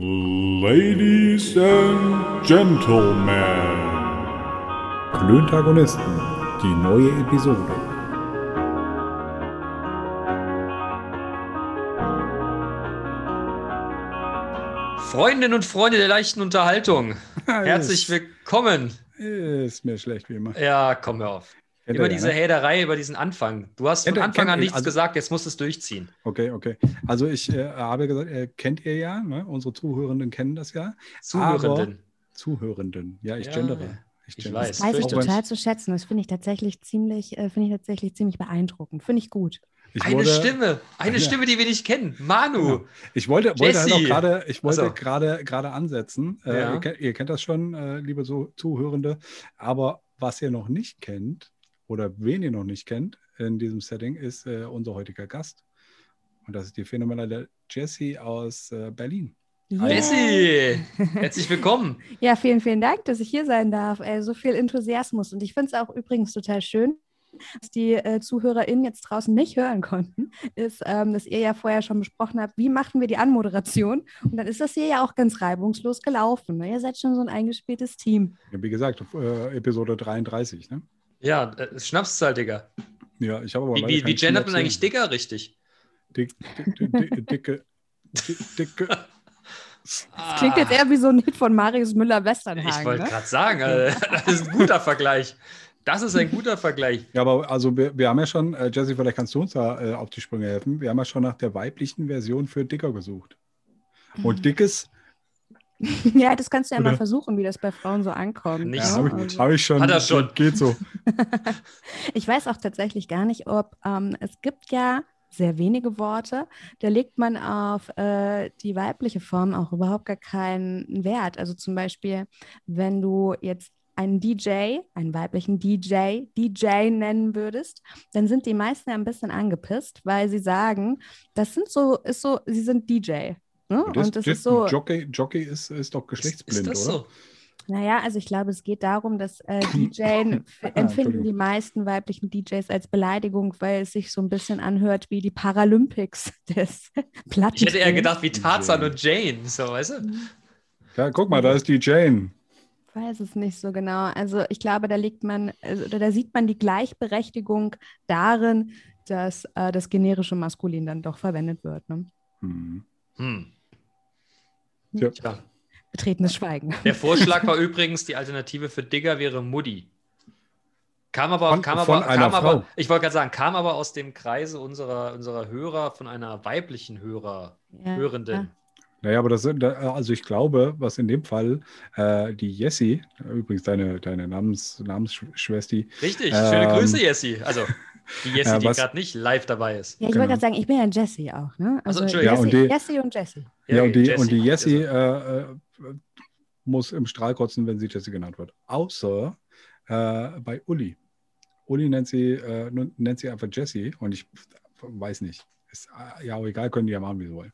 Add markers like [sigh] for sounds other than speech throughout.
Ladies and Gentlemen. Klöntagonisten, die neue Episode. Freundinnen und Freunde der leichten Unterhaltung, [laughs] herzlich willkommen. Ist mir schlecht wie immer. Ja, komm hör auf. Ihr ja, diese ne? Häderei über diesen Anfang. Du hast Kennt von ihr- Anfang kennt an ihr- nichts also- gesagt, jetzt musst du es durchziehen. Okay, okay. Also ich äh, habe gesagt, äh, kennt ihr ja, ne? unsere Zuhörenden kennen das ja. Zuhörenden. Zuhörenden, ja, ich Ja, gendere. ich gendere. weiß. Weiß ich total zu schätzen. Das finde ich tatsächlich ziemlich, äh, finde ich tatsächlich ziemlich beeindruckend. Finde ich gut. Ich eine wurde- Stimme, eine Ja. Stimme, die wir nicht kennen. Manu. Genau. Ich wollte, wollte halt gerade, ich wollte Ach so. gerade gerade ansetzen. Äh, Ja. ihr, kennt, ihr kennt das schon, äh, liebe so Zuhörende. Aber was ihr noch nicht kennt oder wen ihr noch nicht kennt in diesem Setting, ist äh, unser heutiger Gast. Und das ist die phänomenale Jessie aus äh, Berlin. Yeah. Jessie, herzlich willkommen. [laughs] Ja, vielen, vielen Dank, dass ich hier sein darf. Ey, so viel Enthusiasmus. Und ich finde es auch übrigens total schön, was die äh, ZuhörerInnen jetzt draußen nicht hören konnten, [laughs] ist, ähm, dass ihr ja vorher schon besprochen habt, wie machen wir die Anmoderation. Und dann ist das hier ja auch ganz reibungslos gelaufen. Ne? Ihr seid schon so ein eingespieltes Team. Ja, wie gesagt, äh, Episode 33. Ne? Ja, äh, Schnapszahl, Digga. Ja, ich habe aber Wie, wie, wie gendert man eigentlich Digger richtig? Dick, dick, dick, dicke, dick, dicke. [laughs] Das klingt jetzt eher wie so ein Hit von Marius Ich Müller-Westernhagen. wollte Ne? gerade sagen, äh, [laughs] das ist ein guter Vergleich. Das ist ein guter Vergleich. Ja, aber also wir, wir haben ja schon, äh, Jesse, vielleicht kannst du uns da äh, auf die Sprünge helfen. Wir haben ja schon nach der weiblichen Version für Dicker gesucht. Und Dickes, [laughs] Ja, das kannst du ja Oder? mal versuchen, wie das bei Frauen so ankommt. Nicht ne? so habe gut. ich, hab ich schon. Hat er schon. Geht so. [laughs] Ich weiß auch tatsächlich gar nicht, ob ähm, es gibt ja sehr wenige Worte, da legt man auf äh, die weibliche Form auch überhaupt gar keinen Wert. Also zum Beispiel, wenn du jetzt einen DJ, einen weiblichen DJ, DJ nennen würdest, dann sind die meisten ja ein bisschen angepisst, weil sie sagen, das sind so, ist so, sie sind DJ. Ne? Und das, ist so. Jockey, Jockey ist, ist doch geschlechtsblind, ist das oder? so? Naja, also ich glaube, es geht darum, dass äh, DJen [laughs] f- empfinden die meisten weiblichen DJs als Beleidigung, weil es sich so ein bisschen anhört wie die Paralympics [laughs] des Platten. Ich hätte eher gedacht wie Tarzan und Jane, so, weißt du? Ja, guck mal, da ist die Jane. weiß es nicht so genau. Also ich glaube, da liegt man, also, oder da sieht man die Gleichberechtigung darin, dass äh, das generische Maskulin dann doch verwendet wird. Ne? Hm. Hm. Ja. Tja. Betretenes Schweigen. Der Vorschlag war [laughs] übrigens, die Alternative für Digger wäre Mutti. Kam aber, Von- kam von aber, einer kam aber Frau. ich wollte gerade sagen, kam aber aus dem Kreise unserer, unserer Hörer, von einer weiblichen Hörer, Ja, Hörenden. Naja, aber das sind, also ich glaube, was in dem Fall äh, die Jessie, übrigens deine, deine Namens, Namensschwester, Richtig, schöne Ähm, Grüße, Jessie. Also, die Jessie, Ja, die gerade nicht live dabei ist. Ja, ich Genau. wollte gerade sagen, ich bin ja Jessie auch. Ne? Ach so, Also Entschuldigung. Ja, und Jessie, die- Jessie und Jessie. Ja, und die, und die Jessie. Jessie äh, äh, muss im Strahl kotzen, wenn sie Jessie genannt wird. Außer äh, bei Uli. Uli nennt sie, äh, nennt sie einfach Jessie und ich weiß nicht. Ist äh, ja auch egal, können die ja machen, wie sie wollen.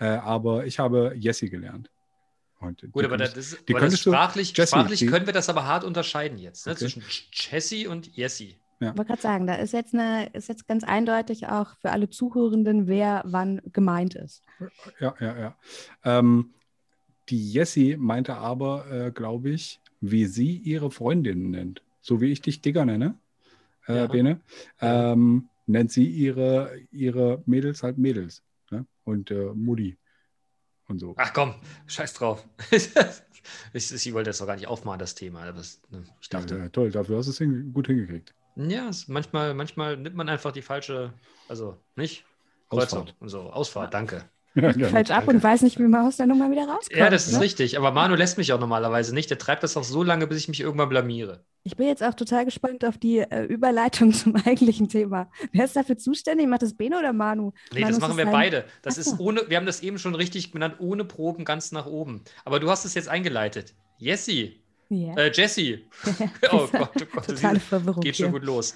Äh, aber ich habe Jessie gelernt. Und die Gut, aber könntest- das, ist, aber das sprachlich, Jessie, sprachlich die- können wir das aber hart unterscheiden jetzt, ne? Okay. zwischen Jessie und Jessie. Ich wollte gerade sagen, da ist jetzt, eine, ist jetzt ganz eindeutig auch für alle Zuhörenden, wer wann gemeint ist. Ja, ja, ja. Ähm, die Jessie meinte aber, äh, glaube ich, wie sie ihre Freundinnen nennt. So wie ich dich Digger nenne, äh, Ja. Bene, ähm, nennt sie ihre, ihre Mädels halt Mädels. Ne? Und äh, Mutti und so. Ach komm, scheiß drauf. [laughs] ich, ich wollte das doch gar nicht aufmachen, das Thema. aber Das, ne, ich Ja, dachte, ja, toll, dafür hast du es hin, gut hingekriegt. Ja, es, manchmal, manchmal nimmt man einfach die falsche, also nicht? Kreuzung und so, Ausfahrt, danke. Ja, genau. Falsch ab und weiß nicht, wie man aus der Nummer wieder rauskommt. Ja, das ist ne? richtig. Aber Manu lässt mich auch normalerweise nicht. Der treibt das auch so lange, bis ich mich irgendwann blamiere. Ich bin jetzt auch total gespannt auf die äh, Überleitung [laughs] zum eigentlichen Thema. Wer ist dafür zuständig? Macht das Bene oder Manu? Nee, Manu das machen wir beide. Das ist ohne, wir haben das eben schon richtig genannt, ohne Proben ganz nach oben. Aber du hast es jetzt eingeleitet. Jessie, Ja. äh, Jessie. [laughs] [laughs] Oh Gott, oh Gott, Totale Verwirrung. Geht schon hier. gut los.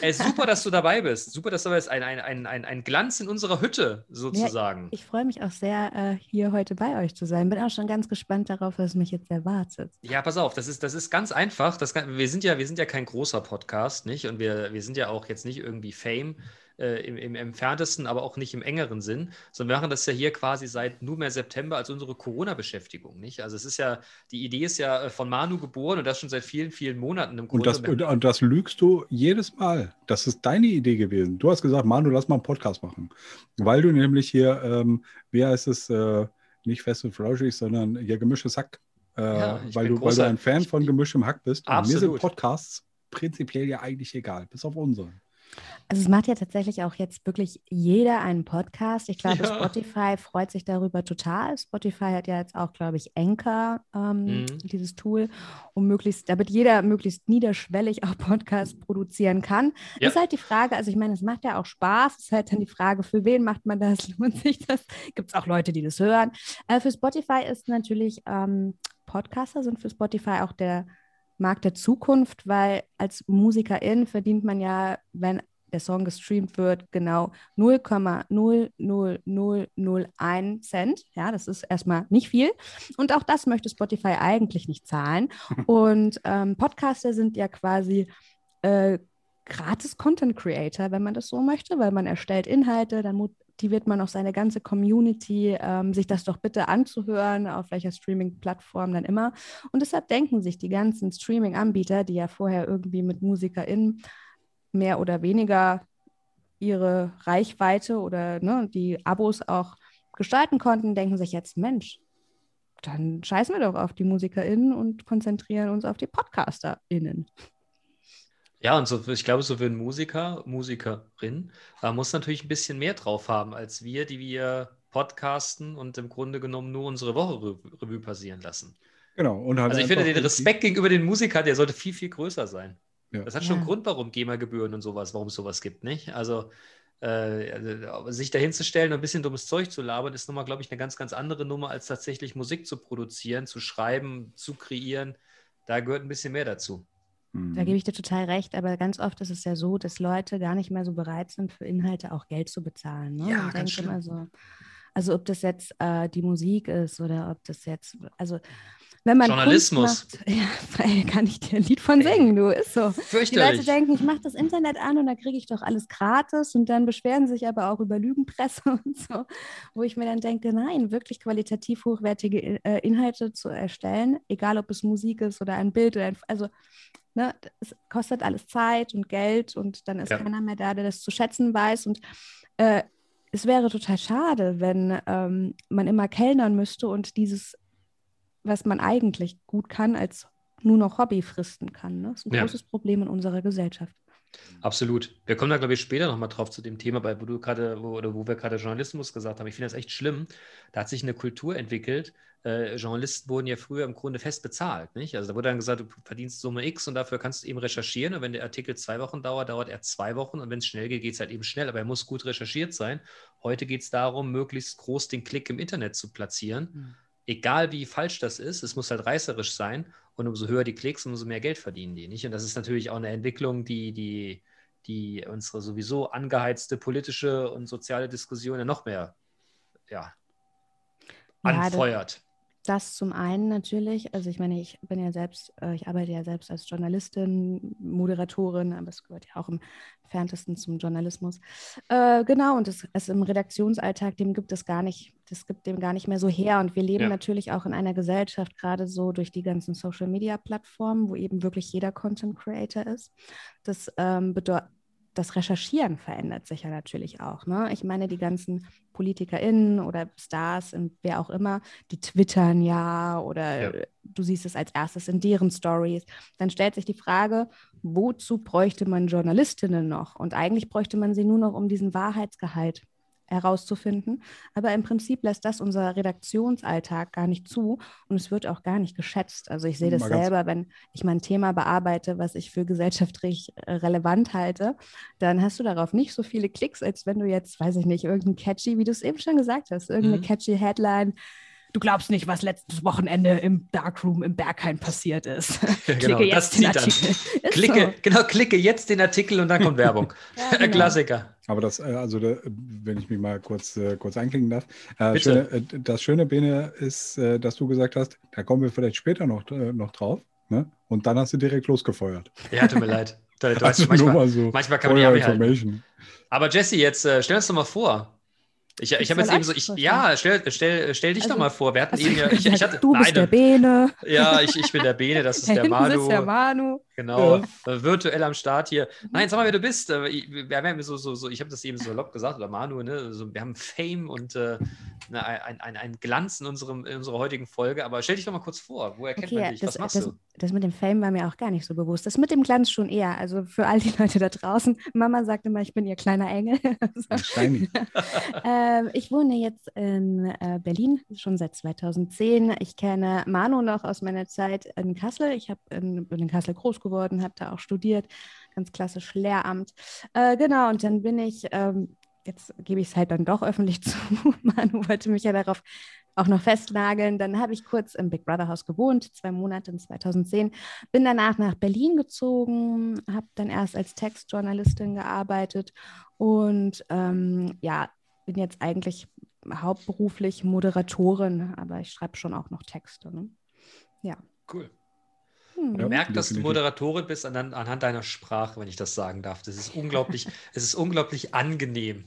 Ey, [laughs] super, dass du dabei bist. Super, dass du dabei bist. Ein, ein, ein, ein, Glanz in unserer Hütte, sozusagen. Ich freue mich auch sehr, äh, hier heute bei euch zu sein. Bin auch schon ganz gespannt darauf, was mich jetzt erwartet. Ja, pass auf, das ist, das ist ganz einfach. Das wir, sind ja, wir sind ja kein großer Podcast, nicht? Und wir, wir sind ja auch jetzt nicht irgendwie Fame. Äh, im, im, entferntesten, aber auch nicht im engeren Sinn, sondern wir machen das ja hier quasi seit nunmehr September als unsere Corona-Beschäftigung, nicht? Also es ist ja, die Idee ist ja äh, von Manu geboren und das schon seit vielen, vielen Monaten im Grunde. Und das, und das lügst du jedes Mal. Das ist deine Idee gewesen. Du hast gesagt, Manu, lass mal einen Podcast machen. Weil du nämlich hier, ähm, wie heißt es, äh, nicht Fest und Flauschig, sondern hier gemischtes Hack. Äh, ja, weil, du, weil du ein Fan von gemischtem Hack bist. Und mir sind Podcasts prinzipiell ja eigentlich egal, bis auf unseren. Also es macht ja tatsächlich auch jetzt wirklich jeder einen Podcast. Ich glaube, ja. Spotify freut sich darüber total. Spotify hat ja jetzt auch, glaube ich, Anchor, ähm, mhm. dieses Tool, um möglichst, damit jeder möglichst niederschwellig auch Podcasts produzieren kann. Ja. Ist halt die Frage, also ich meine, es macht ja auch Spaß. Ist halt dann die Frage, für wen macht man das? [laughs] Lohnt sich das? Gibt es auch Leute, die das hören? Äh, für Spotify ist natürlich, ähm, Podcaster sind für Spotify auch der Markt der Zukunft, weil als Musikerin verdient man ja, wenn der Song gestreamt wird, genau 0,00001 Cent. Ja, das ist erstmal nicht viel. Und auch das möchte Spotify eigentlich nicht zahlen. [laughs] Und ähm, Podcaster sind ja quasi äh, gratis Content Creator, wenn man das so möchte, weil man erstellt Inhalte, dann motiviert man auch seine ganze Community, ähm, sich das doch bitte anzuhören, auf welcher Streaming-Plattform dann immer. Und deshalb denken sich die ganzen Streaming-Anbieter, die ja vorher irgendwie mit MusikerInnen mehr oder weniger ihre Reichweite oder ne, die Abos auch gestalten konnten, denken sich jetzt, Mensch, dann scheißen wir doch auf die MusikerInnen und konzentrieren uns auf die PodcasterInnen. Ja, und so, ich glaube, so für einen Musiker, Musikerin, äh, muss natürlich ein bisschen mehr drauf haben als wir, die wir podcasten und im Grunde genommen nur unsere Woche Revue passieren lassen. Genau. Und halt also ich finde, den Respekt gegenüber den Musikern, der sollte viel, viel größer sein. Ja. Das hat schon ja. einen Grund, warum GEMA-Gebühren und sowas, warum es sowas gibt, nicht? Also, äh, also sich dahinzustellen und ein bisschen dummes Zeug zu labern, ist nochmal, glaube ich, eine ganz, ganz andere Nummer, als tatsächlich Musik zu produzieren, zu schreiben, zu kreieren. Da gehört ein bisschen mehr dazu. Da mhm. gebe ich dir total recht, aber ganz oft ist es ja so, dass Leute gar nicht mehr so bereit sind, für Inhalte auch Geld zu bezahlen. Ne? Ja, ganz immer so. Also ob das jetzt äh, die Musik ist oder ob das jetzt, also wenn man Journalismus. Macht, [laughs] ja, kann ich dir ein Lied von singen, du, ist so. Fürchterlich. Die Leute denken, ich mache das Internet an und da kriege ich doch alles gratis und dann beschweren sich aber auch über Lügenpresse [laughs] und so, wo ich mir dann denke, nein, wirklich qualitativ hochwertige äh, Inhalte zu erstellen, egal ob es Musik ist oder ein Bild oder ein, also ne, es kostet alles Zeit und Geld und dann ist ja. keiner mehr da, der das zu schätzen weiß und äh, es wäre total schade, wenn ähm, man immer kellnern müsste und dieses was man eigentlich gut kann, als nur noch Hobby fristen kann. Ne? Das ist ein ja. großes Problem in unserer Gesellschaft. Absolut. Wir kommen da, glaube ich, später nochmal drauf zu dem Thema, bei, wo du gerade, wo, oder wo wir gerade Journalismus gesagt haben. Ich finde das echt schlimm. Da hat sich eine Kultur entwickelt. Äh, Journalisten wurden ja früher im Grunde fest bezahlt. Nicht? Also da wurde dann gesagt, du verdienst Summe X und dafür kannst du eben recherchieren. Und wenn der Artikel zwei Wochen dauert, dauert er zwei Wochen. Und wenn es schnell geht, geht es halt eben schnell. Aber er muss gut recherchiert sein. Heute geht es darum, möglichst groß den Klick im Internet zu platzieren. Mhm egal wie falsch das ist, es muss halt reißerisch sein und umso höher die Klicks, umso mehr Geld verdienen die nicht. Und das ist natürlich auch eine Entwicklung, die, die, die unsere sowieso angeheizte politische und soziale Diskussion ja noch mehr ja, anfeuert. Das zum einen natürlich, also ich meine, ich bin ja selbst, äh, ich arbeite ja selbst als Journalistin, Moderatorin, aber es gehört ja auch im entferntesten zum Journalismus. Äh, genau, und es, es, im Redaktionsalltag, dem gibt es gar nicht, das gibt dem gar nicht mehr so her. Und wir leben ja. natürlich auch in einer Gesellschaft, gerade so durch die ganzen Social Media Plattformen, wo eben wirklich jeder Content Creator ist. Das ähm, bedeutet, das Recherchieren verändert sich ja natürlich auch. Ne? Ich meine, die ganzen PolitikerInnen oder Stars, wer auch immer, die twittern ja oder ja. du siehst es als erstes in deren Stories. Dann stellt sich die Frage, wozu bräuchte man Journalistinnen noch? Und eigentlich bräuchte man sie nur noch um diesen Wahrheitsgehalt herauszufinden. Aber im Prinzip lässt das unser Redaktionsalltag gar nicht zu und es wird auch gar nicht geschätzt. Also ich sehe das selber, wenn ich mein Thema bearbeite, was ich für gesellschaftlich äh, relevant halte, dann hast du darauf nicht so viele Klicks, als wenn du jetzt, weiß ich nicht, irgendein catchy, wie du es eben schon gesagt hast, irgendeine mhm. catchy Headline du glaubst nicht, was letztes Wochenende im Darkroom im Berghain passiert ist. [laughs] Ja, genau, klicke jetzt den Artikel. [laughs] Klicke, so. Genau, klicke jetzt den Artikel und dann kommt Werbung. [laughs] ja, genau. Klassiker. Aber das, äh, also wenn ich mich mal kurz, äh, kurz einklicken darf, äh, schöne, das Schöne, Bene, ist, dass du gesagt hast, da kommen wir vielleicht später noch, noch drauf. Ne? Und dann hast du direkt losgefeuert. Ja, tut mir leid. [laughs] Du weißt, Also nur manchmal, mal so. manchmal kann man die halten. information. Aber Jesse, jetzt äh, stell uns doch mal vor. Ich, ich habe jetzt eben so, ich, ja, stell, stell, stell dich Also- doch mal vor. Wir hatten Also, eben ja, [laughs] ich, ich hatte, du bist nein, der Bene, ja, ich, ich bin der Bene, das ist [laughs] der Manu. sitzt der Manu. Genau, äh, virtuell am Start hier. Nein, sag mal, wer du bist. Äh, ich- Wir haben ja so, so, so ich habe das eben so salopp gesagt, oder Manu, ne? So, wir haben Fame und äh, ne, ein, ein, ein Glanz in, unserem, in unserer heutigen Folge. Aber stell dich doch mal kurz vor. Woher kennt man Okay, dich? das, Was machst das, du? das mit dem Fame war mir auch gar nicht so bewusst. Das mit dem Glanz schon eher. Also für all die Leute da draußen. Mama sagt immer, ich bin ihr kleiner Engel. [laughs] Steini. [laughs] ähm, ich wohne jetzt in äh, Berlin schon seit 2010. Ich kenne Manu noch aus meiner Zeit in Kassel. Ich hab in, bin in Kassel groß geworden, habe da auch studiert, ganz klassisch Lehramt. Äh, genau, und dann bin ich, ähm, jetzt gebe ich es halt dann doch öffentlich [laughs] zu, Manu wollte mich ja darauf auch noch festnageln. Dann habe ich kurz im Big Brother Haus gewohnt, zwei Monate in 2010. Bin danach nach Berlin gezogen, habe dann erst als Textjournalistin gearbeitet und ähm, ja, bin jetzt eigentlich hauptberuflich Moderatorin, aber ich schreibe schon auch noch Texte. Ne? Cool. Hm. Man Ja, merkt, dass du. Moderatorin bist anhand, anhand deiner Sprache, wenn ich das sagen darf. Das ist unglaublich, [laughs] es ist unglaublich angenehm.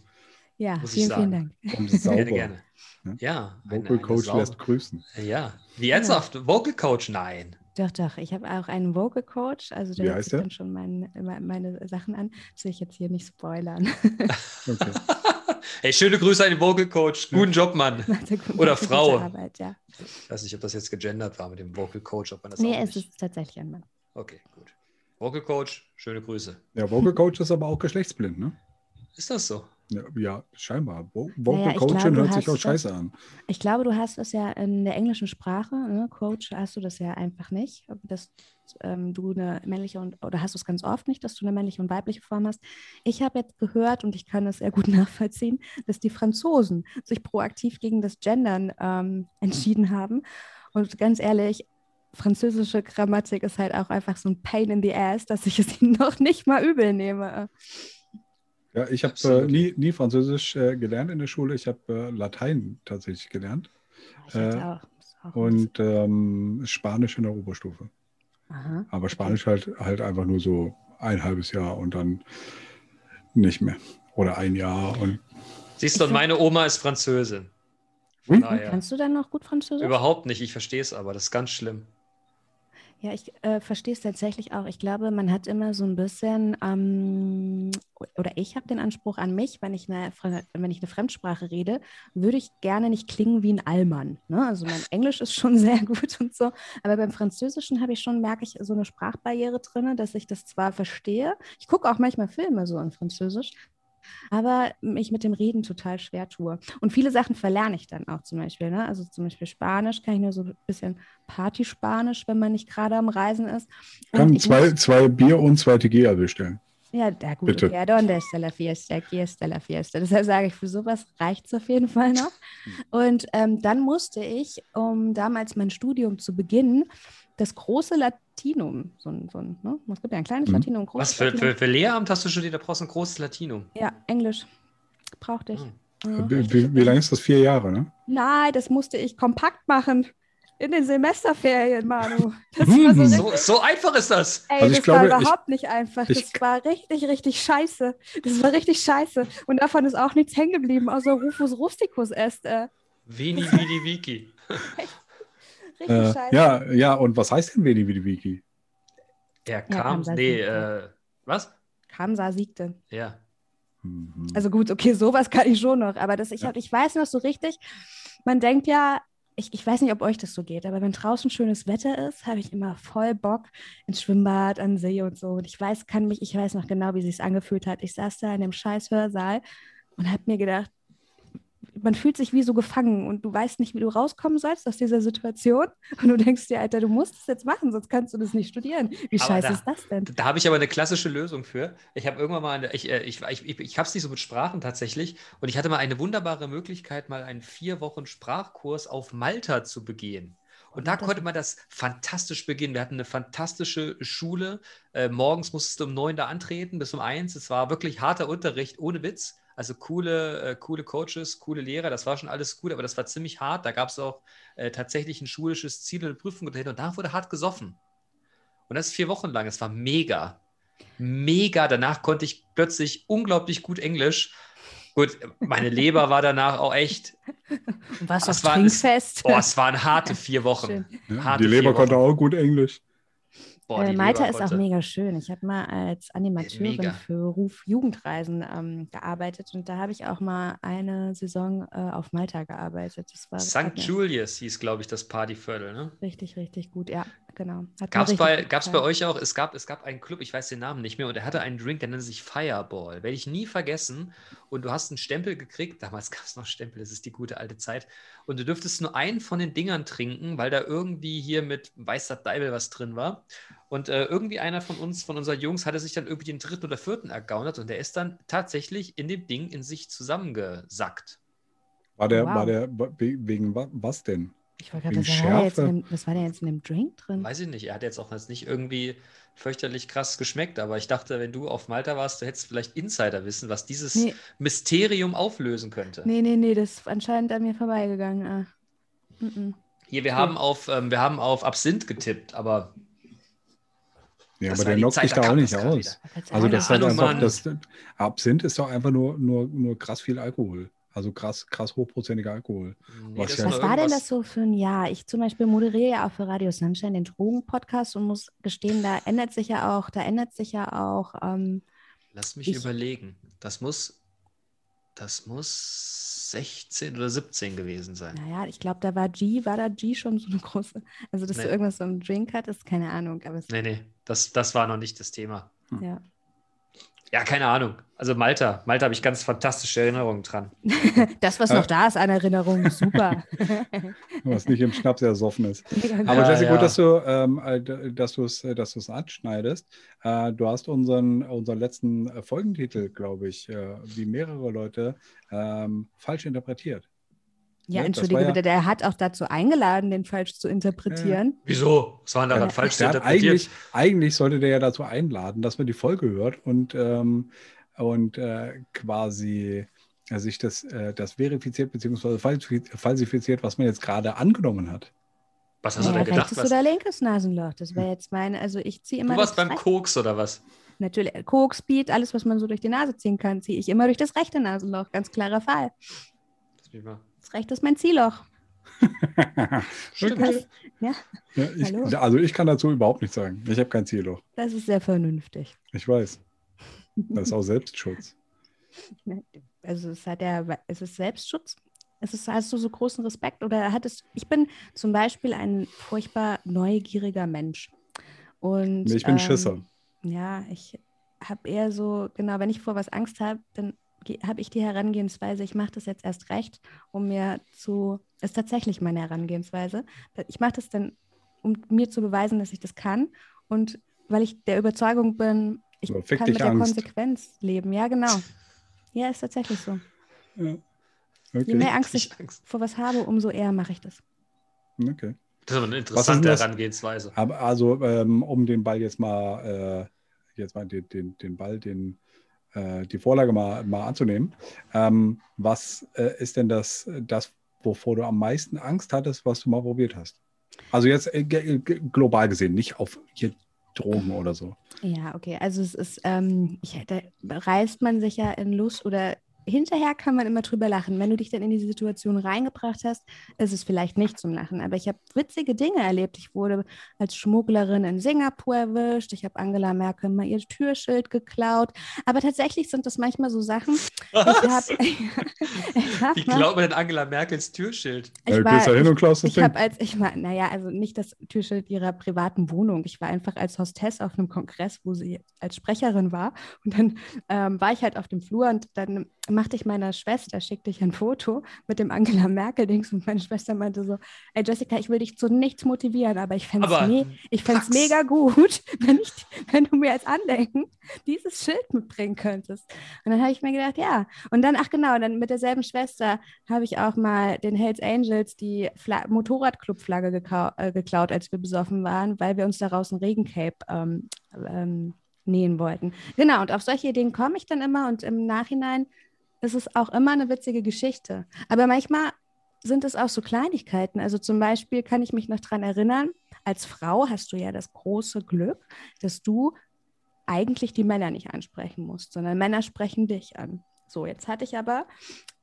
Ja, muss ich vielen, vielen. Dank. Und sauber. Gerne, gerne. Ja. Ja, eine- Vocal eine Coach Sau- lässt grüßen. Ja, wie ernsthaft? Vocal Coach? Nein. Doch, doch. Ich habe auch einen Vocal Coach, also der Wie hört heißt sich der? dann schon mein, me- meine Sachen an. Das will ich jetzt hier nicht spoilern. Okay. [laughs] Hey, schöne Grüße an den Vocal Coach. Guten Job, Mann. [laughs] Er Oder er Frau. Arbeit, ja. Ich weiß nicht, ob das jetzt gegendert war mit dem Vocal Coach, ob man das Nee, auch es nicht. ist tatsächlich ein Mann. Okay, gut. Vocal Coach, schöne Grüße. Ja, Vocal Coach ist aber auch geschlechtsblind, ne? Ist das so? Ja, ja scheinbar. Vo Vocal Naja, Coaching glaube, hört sich auch das- scheiße an. Ich glaube, du hast das ja in der englischen Sprache, ne? Coach, hast du das ja einfach nicht, dass ähm, du eine männliche und oder hast du es ganz oft nicht, dass du eine männliche und weibliche Form hast. Ich habe jetzt gehört und ich kann das sehr gut [laughs] nachvollziehen, dass die Franzosen sich proaktiv gegen das Gendern ähm, entschieden haben. Und ganz ehrlich, französische Grammatik ist halt auch einfach so ein Pain in the ass, dass ich es [laughs] ihnen noch nicht mal übel nehme. Ja, ich habe äh, nie, nie Französisch äh, gelernt in der Schule. Ich habe äh, Latein tatsächlich gelernt Ich hätte Äh, auch, auch und ähm, Spanisch in der Oberstufe. Aha. Aber Spanisch halt, halt einfach nur so ein halbes Jahr und dann nicht mehr. Oder ein Jahr und Siehst du, meine Oma ist Französin. Hm? Kannst du dann noch gut Französisch? Überhaupt nicht, ich verstehe es aber, das ist ganz schlimm. Ja, ich äh, verstehe es tatsächlich auch. Ich glaube, man hat immer so ein bisschen, ähm, oder ich habe den Anspruch an mich, wenn ich, eine, wenn ich eine Fremdsprache rede, würde ich gerne nicht klingen wie ein Allmann. Ne? Also mein Englisch ist schon [laughs] sehr gut und so, aber beim Französischen habe ich schon, merke ich, so eine Sprachbarriere drin, dass ich das zwar verstehe. Ich gucke auch manchmal Filme so in Französisch, aber mich mit dem Reden total schwer tue. Und viele Sachen verlerne ich dann auch zum Beispiel. Ne? Also zum Beispiel Spanisch kann ich nur so ein bisschen Party-Spanisch, wenn man nicht gerade am Reisen ist. Und kann zwei, zwei Bier und zwei Tequila bestellen. ja, da gut, Bitte. okay, donde está la fiesta, aquí está la fiesta. Deshalb sage ich, für sowas reicht es auf jeden Fall noch. Und ähm, dann musste ich, um damals mein Studium zu beginnen, das große Latinum, so ein, so ein ne? es gibt ja ein kleines Mhm. Latinum, ein großes Was für, Latinum. für, für Lehramt hast du studiert? Da brauchst du ein großes Latinum. Ja, Englisch brauchte ich. Hm. Ja. Wie, wie, wie lange ist das? Vier Jahre, ne? Nein, das musste ich kompakt machen. In den Semesterferien, Manu. Das Hm, war so, so- So, so einfach ist das. ey, Also ich das glaube, war ich- überhaupt nicht einfach. ich- das war richtig, richtig scheiße. Das war richtig scheiße. Und davon ist auch nichts hängen geblieben, außer Rufus Rusticus est. Äh, Vini, Vidi, Wiki. Richtig Äh, scheiße. ja, ja, und was heißt denn Veni Vidi Wiki? Er Ja, kam, Kamsa nee, äh, was? Kamsa siegte. Ja. Mhm. Also gut, okay, sowas kann ich schon noch. Aber das, ich, Ja. hab, ich weiß noch so richtig, man denkt ja, ich, ich weiß nicht, ob euch das so geht, aber wenn draußen schönes Wetter ist, habe ich immer voll Bock ins Schwimmbad, an den See und so. Und ich weiß, kann mich, ich weiß noch genau, wie sich angefühlt hat. Ich saß da in dem scheiß Hörsaal und habe mir gedacht, man fühlt sich wie so gefangen und du weißt nicht, wie du rauskommen sollst aus dieser Situation. Und du denkst dir, Alter, du musst es jetzt machen, sonst kannst du das nicht studieren. Wie Aber scheiße da- ist das denn? Da habe ich aber eine klassische Lösung für. Ich habe irgendwann mal, eine, ich, äh, ich, ich, ich, ich habe es nicht so mit Sprachen tatsächlich. Und ich hatte mal eine wunderbare Möglichkeit, mal einen vier Wochen Sprachkurs auf Malta zu begehen. Und da konnte man das fantastisch beginnen. Wir hatten eine fantastische Schule. Äh, morgens musstest du um neun da antreten, bis um eins. Es war wirklich harter Unterricht, ohne Witz. Also coole, äh, coole Coaches, coole Lehrer, das war schon alles gut, aber das war ziemlich hart. Da gab es auch äh, tatsächlich ein schulisches Ziel und eine Prüfung dahinter und da wurde hart gesoffen. Und das vier Wochen lang, es war mega. mega. Danach konnte ich plötzlich unglaublich gut Englisch. Gut, meine Leber war danach auch echt. Es auf war- es- Trinkfest? Boah, es waren harte vier Wochen. Harte die Leber konnte auch gut Englisch. Boah, äh, Malta ist auch mega schön. Ich habe mal als Animateurin Mega. für Ruf Jugendreisen ähm, gearbeitet und da habe ich auch mal eine Saison äh, auf Malta gearbeitet. Das war St. Julius hieß, glaube ich, das Partyviertel. Ne? richtig, richtig gut. Ja, genau. Gab es bei, gab's bei euch auch, es gab, es gab einen Club, ich weiß den Namen nicht mehr, und er hatte einen Drink, der nannte sich Fireball. Werde ich nie vergessen. Und du hast einen Stempel gekriegt, damals [laughs] gab es noch Stempel, das ist die gute alte Zeit. Und du dürftest nur einen von den Dingern trinken, weil da irgendwie hier mit weißer Deibel was drin war. Und äh, irgendwie einer von uns, von unseren Jungs, hatte sich dann irgendwie den dritten oder vierten ergaunert und der ist dann tatsächlich in dem Ding in sich zusammengesackt. War der, Wow. war der we- wegen wa- was denn? Ich wollte gerade sagen, was war, da jetzt in Schärfe? dem, was war denn jetzt in dem Drink drin? Weiß ich nicht. Er hat jetzt auch jetzt nicht irgendwie fürchterlich krass geschmeckt, aber ich dachte, wenn du auf Malta warst, du hättest vielleicht Insider-Wissen, was dieses Nee. Mysterium auflösen könnte. Nee, nee, nee, das ist anscheinend an mir vorbeigegangen. Ah. Hier, wir Cool. haben auf, ähm, wir haben auf Absinth getippt, aber Ja, aber der Zeit, dich da auch nicht aus. Also das ist halt Ahnung, einfach, das Absinth ist doch einfach nur, nur, nur krass viel Alkohol. Also krass, krass hochprozentiger Alkohol. nee, Was das ja- war Was war denn das so für ein Jahr? Ich zum Beispiel moderiere ja auch für Radio Sunshine den Drogen-Podcast und muss gestehen, da ändert sich ja auch, da ändert sich ja auch, ähm, Lass mich Ich- überlegen. Das muss, das muss 16 oder 17 gewesen sein. naja, ich glaube, da war G, war da G schon so eine große, also dass Nee. du irgendwas so im Drink hattest, keine Ahnung, aber es, Nee, nee, das, das war noch nicht das Thema. ja. Ja, keine Ahnung. Also Malta, Malta habe ich ganz fantastische Erinnerungen dran. [laughs] Das, was Äh. noch da ist an Erinnerung, super. [laughs] Was nicht im Schnaps ersoffen ist. [laughs] Aber Ja, Jesse, ja. gut, dass du ähm, äh, dass du es dass du's anschneidest. Äh, du hast unseren, unseren letzten äh, Folgentitel, glaube ich, äh, wie mehrere Leute, ähm, falsch interpretiert. Ja, das entschuldige war ja- bitte, der hat auch dazu eingeladen, den falsch zu interpretieren. Wieso? Was war denn daran Ja, falsch zu interpretieren? eigentlich, eigentlich sollte der ja dazu einladen, dass man die Folge hört und, ähm, und äh, quasi äh, sich das, äh, das verifiziert bzw. falsifiziert, was man jetzt gerade angenommen hat. Was hast du Ja, denn gedacht? rechtes Was? oder linkes Nasenloch? Das wäre jetzt meine, also ich ziehe immer Du warst beim Koks oder was? Natürlich, Koks, Speed, alles, was man so durch die Nase ziehen kann, ziehe ich immer durch das rechte Nasenloch. Ganz klarer Fall. Lass mich mal- Das rechte ist mein Zielloch. [laughs] Stimmt. Was? Ja, Ja, ich, also ich kann dazu überhaupt nichts sagen. Ich habe kein Zielloch. das ist sehr vernünftig. Ich weiß. Das ist auch Selbstschutz. [laughs] Also es hat ja, es ist Selbstschutz. Es ist, hast du so großen Respekt oder hattest, ich bin zum Beispiel ein furchtbar neugieriger Mensch. Und, Nee, ich bin ähm, Schisser. Ja, ich habe eher so, genau, wenn ich vor was Angst habe, dann habe ich die Herangehensweise, ich mache das jetzt erst recht, um mir zu, ist tatsächlich meine Herangehensweise. Ich mache das dann, um mir zu beweisen, dass ich das kann und weil ich der Überzeugung bin, ich So, kann mit der Angst. Konsequenz leben. Ja, genau. Ja, ist tatsächlich so. Ja. Je Okay. mehr Angst ich vor was habe, umso eher mache ich das. okay. Das ist aber eine interessante? Herangehensweise. Aber also, ähm, um den Ball jetzt mal, äh, jetzt mal den, den, den Ball, den, äh, die Vorlage mal, mal anzunehmen. Ähm, was äh, ist denn das, das, wovor du am meisten Angst hattest, was du mal probiert hast? Also jetzt äh, global gesehen, nicht auf hier Drogen oder so. Ja, okay. Also es ist, ähm, ich, da reißt man sich ja in Lust oder hinterher kann man immer drüber lachen. Wenn du dich dann in diese Situation reingebracht hast, ist es vielleicht nicht zum Lachen. Aber ich habe witzige Dinge erlebt. Ich wurde als Schmugglerin in Singapur erwischt. Ich habe Angela Merkel mal ihr Türschild geklaut. Aber tatsächlich sind das manchmal so Sachen. Ich Was? [laughs] ich hab Wie glaubt man denn Angela Merkels Türschild? ich war- gehst da hin ich- und klaust das ich Ding. habe als, ich war, naja, also nicht das Türschild ihrer privaten Wohnung. Ich war einfach als Hostess auf einem Kongress, wo sie als Sprecherin war. Und dann ähm, war ich halt auf dem Flur und dann machte ich meiner Schwester, schickte ich ein Foto mit dem Angela Merkel-Dings und meine Schwester meinte so, ey Jessica, ich will dich zu nichts motivieren, aber ich fände es me ich mega gut, [laughs] wenn, ich, wenn du mir als Andenken dieses Schild mitbringen könntest. Und dann habe ich mir gedacht, ja. Und dann, ach genau, dann mit derselben Schwester habe ich auch mal den Hells Angels die Fla Motorradclub-Flagge äh, geklaut, als wir besoffen waren, weil wir uns daraus ein Regencape ähm, ähm, nähen wollten. Genau, und auf solche Ideen komme ich dann immer und im Nachhinein ist es auch immer eine witzige Geschichte. Aber manchmal sind es auch so Kleinigkeiten. Also zum Beispiel kann ich mich noch daran erinnern, als Frau hast du ja das große Glück, dass du eigentlich die Männer nicht ansprechen musst, sondern Männer sprechen dich an. So, jetzt hatte ich aber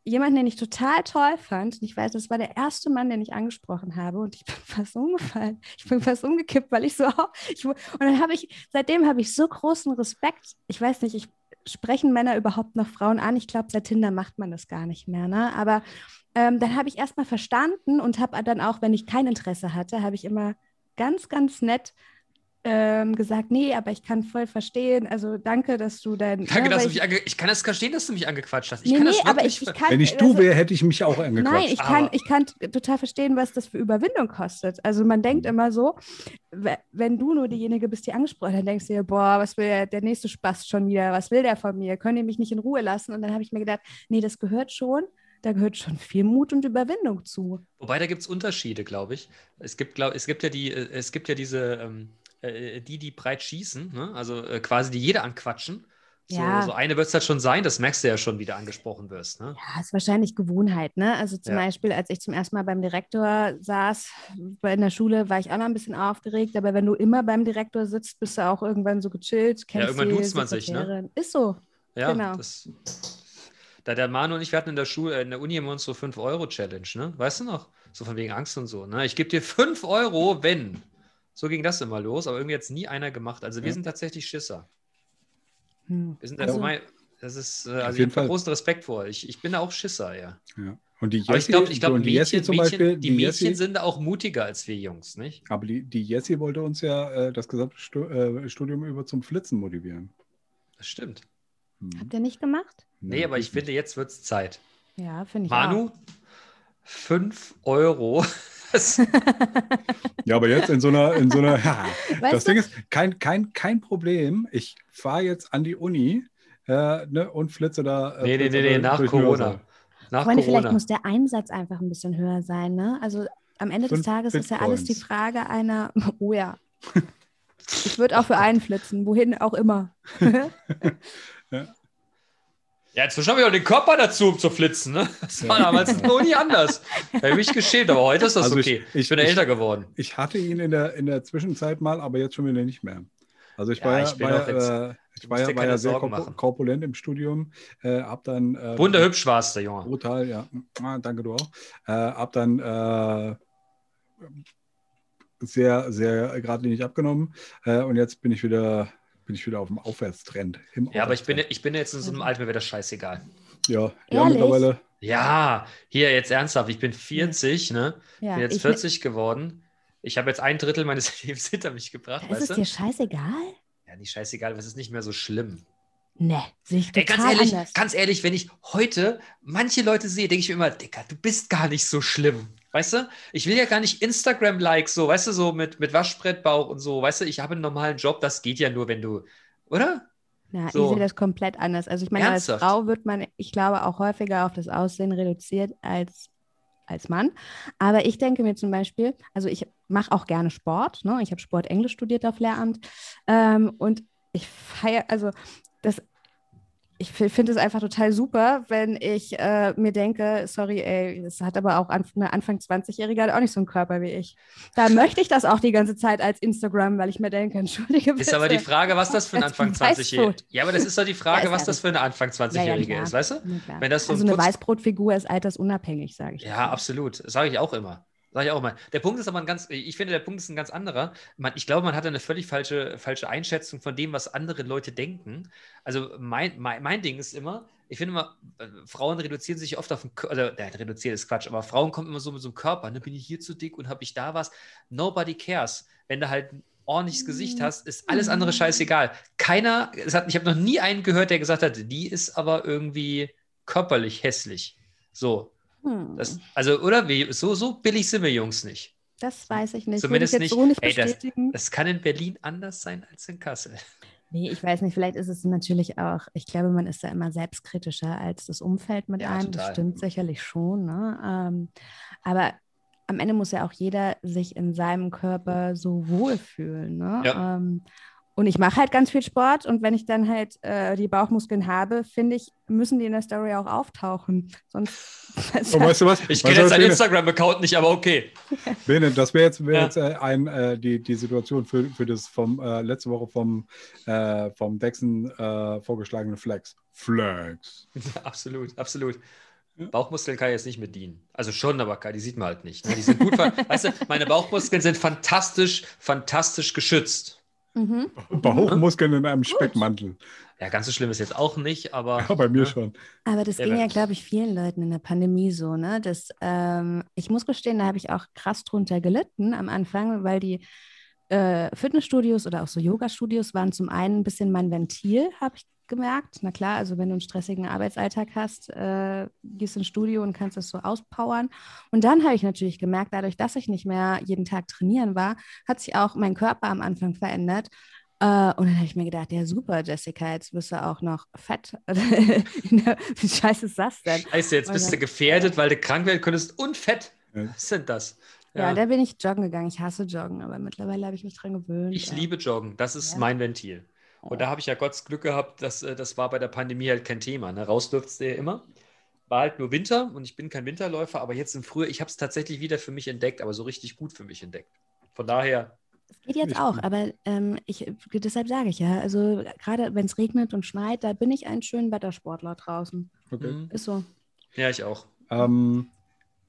jemanden, den ich total toll fand. Und ich weiß, das war der erste Mann, den ich angesprochen habe. Und ich bin [laughs] fast umgefallen. Ich bin fast umgekippt, weil ich so. [laughs] Ich, und dann habe ich, seitdem habe ich so großen Respekt. Ich weiß nicht, ich sprechen Männer überhaupt noch Frauen an? Ich glaube, seit Tinder macht man das gar nicht mehr. Ne? Aber ähm, dann habe ich erstmal verstanden und habe dann auch, wenn ich kein Interesse hatte, habe ich immer ganz, ganz nett ähm, gesagt, nee, aber ich kann voll verstehen. Also danke, dass du dein. Danke, ne, dass du mich ange ich kann das verstehen, dass du mich angequatscht hast. Ich Nee, kann nee, das aber ich, ich kann. Wenn ich du also- wäre, hätte ich mich auch Nein, angequatscht. ich kann, ich kann total verstehen, was das für Überwindung kostet. Also man denkt immer so, we- wenn du nur diejenige bist, die angesprochen hat, dann denkst du dir, boah, was will der, der nächste Spaß schon wieder, was will der von mir? Könnt ihr mich nicht in Ruhe lassen? Und dann habe ich mir gedacht, nee, das gehört schon, da gehört schon viel Mut und Überwindung zu. Wobei da gibt es Unterschiede, glaube ich. Es gibt, glaub, es gibt ja die, äh, es gibt ja diese, ähm, äh, die, die breit schießen, ne? also äh, quasi die jeder anquatschen. So, Ja. so eine wird es halt schon sein, das merkst du ja schon, wie du angesprochen wirst. Ne? Ja, ist wahrscheinlich Gewohnheit, ne? Also zum Ja. Beispiel, als ich zum ersten Mal beim Direktor saß, in der Schule, war ich auch noch ein bisschen aufgeregt, aber wenn du immer beim Direktor sitzt, bist du auch irgendwann so gechillt, kennst irgendwann die duzt man sich, ne? Ist so. Ja, Genau. das. Da der Manu und ich, wir hatten in der Schule, in der Uni immer uns so 5-Euro-Challenge, ne? Weißt du noch? So von wegen Angst und so. Ne? Ich gebe dir 5 Euro, wenn. So ging das immer los, aber irgendwie hat es nie einer gemacht. Also wir Ja. sind tatsächlich Schisser. Hm. Wir sind Also- mein, das ist, äh, also ich habe großen Respekt vor. Ich, ich bin da auch Schisser, ja. Ja. Und die Aber ich Jessie, glaube, ich glaub, und die Jessie Mädchen, zum Mädchen, Beispiel, die Mädchen Jessie- sind auch mutiger als wir Jungs, nicht? aber die, die Jessie wollte uns ja äh, das gesamte Stu äh, Studium über zum Flitzen motivieren. Das stimmt. Hm. Habt ihr nicht gemacht? Nee, aber ich finde finde, jetzt wird es Zeit. Ja, finde ich Manu, 5 Euro. Das, [laughs] Ja, aber jetzt in so einer, in so einer, [laughs] ja, das du, Ding ist, kein, kein, kein Problem. Ich fahre jetzt an die Uni äh, ne, und flitze da. Äh, nee, nee, flitze nee, nee, da nach Corona. Nach Freunde, vielleicht Corona. muss der Einsatz einfach ein bisschen höher sein, ne? Also am Ende des Fünf Tages ist ja alles die Bitcoins. Frage einer, [laughs] oh ja. Ich würde auch für einen flitzen, wohin auch immer. Ja, inzwischen habe ich auch den Körper dazu, um zu flitzen. Ne? Das war damals noch nie anders. Da habe ich mich geschämt, aber heute ist das Also okay. Ich, ich- bin ja ich- älter geworden. Ich hatte ihn in der, in der Zwischenzeit mal, aber jetzt schon wieder nicht mehr. Also ich Ja, war ja, ich bin war jetzt- ja, äh, ich war ja, war ja sehr Sorgen korpu- machen. korpulent im Studium. Äh, hab dann äh, Wunderhübsch warst du, Junge. brutal, ja. Ah, danke du auch. Äh, hab dann äh, sehr, sehr geradlinig abgenommen äh, und jetzt bin ich wieder bin ich wieder auf dem Aufwärtstrend. Im Ja, aber ich bin, Aufwärtstrend. ich bin jetzt in so einem Alter, mir wäre das scheißegal. ja, ja mittlerweile. Ja, hier jetzt ernsthaft. Ich bin 40, ne? Ja, bin jetzt ich- 40 geworden. Ich habe jetzt ein Drittel meines [laughs] Lebens hinter mich gebracht, Ist es weißt du? dir scheißegal? Ja, nicht scheißegal, aber es ist nicht mehr so schlimm. Ne, sehe ich Ey, total ganz ehrlich, anders. ganz ehrlich, wenn ich heute manche Leute sehe, denke ich mir immer, Dicker, du bist gar nicht so schlimm. Weißt du? Ich will ja gar nicht Instagram-Likes, so, weißt du, so mit, mit Waschbrettbauch und so. Weißt du, ich habe einen normalen Job, das geht ja nur, wenn du, oder? Ja, So. ich sehe das komplett anders. Also ich meine, Ernsthaft? als Frau wird man, ich glaube, auch häufiger auf das Aussehen reduziert als als Mann. Aber ich denke mir zum Beispiel, also ich mache auch gerne Sport. Ne? Ich habe Sport Englisch studiert auf Lehramt. Ähm, und ich feiere, also das, ich finde es einfach total super, wenn ich äh, mir denke, sorry, ey, das hat aber auch an, eine Anfang 20-Jährige hat auch nicht so einen Körper wie ich. Da möchte ich das auch die ganze Zeit als Instagram, weil ich mir denke, [laughs] entschuldige bitte. Ist aber die Frage, was das für ein Anfang Weißbrot. 20-Jähriger Ja, aber das ist doch die Frage, Ja, ist was ja das für ein Anfang 20-Jährige klar. ist, weißt du? Ja. Wenn das so also ein eine Putz- Weißbrotfigur ist altersunabhängig, sage ich. Ja, absolut. Sage ich auch immer. Sage ich auch immer. Der Punkt ist aber ein ganz, ich finde, der Punkt ist ein ganz anderer. Man, ich glaube, man hat eine völlig falsche, falsche Einschätzung von dem, was andere Leute denken. Also mein, mein, mein Ding ist immer, ich finde immer, äh, Frauen reduzieren sich oft auf den Körper, also, ja, reduzieren ist Quatsch, aber Frauen kommen immer so mit so einem Körper, ne, bin ich hier zu dick und habe ich da was? Nobody cares. Wenn du halt ein ordentliches Gesicht hast, ist alles andere scheißegal. Keiner, hat, ich habe noch nie einen gehört, der gesagt hat, die ist aber irgendwie körperlich hässlich. So, Hm, das, das, also, oder? Wie, so, so billig sind wir Jungs nicht. weiß ich nicht. Zumindest ich jetzt nicht- so nicht ey, das- bestätigen. Das kann in Berlin anders sein als in Kassel. nee, ich weiß nicht. Vielleicht ist es natürlich auch, ich glaube, man ist da immer selbstkritischer als das Umfeld mit Ja, einem. Das total. stimmt sicherlich schon. Ne? Ähm, aber am Ende muss ja auch jeder sich in seinem Körper so wohlfühlen. Ne? Ja. Ähm, Und ich mache halt ganz viel Sport und wenn ich dann halt äh, die Bauchmuskeln habe, finde ich, müssen die in der Story auch auftauchen. Sonst. Und [laughs] weißt du was? Ich kenne jetzt deinen? Instagram-Account nicht, aber okay. [laughs] Bene, das wäre jetzt, wär Ja. jetzt äh, ein, äh, die, die Situation für, für das vom äh, letzte Woche vom, äh, vom Dexen äh, vorgeschlagene Flex. Flex. [laughs] absolut, absolut. Bauchmuskeln kann jetzt nicht mit dienen. Also schon, aber die sieht man halt nicht. Ne? Die sind gut, weißt du, meine Bauchmuskeln sind fantastisch, fantastisch geschützt. Mhm. Bauchmuskeln in einem Speckmantel. Ja, ganz so schlimm ist jetzt auch nicht, aber. Ja, bei mir ne? schon. Aber das Ja, ging ja, glaube ich, vielen Leuten in der Pandemie so, ne? Das, ähm, ich muss gestehen, da habe ich auch krass drunter gelitten am Anfang, weil die äh, Fitnessstudios oder auch so Yoga-Studios waren zum einen ein bisschen mein Ventil, habe ich gemerkt. Na klar, also wenn du einen stressigen Arbeitsalltag hast, äh, gehst ins Studio und kannst das so auspowern. Und dann habe ich natürlich gemerkt, dadurch, dass ich nicht mehr jeden Tag trainieren war, hat sich auch mein Körper am Anfang verändert. Äh, und dann habe ich mir gedacht, ja super, Jessica, jetzt bist du auch noch fett. [laughs] Wie scheiße ist das denn? Scheiße, jetzt bist du gefährdet, weil du krank werden könntest und fett. Ja. Was sind das? Ja, da bin ich joggen gegangen. Ich hasse joggen, aber mittlerweile habe ich mich dran gewöhnt. Ich ja. liebe Joggen, das ist Ja. mein Ventil. Und da habe ich ja Gottes Glück gehabt, dass, äh, das war bei der Pandemie halt kein Thema. Ne? Raus durftest du ja immer. War halt nur Winter und ich bin kein Winterläufer, aber jetzt im Frühjahr, ich habe es tatsächlich wieder für mich entdeckt, aber so richtig gut für mich entdeckt. Von daher, Das geht jetzt auch, gut. aber ähm, ich, deshalb sage ich ja, also gerade wenn es regnet und schneit, da bin ich ein schön Wettersportler draußen. Okay. hm, Ist so. ja, ich auch. Ähm,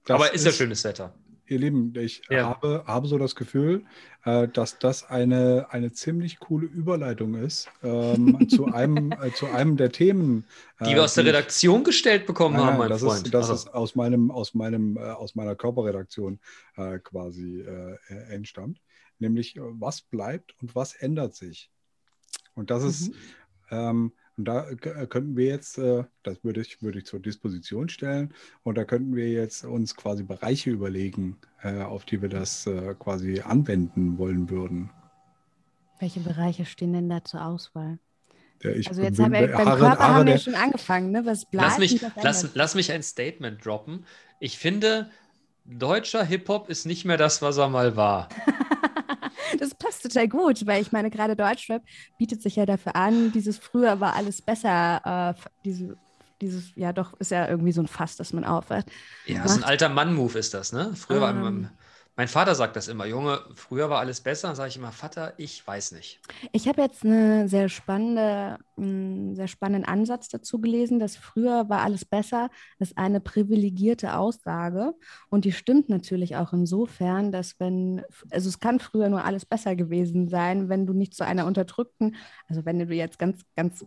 aber ist ja schönes Wetter. Ihr Lieben, ich Ja. habe, habe so das Gefühl, äh, dass das eine, eine ziemlich coole Überleitung ist ähm, [laughs] zu, einem, äh, zu einem der Themen. Die äh, wir aus der ich- Redaktion gestellt bekommen Nein, haben, mein das Freund. Ist, das Also, ist aus meinem, aus meinem, äh, aus meiner Körperredaktion äh, quasi äh, entstammt. Nämlich, was bleibt und was ändert sich. Und das ist, Mhm. ähm, und da äh, könnten wir jetzt, äh, das würde ich, würde ich zur Disposition stellen, und da könnten wir jetzt uns quasi Bereiche überlegen, äh, auf die wir das äh, quasi anwenden wollen würden. Welche Bereiche stehen denn da zur Auswahl? Ich Also jetzt haben wir beim harre- Körper harre haben wir schon angefangen, ne? Was bleibt? lass, mich, lass, lass mich ein Statement droppen. Ich finde, deutscher Hip-Hop ist nicht mehr das, was er mal war. [laughs] Das passt total gut, weil ich meine, gerade Deutschrap bietet sich ja dafür an, dieses früher war alles besser, äh, diese, dieses, ja doch, ist ja irgendwie so ein Fass, das man aufwacht. Ja, so ein Macht- alter Mann-Move ist das, ne? Früher war Ähm. Mein Vater sagt das immer, Junge, früher war alles besser. Dann sage ich immer, Vater, ich weiß nicht. Ich habe jetzt eine sehr spannende, einen sehr spannenden Ansatz dazu gelesen, dass früher war alles besser, ist eine privilegierte Aussage und die stimmt natürlich auch insofern, dass wenn, also es kann früher nur alles besser gewesen sein, wenn du nicht zu einer unterdrückten, also wenn du jetzt ganz, ganz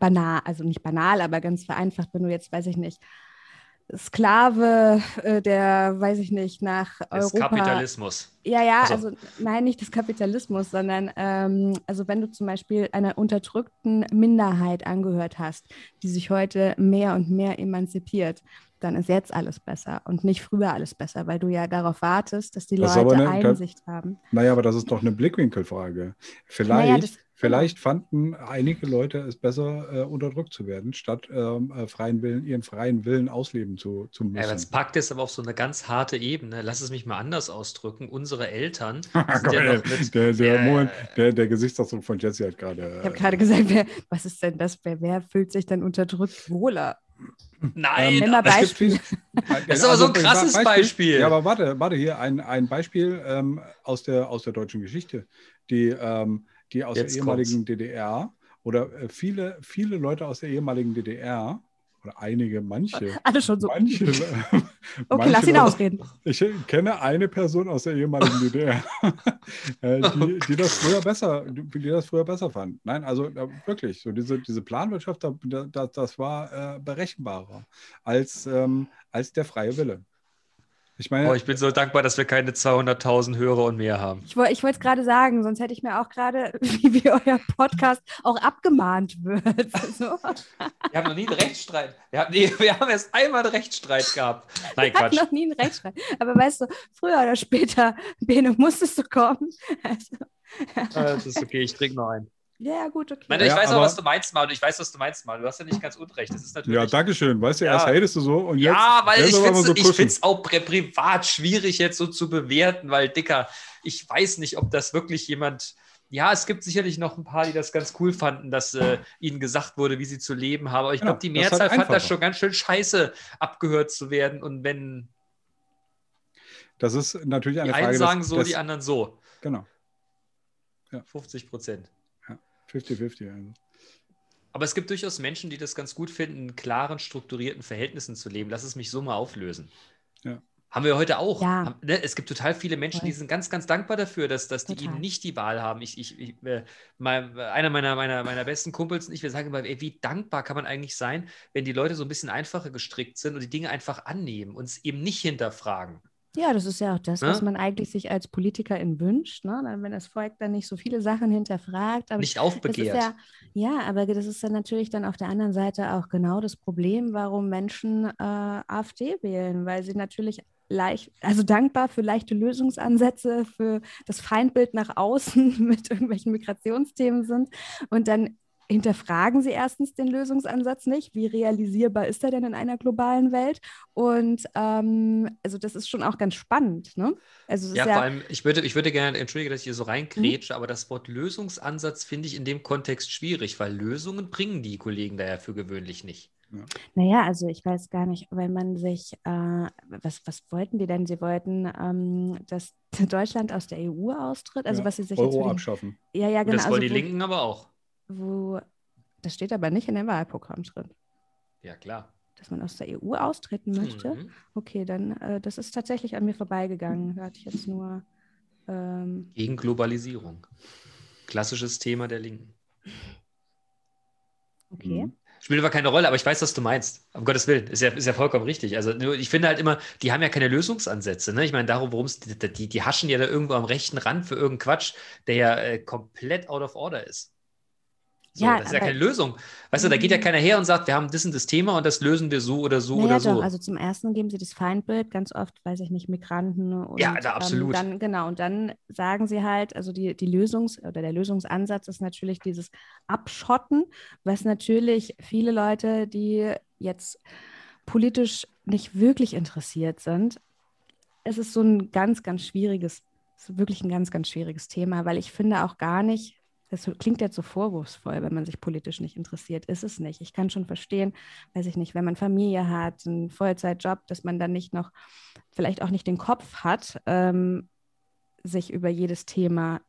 banal, also nicht banal, aber ganz vereinfacht, wenn du jetzt, weiß ich nicht, Sklave, äh, der, weiß ich nicht, nach Europa. Kapitalismus. Ja, ja, Ach so. also nein, nicht des Kapitalismus, sondern ähm, also wenn du zum Beispiel einer unterdrückten Minderheit angehört hast, die sich heute mehr und mehr emanzipiert, dann ist jetzt alles besser und nicht früher alles besser, weil du ja darauf wartest, dass die Das Leute eine- Einsicht haben. Naja, aber das ist doch eine Blickwinkelfrage. Vielleicht, Naja, das- vielleicht fanden einige Leute es besser, äh, unterdrückt zu werden, statt ähm, äh, freien Willen, ihren freien Willen ausleben zu, zu Ja, das müssen. packt es aber auf so eine ganz harte Ebene. Lass es mich mal anders ausdrücken. Unsere Eltern [laughs] sind Komm, ja mit, der, der, Ja, Moment, der, der Gesichtsausdruck von Jesse hat gerade. Ich habe gerade gesagt, wer, was ist denn das? Wer, wer fühlt sich denn unterdrückt wohler? Nein, es gibt Beispiele. [laughs] Das ist aber so ein krasses Beispiel. Ja, aber warte, warte hier, ein, ein Beispiel ähm, aus, der, aus der deutschen Geschichte, die, ähm, die aus Jetzt der ehemaligen DDR oder äh, viele, viele Leute aus der ehehemaligen DDR oder einige, manche, [laughs] Alle schon so. manche, okay, [laughs] manche lass ihn Leute- ausreden. Ich kenne eine Person aus der ehemaligen DDR, [laughs] äh, die, die das früher besser, die das früher besser fand. Nein, also äh, wirklich, so diese, diese Planwirtschaft, da, da, das war äh, berechenbarer als, ähm, als der freie Wille. Ich meine, Oh, ich bin so dankbar, dass wir keine 200.000 Hörer und mehr haben. Ich, ich wollte es gerade sagen, sonst hätte ich mir auch gerade, [laughs] wie euer Podcast auch abgemahnt wird. [laughs] So. Wir haben noch nie einen Rechtsstreit. Wir haben, nee, [laughs] wir haben erst einmal einen Rechtsstreit gehabt. Nein, Ich hatte Quatsch. noch nie einen Rechtsstreit. Aber weißt du, früher oder später, Bene, musstest du kommen. Also, Äh, Das ist okay, ich trinke noch einen. Ja, gut, okay. Nein, ich Ja, weiß auch, was du meinst, Mal. Ich weiß, was du meinst, Mal. Du hast ja nicht ganz unrecht. Das ist natürlich. ja, Dankeschön. Weißt du, Ja. erst hatest du so und jetzt. Ja, weil jetzt ich finde so es auch pri privat schwierig jetzt so zu bewerten, weil, Dicker, ich weiß nicht, ob das wirklich jemand, Ja, es gibt sicherlich noch ein paar, die das ganz cool fanden, dass äh, ihnen gesagt wurde, wie sie zu leben haben. Aber ich Genau, glaube, die das ist halt Mehrzahl fand das schon ganz schön scheiße, abgehört zu werden. Und wenn Das ist natürlich die eine einen Frage. sagen des, so, des, die anderen so. Genau, 50 Prozent. 50-50. Also. Aber es gibt durchaus Menschen, die das ganz gut finden, in klaren, strukturierten Verhältnissen zu leben. Lass es mich so mal auflösen. Ja. Haben wir heute auch. Ja. Ne? Es gibt total viele Menschen, die sind ganz, ganz dankbar dafür, dass, dass die Total. eben nicht die Wahl haben. Ich, ich, ich, äh, mein, einer meiner, meiner, meiner besten Kumpels und ich, wir sagen immer, ey, wie dankbar kann man eigentlich sein, wenn die Leute so ein bisschen einfacher gestrickt sind und die Dinge einfach annehmen und es eben nicht hinterfragen. Ja, das ist ja auch das, Ne? was man eigentlich sich als Politikerin wünscht, ne? Wenn das Volk dann nicht so viele Sachen hinterfragt. Aber Nicht aufbegehrt. ja, ja, aber das ist dann natürlich dann auf der anderen Seite auch genau das Problem, warum Menschen äh, AfD wählen, weil sie natürlich leicht, also dankbar für leichte Lösungsansätze, für das Feindbild nach außen [laughs] mit irgendwelchen Migrationsthemen sind und dann hinterfragen sie erstens den Lösungsansatz nicht. Wie realisierbar ist er denn in einer globalen Welt? Und ähm, also das ist schon auch ganz spannend. Ne? Also es ist Ja, ja, vor allem, ich würde, ich würde gerne, entschuldige, dass ich hier so Mhm. reingrätsche, aber das Wort Lösungsansatz finde ich in dem Kontext schwierig, weil Lösungen bringen die Kollegen da ja für gewöhnlich nicht. Naja, also ich weiß gar nicht, wenn man sich, äh, was, was wollten die denn? Sie wollten, ähm, dass [laughs] Deutschland aus der EU austritt, also Ja, was sie sich jetzt Euro abschaffen. Ja, ja, Und genau. das wollen also die Linken aber auch. Wo, das steht aber nicht in dem Wahlprogramm drin, Ja, klar. dass man aus der EU austreten möchte. Mhm. Okay, dann, äh, das ist tatsächlich an mir vorbeigegangen. Da hatte ich jetzt nur, ähm, Gegen Globalisierung. Klassisches Thema der Linken. okay. Mhm. Spielt aber keine Rolle, aber ich weiß, was du meinst. Um Gottes Willen, ist ja, ist ja vollkommen richtig. Also ich finde halt immer, die haben ja keine Lösungsansätze. Ne? Ich meine, darum, worum es, die, die, die haschen ja da irgendwo am rechten Rand für irgendeinen Quatsch, der ja äh, komplett out of order ist. So, Ja, das ist ja keine Lösung. Weißt du, da geht ja Mhm. keiner her und sagt, wir haben das und das Thema und das lösen wir so oder so Naja, oder so. doch, also zum ersten geben sie das Feindbild, ganz oft, weiß ich nicht, Migranten und Ja, da absolut. Ähm, dann, genau, und dann sagen sie halt, also die, die Lösungs- oder der Lösungsansatz ist natürlich dieses Abschotten, was natürlich viele Leute, die jetzt politisch nicht wirklich interessiert sind, es ist so ein ganz, ganz schwieriges, es ist wirklich ein ganz, ganz schwieriges Thema, weil ich finde auch gar nicht, das klingt jetzt so vorwurfsvoll, wenn man sich politisch nicht interessiert. Ist es nicht. Ich kann schon verstehen, weiß ich nicht, wenn man Familie hat, einen Vollzeitjob, dass man dann nicht noch, vielleicht auch nicht den Kopf hat, ähm, sich über jedes Thema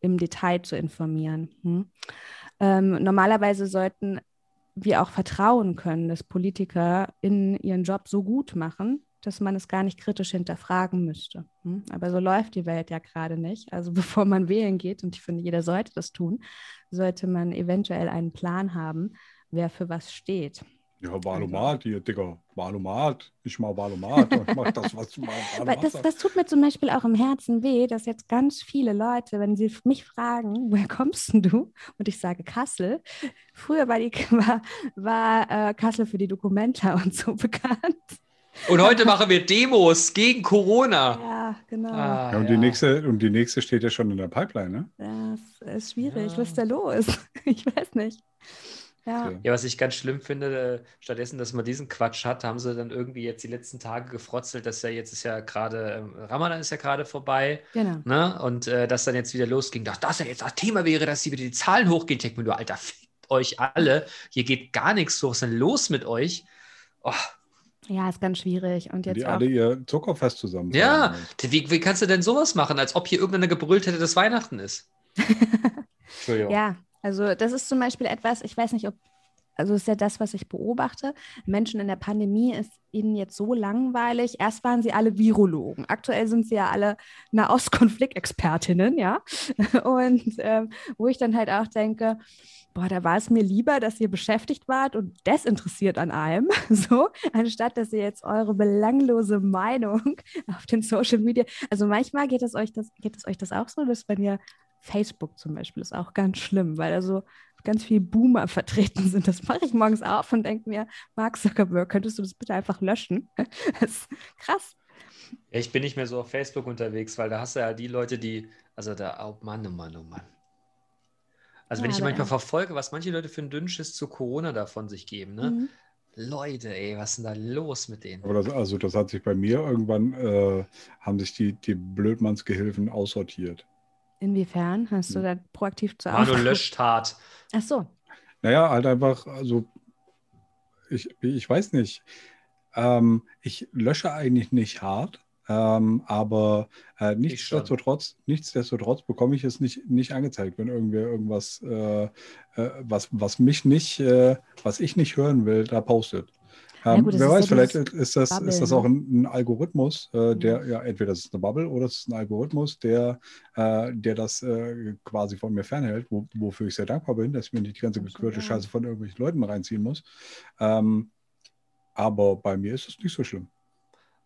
im Detail zu informieren. Hm? Ähm, normalerweise sollten wir auch vertrauen können, dass Politiker in ihren Job so gut machen, dass man es gar nicht kritisch hinterfragen müsste. Hm? Aber so läuft die Welt ja gerade nicht. Also [laughs] bevor man wählen geht, und ich finde, jeder sollte das tun, sollte man eventuell einen Plan haben, wer für was steht. Ja, Wahlomat hier, Digga. Wahlomat. Ich mach Wahlomat. Ich mach das, was du machst. Das, das tut mir zum Beispiel auch im Herzen weh, dass jetzt ganz viele Leute, wenn sie mich fragen, woher kommst denn du? Und ich sage Kassel. Früher war, die, [laughs] war, war äh, Kassel für die Dokumenta und so [laughs] bekannt. Und heute machen wir Demos gegen Corona. [laughs] Ja, genau. Ah, ja, und, Die nächste, und die nächste steht ja schon in der Pipeline, ne? Das ist schwierig. Ja. Was ist da los? [laughs] Ich weiß nicht. Ja. Ja, was ich ganz schlimm finde, äh, stattdessen, dass man diesen Quatsch hat, haben sie dann irgendwie jetzt die letzten Tage gefrotzelt, dass ja jetzt ist ja gerade, ähm, Ramadan ist ja gerade vorbei, Genau. ne? Und äh, dass dann jetzt wieder losging, dass das ja jetzt das Thema wäre, dass hier wieder die Zahlen hochgehen. Ich denke mir, du Alter, fickt euch alle, hier geht gar nichts hoch, was ist denn los mit euch? Oh, Ja, ist ganz schwierig. Und Die jetzt auch. alle ihr Zuckerfest zusammen. ja, wie, wie kannst du denn sowas machen, als ob hier irgendeiner gebrüllt hätte, dass Weihnachten ist? [laughs] Entschuldigung. Ja, also das ist zum Beispiel etwas, ich weiß nicht, ob, also ist ja das, was ich beobachte. Menschen in der Pandemie ist ihnen jetzt so langweilig. Erst waren sie alle Virologen. Aktuell sind sie ja alle Nahostkonfliktexpertinnen, ja. Und ähm, wo ich dann halt auch denke, boah, da war es mir lieber, dass ihr beschäftigt wart und desinteressiert an allem, [laughs] so, anstatt dass ihr jetzt eure belanglose Meinung [laughs] auf den Social Media, also manchmal geht es euch das, geht es euch das auch so, dass wenn ihr Facebook zum Beispiel ist auch ganz schlimm, weil also ganz viel Boomer [laughs] vertreten sind. Das mache ich morgens auf und denke mir, Mark Zuckerberg, könntest du das bitte einfach löschen? [laughs] Das ist krass. Ich bin nicht mehr so auf Facebook unterwegs, weil da hast du ja die Leute, die, also da, oh Mann, oh Mann, oh Mann. Also wenn Ja, ich aber manchmal ja. verfolge, was manche Leute für einen Dünnschiss zu Corona davon sich geben, ne? Mhm. Leute, ey, was ist denn da los mit denen? Aber das, also das hat sich bei mir irgendwann, äh, haben sich die, die Blödmannsgehilfen aussortiert. Inwiefern? Hast du da proaktiv zur Manu Aufgabe- löscht hart. Ach so. Naja, halt einfach, also ich, ich weiß nicht. Ähm, ich lösche eigentlich nicht hart, ähm, aber äh, nichtsdestotrotz, nichtsdestotrotz bekomme ich es nicht, nicht angezeigt, wenn irgendwer irgendwas, äh, äh, was, was mich nicht, äh, was ich nicht hören will, da postet. Ja, Ähm, gut, wer weiß, ja vielleicht ist das, Bubble, ist das auch ein, ein Algorithmus, äh, der, Mhm. ja, entweder das ist eine Bubble oder es ist ein Algorithmus, der, äh, der das äh, quasi von mir fernhält, wo, wofür ich sehr dankbar bin, dass ich mir nicht die ganze gequirlte. Scheiße von irgendwelchen Leuten reinziehen muss. Ähm, aber bei mir ist es nicht so schlimm.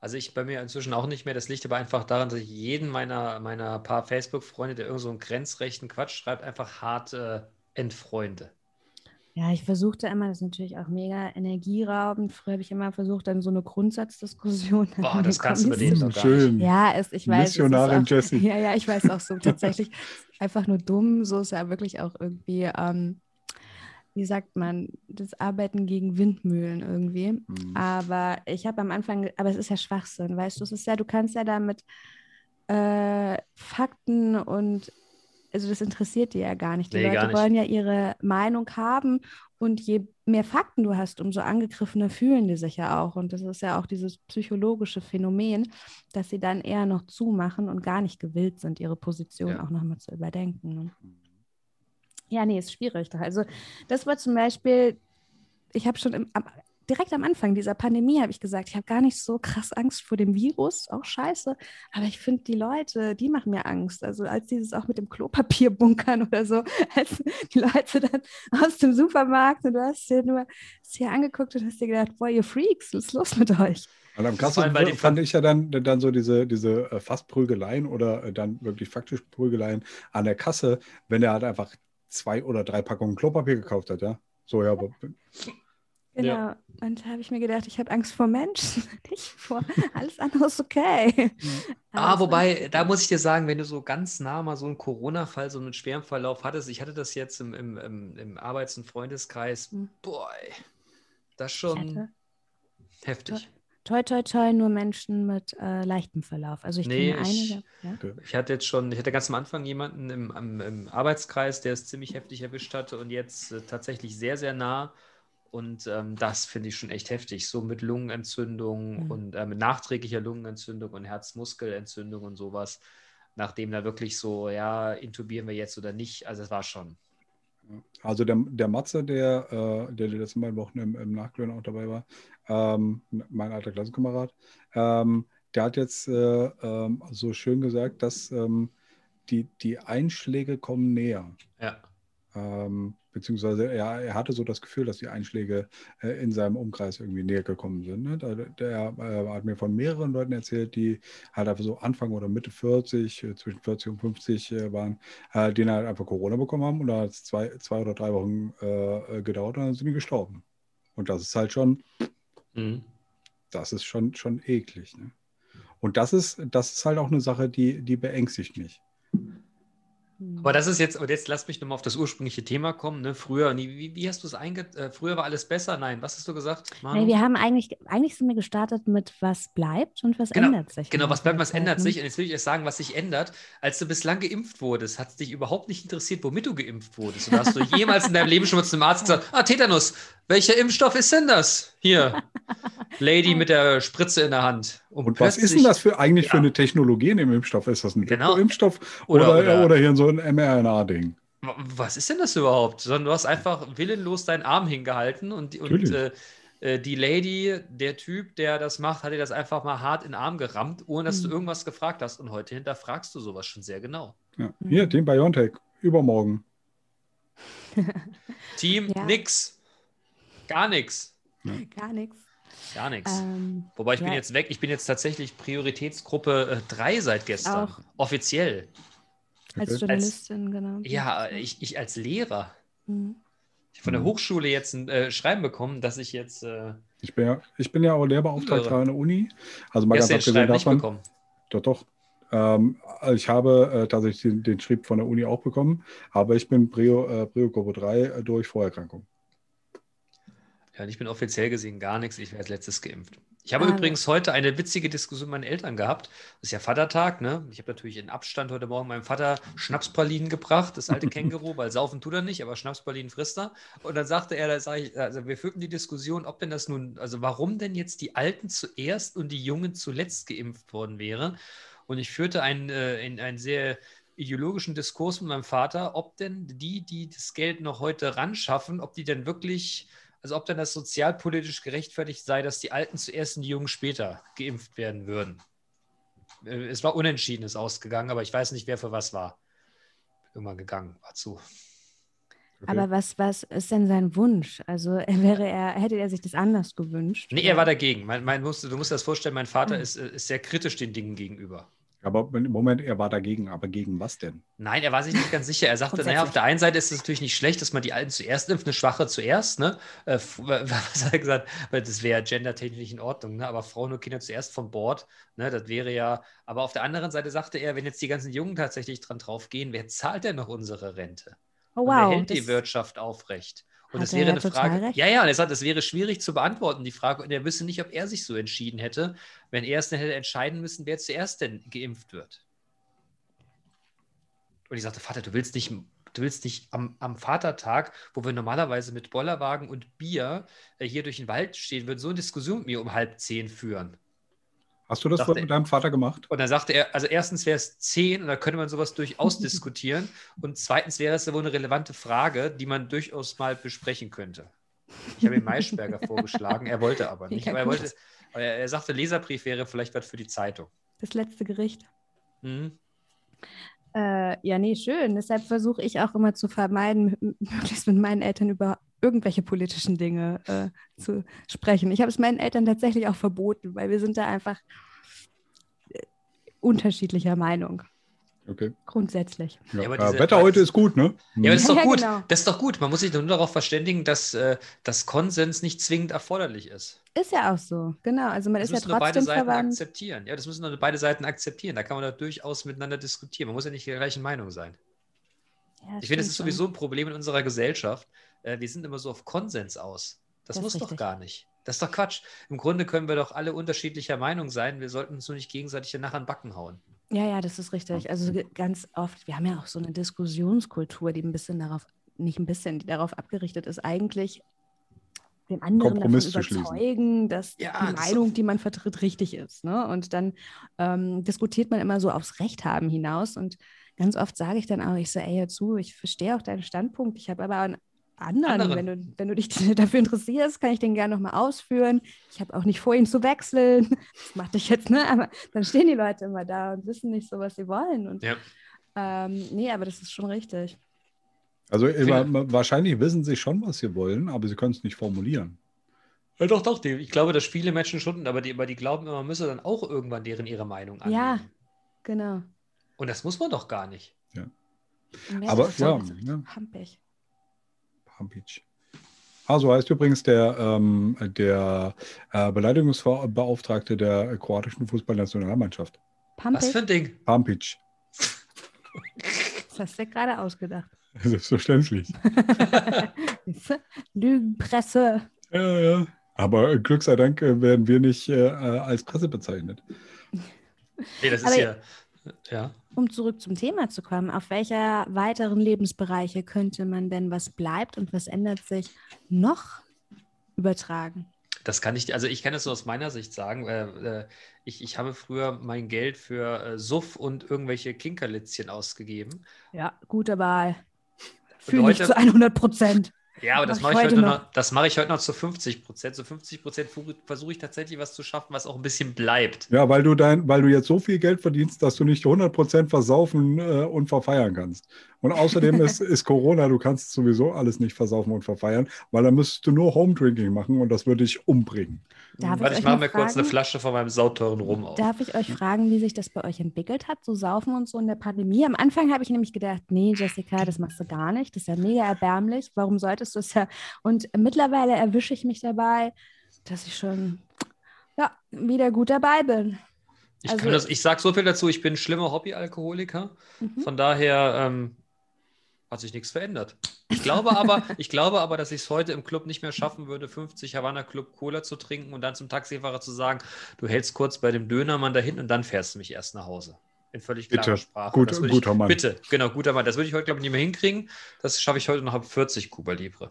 Also ich bei mir inzwischen auch nicht mehr. Das liegt aber einfach daran, dass ich jeden meiner, meiner paar Facebook-Freunde, der irgend so einen grenzrechten Quatsch schreibt, einfach hart äh, entfreunde. Ja, ich versuchte immer, das ist natürlich auch mega energieraubend. Früher habe ich immer versucht, dann so eine Grundsatzdiskussion. Boah, das kannst du mit denen doch gar Schön. Ja, es, ich weiß. Missionarin auch, Jessie. [laughs] Ja, ja, ich weiß auch so. Tatsächlich ist einfach nur dumm. So ist ja wirklich auch irgendwie, ähm, wie sagt man, das Arbeiten gegen Windmühlen irgendwie. Mhm. Aber ich habe am Anfang, aber es ist ja Schwachsinn, weißt du, es ist ja, du kannst ja damit äh, Fakten und also das interessiert die ja gar nicht. Die Nee, Leute nicht. wollen ja ihre Meinung haben und je mehr Fakten du hast, umso angegriffener fühlen die sich ja auch. Und das ist ja auch dieses psychologische Phänomen, dass sie dann eher noch zumachen und gar nicht gewillt sind, ihre Position Ja. auch nochmal zu überdenken. Ne? Ja, nee, ist schwierig. doch. Also das war zum Beispiel, ich habe schon im, am, direkt am Anfang dieser Pandemie habe ich gesagt, ich habe gar nicht so krass Angst vor dem Virus, auch scheiße. Aber ich finde die Leute, die machen mir Angst. Also als dieses auch mit dem Klopapier bunkern oder so, [laughs] als die Leute dann aus dem Supermarkt und du hast dir nur hast dir angeguckt und hast dir gedacht, boah, ihr Freaks, was ist los mit euch? Und am krassesten fand ich ja dann, dann so diese, diese äh, fast Prügeleien oder äh, dann wirklich faktisch Prügeleien an der Kasse, wenn er halt einfach zwei oder drei Packungen Klopapier gekauft hat, ja. So, ja, aber Genau. Ja. Und da habe ich mir gedacht, ich habe Angst vor Menschen, [laughs] nicht vor alles andere ist okay. Ah, Also, wobei, da muss ich dir sagen, wenn du so ganz nah mal so einen Corona-Fall, so einen schweren Verlauf hattest, ich hatte das jetzt im, im, im, im Arbeits- und Freundeskreis, Hm. boah, das ich schon heftig. toi, toi, toi, nur Menschen mit äh, leichtem Verlauf. Also ich Nee, kenne ich- einige. Ja? Ich hatte jetzt schon, ich hatte ganz am Anfang jemanden im, am- im Arbeitskreis, der es ziemlich heftig erwischt hatte und jetzt äh, tatsächlich sehr, sehr nah. Und ähm, das finde ich schon echt heftig. So mit Lungenentzündung Mhm. und äh, mit nachträglicher Lungenentzündung und Herzmuskelentzündung und sowas. Nachdem da wirklich so, ja, intubieren wir jetzt oder nicht. Also es war schon. Also der, der Matze, der, äh, der die letzten beiden Wochen im, im Nachglühen auch dabei war, ähm, mein alter Klassenkamerad, ähm, der hat jetzt äh, ähm, so schön gesagt, dass ähm, die, die Einschläge kommen näher. Ja. Ähm, beziehungsweise er, er hatte so das Gefühl, dass die Einschläge äh, in seinem Umkreis irgendwie näher gekommen sind. Ne? Der, der äh, hat mir von mehreren Leuten erzählt, die halt einfach so Anfang oder Mitte 40, äh, zwischen 40 und 50 äh, waren, äh, die halt einfach Corona bekommen haben und da hat es zwei, zwei oder drei Wochen äh, äh, gedauert und dann sind die gestorben. Und das ist halt schon, Mhm. das ist schon, schon eklig. Ne? Und das ist, das ist halt auch eine Sache, die, die beängstigt mich. Hm. Aber das ist jetzt, und jetzt lass mich nochmal auf das ursprüngliche Thema kommen. Ne? Früher, wie, wie hast du es einge... Äh, früher war alles besser? Nein, was hast du gesagt? Nee, wir haben eigentlich, eigentlich sind wir gestartet mit was bleibt und was Genau, ändert sich. Genau, im was bleibt, was Zeit, ändert ne? sich? Und jetzt will ich erst sagen, was sich ändert. Als du bislang geimpft wurdest, hat es dich überhaupt nicht interessiert, womit du geimpft wurdest. Oder hast du jemals in deinem Leben schon mal zum Arzt gesagt, ah, Tetanus, welcher Impfstoff ist denn das? Hier, Lady mit der Spritze in der Hand. Und was ist denn das für eigentlich für Ja. eine Technologie in dem Impfstoff? Ist das ein Genau. Impfstoff Oder- oder, oder- oder, hier so ein mRNA-Ding? Was ist denn das überhaupt? Sondern du hast einfach willenlos deinen Arm hingehalten und, die- und äh, äh, die Lady, der Typ, der das macht, hat dir das einfach mal hart in den Arm gerammt, ohne dass du Mhm. irgendwas gefragt hast. Und heute hinterfragst du sowas schon sehr genau. Ja. Mhm. Hier, Team Biontech, übermorgen. Team, [laughs] Ja. nix. Gar nichts. Gar nichts. Gar nichts. Ähm, Wobei ich bin ja. jetzt weg. Ich bin jetzt tatsächlich Prioritätsgruppe 3 seit gestern. Auch. Offiziell. als Okay. Journalistin, genau. Ja, ich, ich als Lehrer. Mhm. Ich habe von der Mhm. Hochschule jetzt ein äh, Schreiben bekommen, dass ich jetzt. Äh, Ich bin ja, ich bin ja auch Lehrbeauftragter an der Uni. Also mal ganz abgesehen Schreiben nicht davon. bekommen. Doch, doch. Ähm, ich habe äh, tatsächlich den, den Schrieb von der Uni auch bekommen, aber ich bin Prio, äh, Prio Gruppe 3 äh, durch Vorerkrankung. Ja, ich bin offiziell gesehen gar nichts. Ich werde als letztes geimpft. Ich habe Ah, übrigens heute eine witzige Diskussion mit meinen Eltern gehabt. Das ist ja Vatertag, ne? Ich habe natürlich in Abstand heute Morgen meinem Vater Schnapspralinen gebracht, das alte [laughs] Känguru, weil saufen tut er nicht, aber Schnapspralinen frisst er. Und dann sagte er, da sage ich, also wir führten die Diskussion, ob denn das nun, also warum denn jetzt die Alten zuerst und die Jungen zuletzt geimpft worden wäre. Und ich führte einen, äh, in einen sehr ideologischen Diskurs mit meinem Vater, ob denn die, die das Geld noch heute ran schaffen, ob die denn wirklich also ob dann das sozialpolitisch gerechtfertigt sei, dass die Alten zuerst und die Jungen später geimpft werden würden. Äh, Es war unentschiedenes ausgegangen, aber ich weiß nicht, wer für was war. Irgendwann gegangen, war zu. Okay. Aber was, was ist denn sein Wunsch? Also er wäre er, hätte er sich das anders gewünscht? Nee, er war dagegen. Mein, mein, musst, du musst dir das vorstellen, mein Vater Mhm. ist, äh, ist sehr kritisch den Dingen gegenüber. Aber im Moment, er war dagegen. Aber gegen was denn? Nein, er war sich nicht ganz sicher. Er sagte, naja, auf der einen Seite ist es natürlich nicht schlecht, dass man die Alten zuerst impft, eine Schwache zuerst. Ne? Äh, [laughs] was hat er gesagt? Weil das wäre gendertechnisch in Ordnung. Ne? Aber Frauen und Kinder zuerst vom Bord. Ne? Das wäre ja. Aber auf der anderen Seite sagte er, wenn jetzt die ganzen Jungen tatsächlich dran draufgehen, wer zahlt denn noch unsere Rente? Oh Und wow. wer hält die das- Wirtschaft aufrecht? Und er wäre eine Frage. recht. Ja, ja, und er sagt, es wäre schwierig zu beantworten, die Frage. Und er wüsste nicht, ob er sich so entschieden hätte, wenn er es dann hätte entscheiden müssen, wer zuerst denn geimpft wird. Und ich sagte, Vater, du willst nicht, du willst nicht am, am Vatertag, wo wir normalerweise mit Bollerwagen und Bier äh, hier durch den Wald stehen würden, so eine Diskussion mit mir um halb zehn führen. Hast du das wohl mit deinem Vater gemacht? Und dann sagte er, also erstens wäre es zehn und da könnte man sowas durchaus [laughs] diskutieren. Und zweitens wäre es ja wohl eine relevante Frage, die man durchaus mal besprechen könnte. Ich habe ihm Maischberger [laughs] vorgeschlagen, er wollte aber nicht. Ja, aber er, wollte, aber er, er sagte, Leserbrief wäre vielleicht was für die Zeitung. Das letzte Gericht. Mhm. Äh, ja, nee, schön. Deshalb versuche ich auch immer zu vermeiden, [laughs] möglichst mit meinen Eltern über irgendwelche politischen Dinge äh, zu sprechen. Ich habe es meinen Eltern tatsächlich auch verboten, weil wir sind da einfach äh, unterschiedlicher Meinung, Okay. grundsätzlich. Ja. Ja, aber diese- Wetter heute ist gut, ne? Ja, aber das ist Ja, doch ja, gut. genau. Das ist doch gut. Man muss sich nur darauf verständigen, dass, äh, dass Konsens nicht zwingend erforderlich ist. Ist ja auch so, genau. Also man Das ist ja müssen nur beide trotzdem Seiten verwandt. akzeptieren. Ja, das müssen nur beide Seiten akzeptieren. Da kann man da durchaus miteinander diskutieren. Man muss ja nicht der gleichen Meinung sein. Ja, Ich finde, das ist sowieso ein Problem in unserer Gesellschaft. Äh, wir sind immer so auf Konsens aus. Das, Das muss doch gar nicht. Das ist doch Quatsch. Im Grunde können wir doch alle unterschiedlicher Meinung sein. Wir sollten uns nur nicht gegenseitig danach an den Backen hauen. Ja, ja, das ist richtig. Also ganz oft, wir haben ja auch so eine Diskussionskultur, die ein bisschen darauf, nicht ein bisschen, die darauf abgerichtet ist, eigentlich den anderen davon Kompromiss zu überzeugen, dass Ja, die das Meinung, die man vertritt, richtig ist. Ne? Und dann ähm, diskutiert man immer so aufs Recht haben hinaus. Und ganz oft sage ich dann auch, ich so, ey, hör zu, ich verstehe auch deinen Standpunkt, ich habe aber einen anderen, Anderen. Wenn, du, wenn du dich [laughs] dafür interessierst, kann ich den gerne nochmal ausführen. Ich habe auch nicht vor, ihn zu wechseln. [laughs] Das machte ich jetzt, ne? Aber dann stehen die Leute immer da und wissen nicht so, was sie wollen. Und Ja. ähm, nee, aber das ist schon richtig. Also immer, wahrscheinlich wissen sie schon, was sie wollen, aber sie können es nicht formulieren. Ja, doch, doch. Die, ich glaube, dass viele Menschen schon, aber die, aber die glauben immer, man müsse dann auch irgendwann deren ihre Meinung annehmen. Ja. Genau. Und das muss man doch gar nicht. Wer Aber ja, so ja. Pampig. Beach. Ah, so heißt übrigens der, ähm, der äh, Beleidigungsbeauftragte der kroatischen Fußballnationalmannschaft. Was für ein Ding? Beach. Das hast du dir gerade ausgedacht. Selbstverständlich. [laughs] Lügenpresse. Ja, ja. Aber äh, Glück sei Dank äh, werden wir nicht äh, äh, als Presse bezeichnet. Nee, das ist Aber- ja. Ja. Um zurück zum Thema zu kommen, auf welcher weiteren Lebensbereiche könnte man denn, was bleibt und was ändert sich, noch übertragen? Das kann ich, also ich kann es nur aus meiner Sicht sagen. Äh, äh, ich, ich habe früher mein Geld für äh, Suff und irgendwelche Kinkerlitzchen ausgegeben. Ja, gute Wahl. Fühle ich zu 100 Prozent. Ja, aber das Mach mache ich ich, heute heute noch. das mache ich heute noch zu 50 Prozent. Zu 50 Prozent versuche ich tatsächlich was zu schaffen, was auch ein bisschen bleibt. Ja, weil du dein, weil du jetzt so viel Geld verdienst, dass du nicht 100% versaufen äh, und verfeiern kannst. Und außerdem [laughs] ist, ist Corona, du kannst sowieso alles nicht versaufen und verfeiern, weil dann müsstest du nur Home Drinking machen und das würde dich umbringen. Darf Warte, ich ich mache mir kurz eine? Flasche von meinem sauteuren Rum auf. Darf ich euch fragen, wie sich das bei euch entwickelt hat, so Saufen und so in der Pandemie? Am Anfang habe ich nämlich gedacht, nee, Jessica, das machst du gar nicht. Das ist ja mega erbärmlich. Warum solltest du es ja? Und mittlerweile erwische ich mich dabei, dass ich schon ja, wieder gut dabei bin. Ich, also- kann das, ich sage so viel dazu, ich bin ein schlimmer Hobbyalkoholiker. Mhm. Von daher, ähm, Hat sich nichts verändert. Ich glaube aber, [laughs] ich glaube aber, dass ich es heute im Club nicht mehr schaffen würde, 50 Havanna Club Cola zu trinken und dann zum Taxifahrer zu sagen, du hältst kurz bei dem Dönermann da hinten und dann fährst du mich erst nach Hause. In völlig klarer Bitte. Sprache. Gut, Das guter ich, Mann. Bitte, genau, guter Mann. Das würde ich heute, glaube ich, nicht mehr hinkriegen. Das schaffe ich heute noch ab 40 Cuba Libre.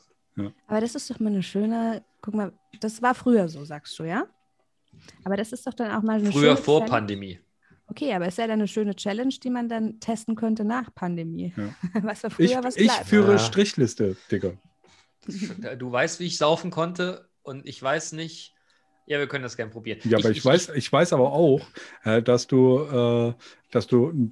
Aber das ist doch mal eine schöne, guck mal, das war früher so, sagst du, ja? Aber das ist doch dann auch mal eine Früher schöne vor Challenge. Pandemie. Okay, aber ist ja dann eine schöne Challenge, die man dann testen könnte nach Pandemie. Ja. [laughs] Was war früher, Ich, was ich führe Ja. Strichliste, Digga. Du weißt, wie ich saufen konnte und ich weiß nicht. Ja, wir können das gerne probieren. Ja, aber ich, weiß, ich weiß aber auch, äh, dass du, äh, dass du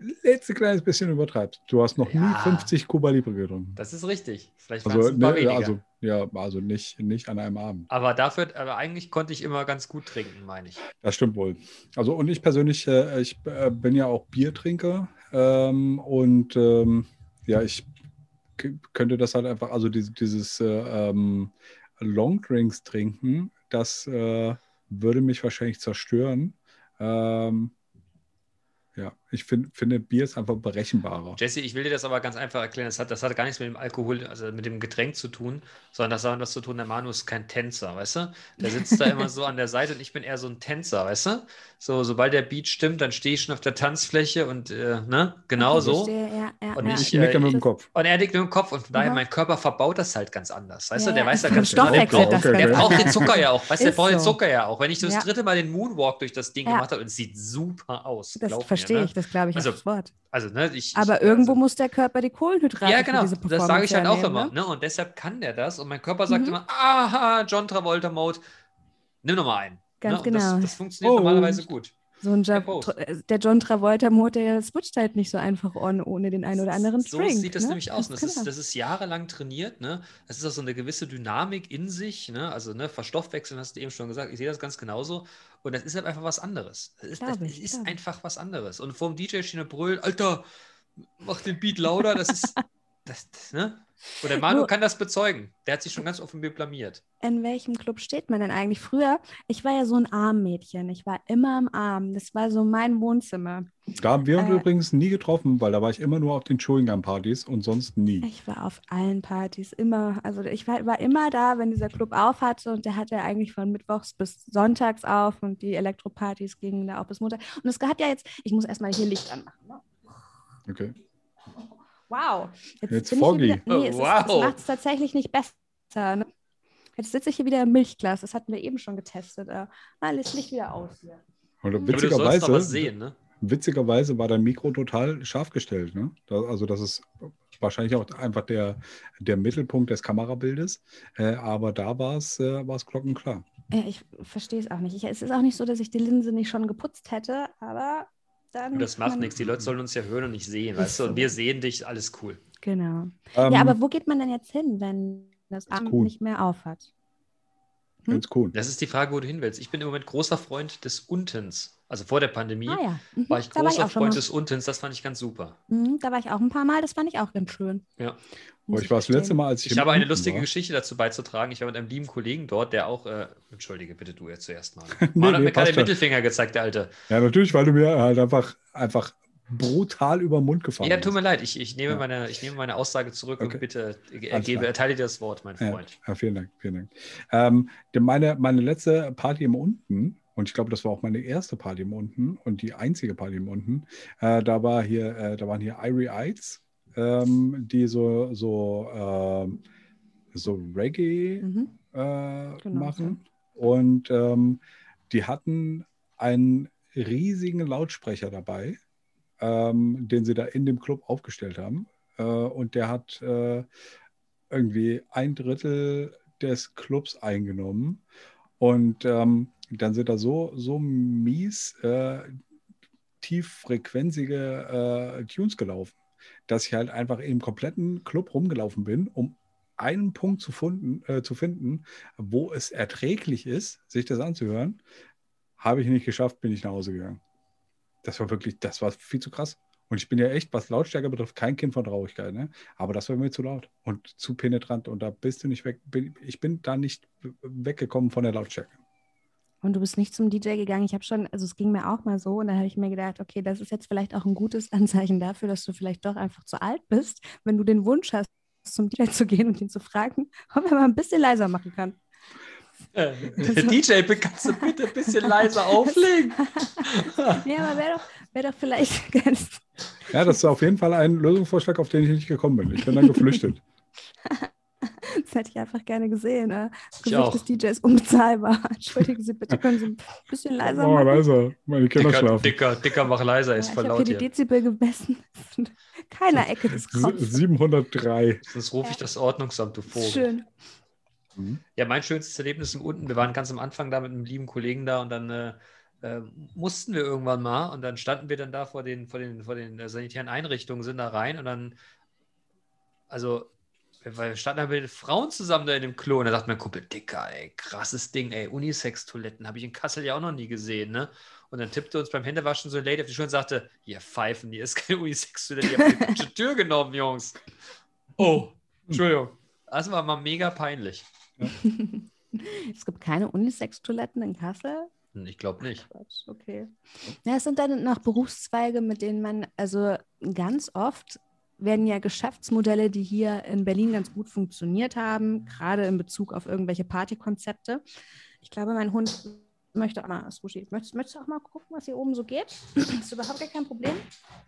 ein letztes kleines bisschen übertreibst. Du hast noch nie Ja. 50 Cuba Libre getrunken. Das ist richtig. Vielleicht Also, es ein paar ne, weniger. also, ja, also nicht, nicht an einem Abend. aber dafür, aber eigentlich konnte ich immer ganz gut trinken, meine ich. Das stimmt wohl. Also und ich persönlich, äh, ich äh, bin ja auch Biertrinker ähm, und ähm, ja, ich könnte das halt einfach, also diese, dieses äh, ähm, Longdrinks trinken, das äh, würde mich wahrscheinlich zerstören. Ähm, ja, ich find, finde, Bier ist einfach berechenbarer. Jesse, ich will dir das aber ganz einfach erklären. Das hat, das hat gar nichts mit dem Alkohol, also mit dem Getränk zu tun, sondern das hat was zu tun. Der Manu ist kein Tänzer, weißt du? Der sitzt da immer so an der Seite und ich bin eher so ein Tänzer, weißt du? So, sobald der Beat stimmt, dann stehe ich schon auf der Tanzfläche und, äh, ne? Genau Okay, so. verstehe, ja, ja, Und ja. Ich äh, nicke mit dem Kopf. Und er nickt mit dem Kopf und von daher, Mhm. mein Körper verbaut das halt ganz anders. Weißt du, Ja, der ja, weiß ja ganz genau, der braucht, das der braucht den. Zucker ja auch. Weißt du, der braucht den so. Zucker ja auch. Wenn ich das Ja. dritte Mal den Moonwalk durch das Ding Ja. gemacht habe, und es sieht super aus. Das mir, verstehe ne? ich, das glaube ich Also, aufs Wort. Also, ne, ich, Aber ich, irgendwo also, muss der Körper die Kohlenhydrate Ja, für genau. diese Das sage ich halt auch immer. ne? Ne? Und deshalb kann der das. Und mein Körper sagt Mhm. immer, aha, John Travolta Mode, nimm noch mal einen. Ganz ne? Genau. Das, das funktioniert Oh. normalerweise gut. So ein äh, der John Travolta-Mode, der switcht halt nicht so einfach on, ohne den einen oder anderen so Drink. sieht das ne? nämlich aus. Ganz Das, ist, das ist jahrelang trainiert. Ne? Das ist auch so eine gewisse Dynamik in sich. Ne? Also ne, Verstoffwechseln hast du eben schon gesagt. Ich sehe das ganz genauso. Und das ist halt einfach was anderes. Das ist, das ich, ist einfach was anderes. Und vorm DJ stehen und brüllen, Alter, mach den Beat lauter. Das ist, [laughs] das, das, ne? Und der Manu kann das bezeugen. Der hat sich schon ganz offen mir blamiert. In welchem Club steht man denn eigentlich? Früher, ich war ja so ein Armmädchen. Ich war immer im Arm. Das war so mein Wohnzimmer. Da haben wir uns Äh. übrigens nie getroffen, weil da war ich immer nur auf den Chewing-Gum-Partys und sonst nie. Ich war auf allen Partys immer. Also ich war, war immer da, wenn dieser Club auf hatte. Und der hatte eigentlich von Mittwochs bis Sonntags auf. Und die Elektropartys gingen da auch bis Montag. Und es hat ja jetzt, ich muss erstmal hier Licht anmachen. Ne? Okay. Wow. Jetzt bin ich Foggy. hier wieder, nee, es, ist- Wow. es macht es tatsächlich nicht besser. Ne? Jetzt sitze ich hier wieder im Milchglas. Das hatten wir eben schon getestet. Äh, ah, lässt Licht wieder aus hier. Was witzigerweise, sehen, ne? witzigerweise war dein Mikro total scharf gestellt. Ne? Da, also das ist wahrscheinlich auch einfach der, der Mittelpunkt des Kamerabildes. Äh, aber da war es äh, war's glockenklar. Ja, ich verstehe es auch nicht. Ich, es ist auch nicht so, dass ich die Linse nicht schon geputzt hätte, aber dann. Und das macht nichts. Die Leute sollen uns ja hören und nicht sehen, weißt du? Und wir sehen dich, alles cool. Genau. Ähm, ja, aber wo geht man denn jetzt hin, wenn das Amt cool. nicht mehr aufhat? Hm? ganz cool. Das ist die Frage, wo du hin willst. Ich bin im Moment großer Freund des Untens. Also vor der Pandemie Ah ja. Mhm. war ich da war ich großer auch schon Freund des Untens. Das fand ich ganz super. Mhm, da war ich auch ein paar Mal. Das fand ich auch ganz schön. Ja. Muss ich war das letzte Mal, als ich Ich habe eine lustige war. Geschichte dazu beizutragen. Ich war mit einem lieben Kollegen dort, der auch. Äh, Entschuldige bitte du jetzt zuerst mal. [laughs] Nee, Man hat nee, mir gerade den. Mittelfinger gezeigt, der Alte. Ja, natürlich, weil du mir halt einfach, einfach brutal über den Mund gefahren Ja, tut mir leid. Ich, ich, nehme, Ja. meine, ich nehme meine Aussage zurück Okay. und bitte äh, gebe, erteile dir das Wort, mein Ja, Freund. ja, vielen Dank, vielen Dank. Ähm, denn meine, meine letzte Party im Unten, und ich glaube, das war auch meine erste Party im Unten und die einzige Party im Unten, äh, da war hier, äh, da waren hier Irie Eyes, ähm, die so, so, ähm, so Reggae Mhm. äh, Genau, machen. Und ähm, die hatten einen riesigen Lautsprecher dabei, ähm, den sie da in dem Club aufgestellt haben. Äh, und der hat äh, irgendwie ein Drittel des Clubs eingenommen. Und ähm, dann sind da so, so mies äh, tieffrequenzige äh, Tunes gelaufen, dass ich halt einfach im kompletten Club rumgelaufen bin, um einen Punkt zu, funden, äh, zu finden, wo es erträglich ist, sich das anzuhören. Habe ich nicht geschafft, bin ich nach Hause gegangen. Das war wirklich, das war viel zu krass. Und ich bin ja echt, was Lautstärke betrifft, kein Kind von Traurigkeit. Ne? Aber das war mir zu laut und zu penetrant. Und da bist du nicht weg. Bin, ich bin da nicht weggekommen von der Lautstärke. Und du bist nicht zum DJ gegangen. Ich habe schon, also es ging mir auch mal so und da habe ich mir gedacht, okay, das ist jetzt vielleicht auch ein gutes [laughs] Anzeichen dafür, dass du vielleicht doch einfach zu alt bist, wenn du den Wunsch hast, zum DJ zu gehen und ihn zu fragen, ob er mal ein bisschen leiser machen kann. Äh, DJ, kannst du bitte ein bisschen leiser auflegen? ja, aber wäre doch, wär doch vielleicht [laughs] ganz. Ja, das ist auf jeden Fall ein Lösungsvorschlag, auf den ich nicht gekommen bin. Ich bin dann geflüchtet. [laughs] Das hätte ich einfach gerne gesehen. Ne? Das Ich Gewicht auch. des DJs unbezahlbar. [laughs] Entschuldigen Sie bitte, können Sie ein bisschen leiser Oh, machen? leiser. Meine Kinder Dicker, schlafen. dicker, dicker, mach leiser, ist Ja, voll ich habe laut hier die hier. Dezibel gemessen. Keiner Ecke des Kopfs. 703. Sonst rufe ich das Ordnungsamt, du Vogel. Schön. Mhm. Ja, mein schönstes Erlebnis im unten. Wir waren ganz am Anfang da mit einem lieben Kollegen da und dann äh, äh, mussten wir irgendwann mal und dann standen wir dann da vor den, vor den, vor den äh, sanitären Einrichtungen, sind da rein und dann, also, wir wir standen da mit den Frauen zusammen da in dem Klo und da sagt mein Kumpel, Dicker, ey, krasses Ding, ey, Unisex-Toiletten habe ich in Kassel ja auch noch nie gesehen, ne? Und dann tippte uns beim Händewaschen so ein Lady auf die Schulter und sagte, ihr Pfeifen, hier ist keine Unisex-Toilette, ihr habt eine falsche Tür genommen, Jungs. Oh, Entschuldigung. Das war mal mega peinlich. [laughs] Es gibt keine Unisex-Toiletten in Kassel. Hm, Ich glaube nicht. Quatsch, okay. Ja, es sind dann noch Berufszweige, mit denen man, also ganz oft werden ja Geschäftsmodelle, die hier in Berlin ganz gut funktioniert haben, gerade in Bezug auf irgendwelche Partykonzepte. Ich glaube, mein Hund möchte auch mal, Sushi, möchtest, möchtest du auch mal gucken, was hier oben so geht? ist überhaupt gar kein Problem.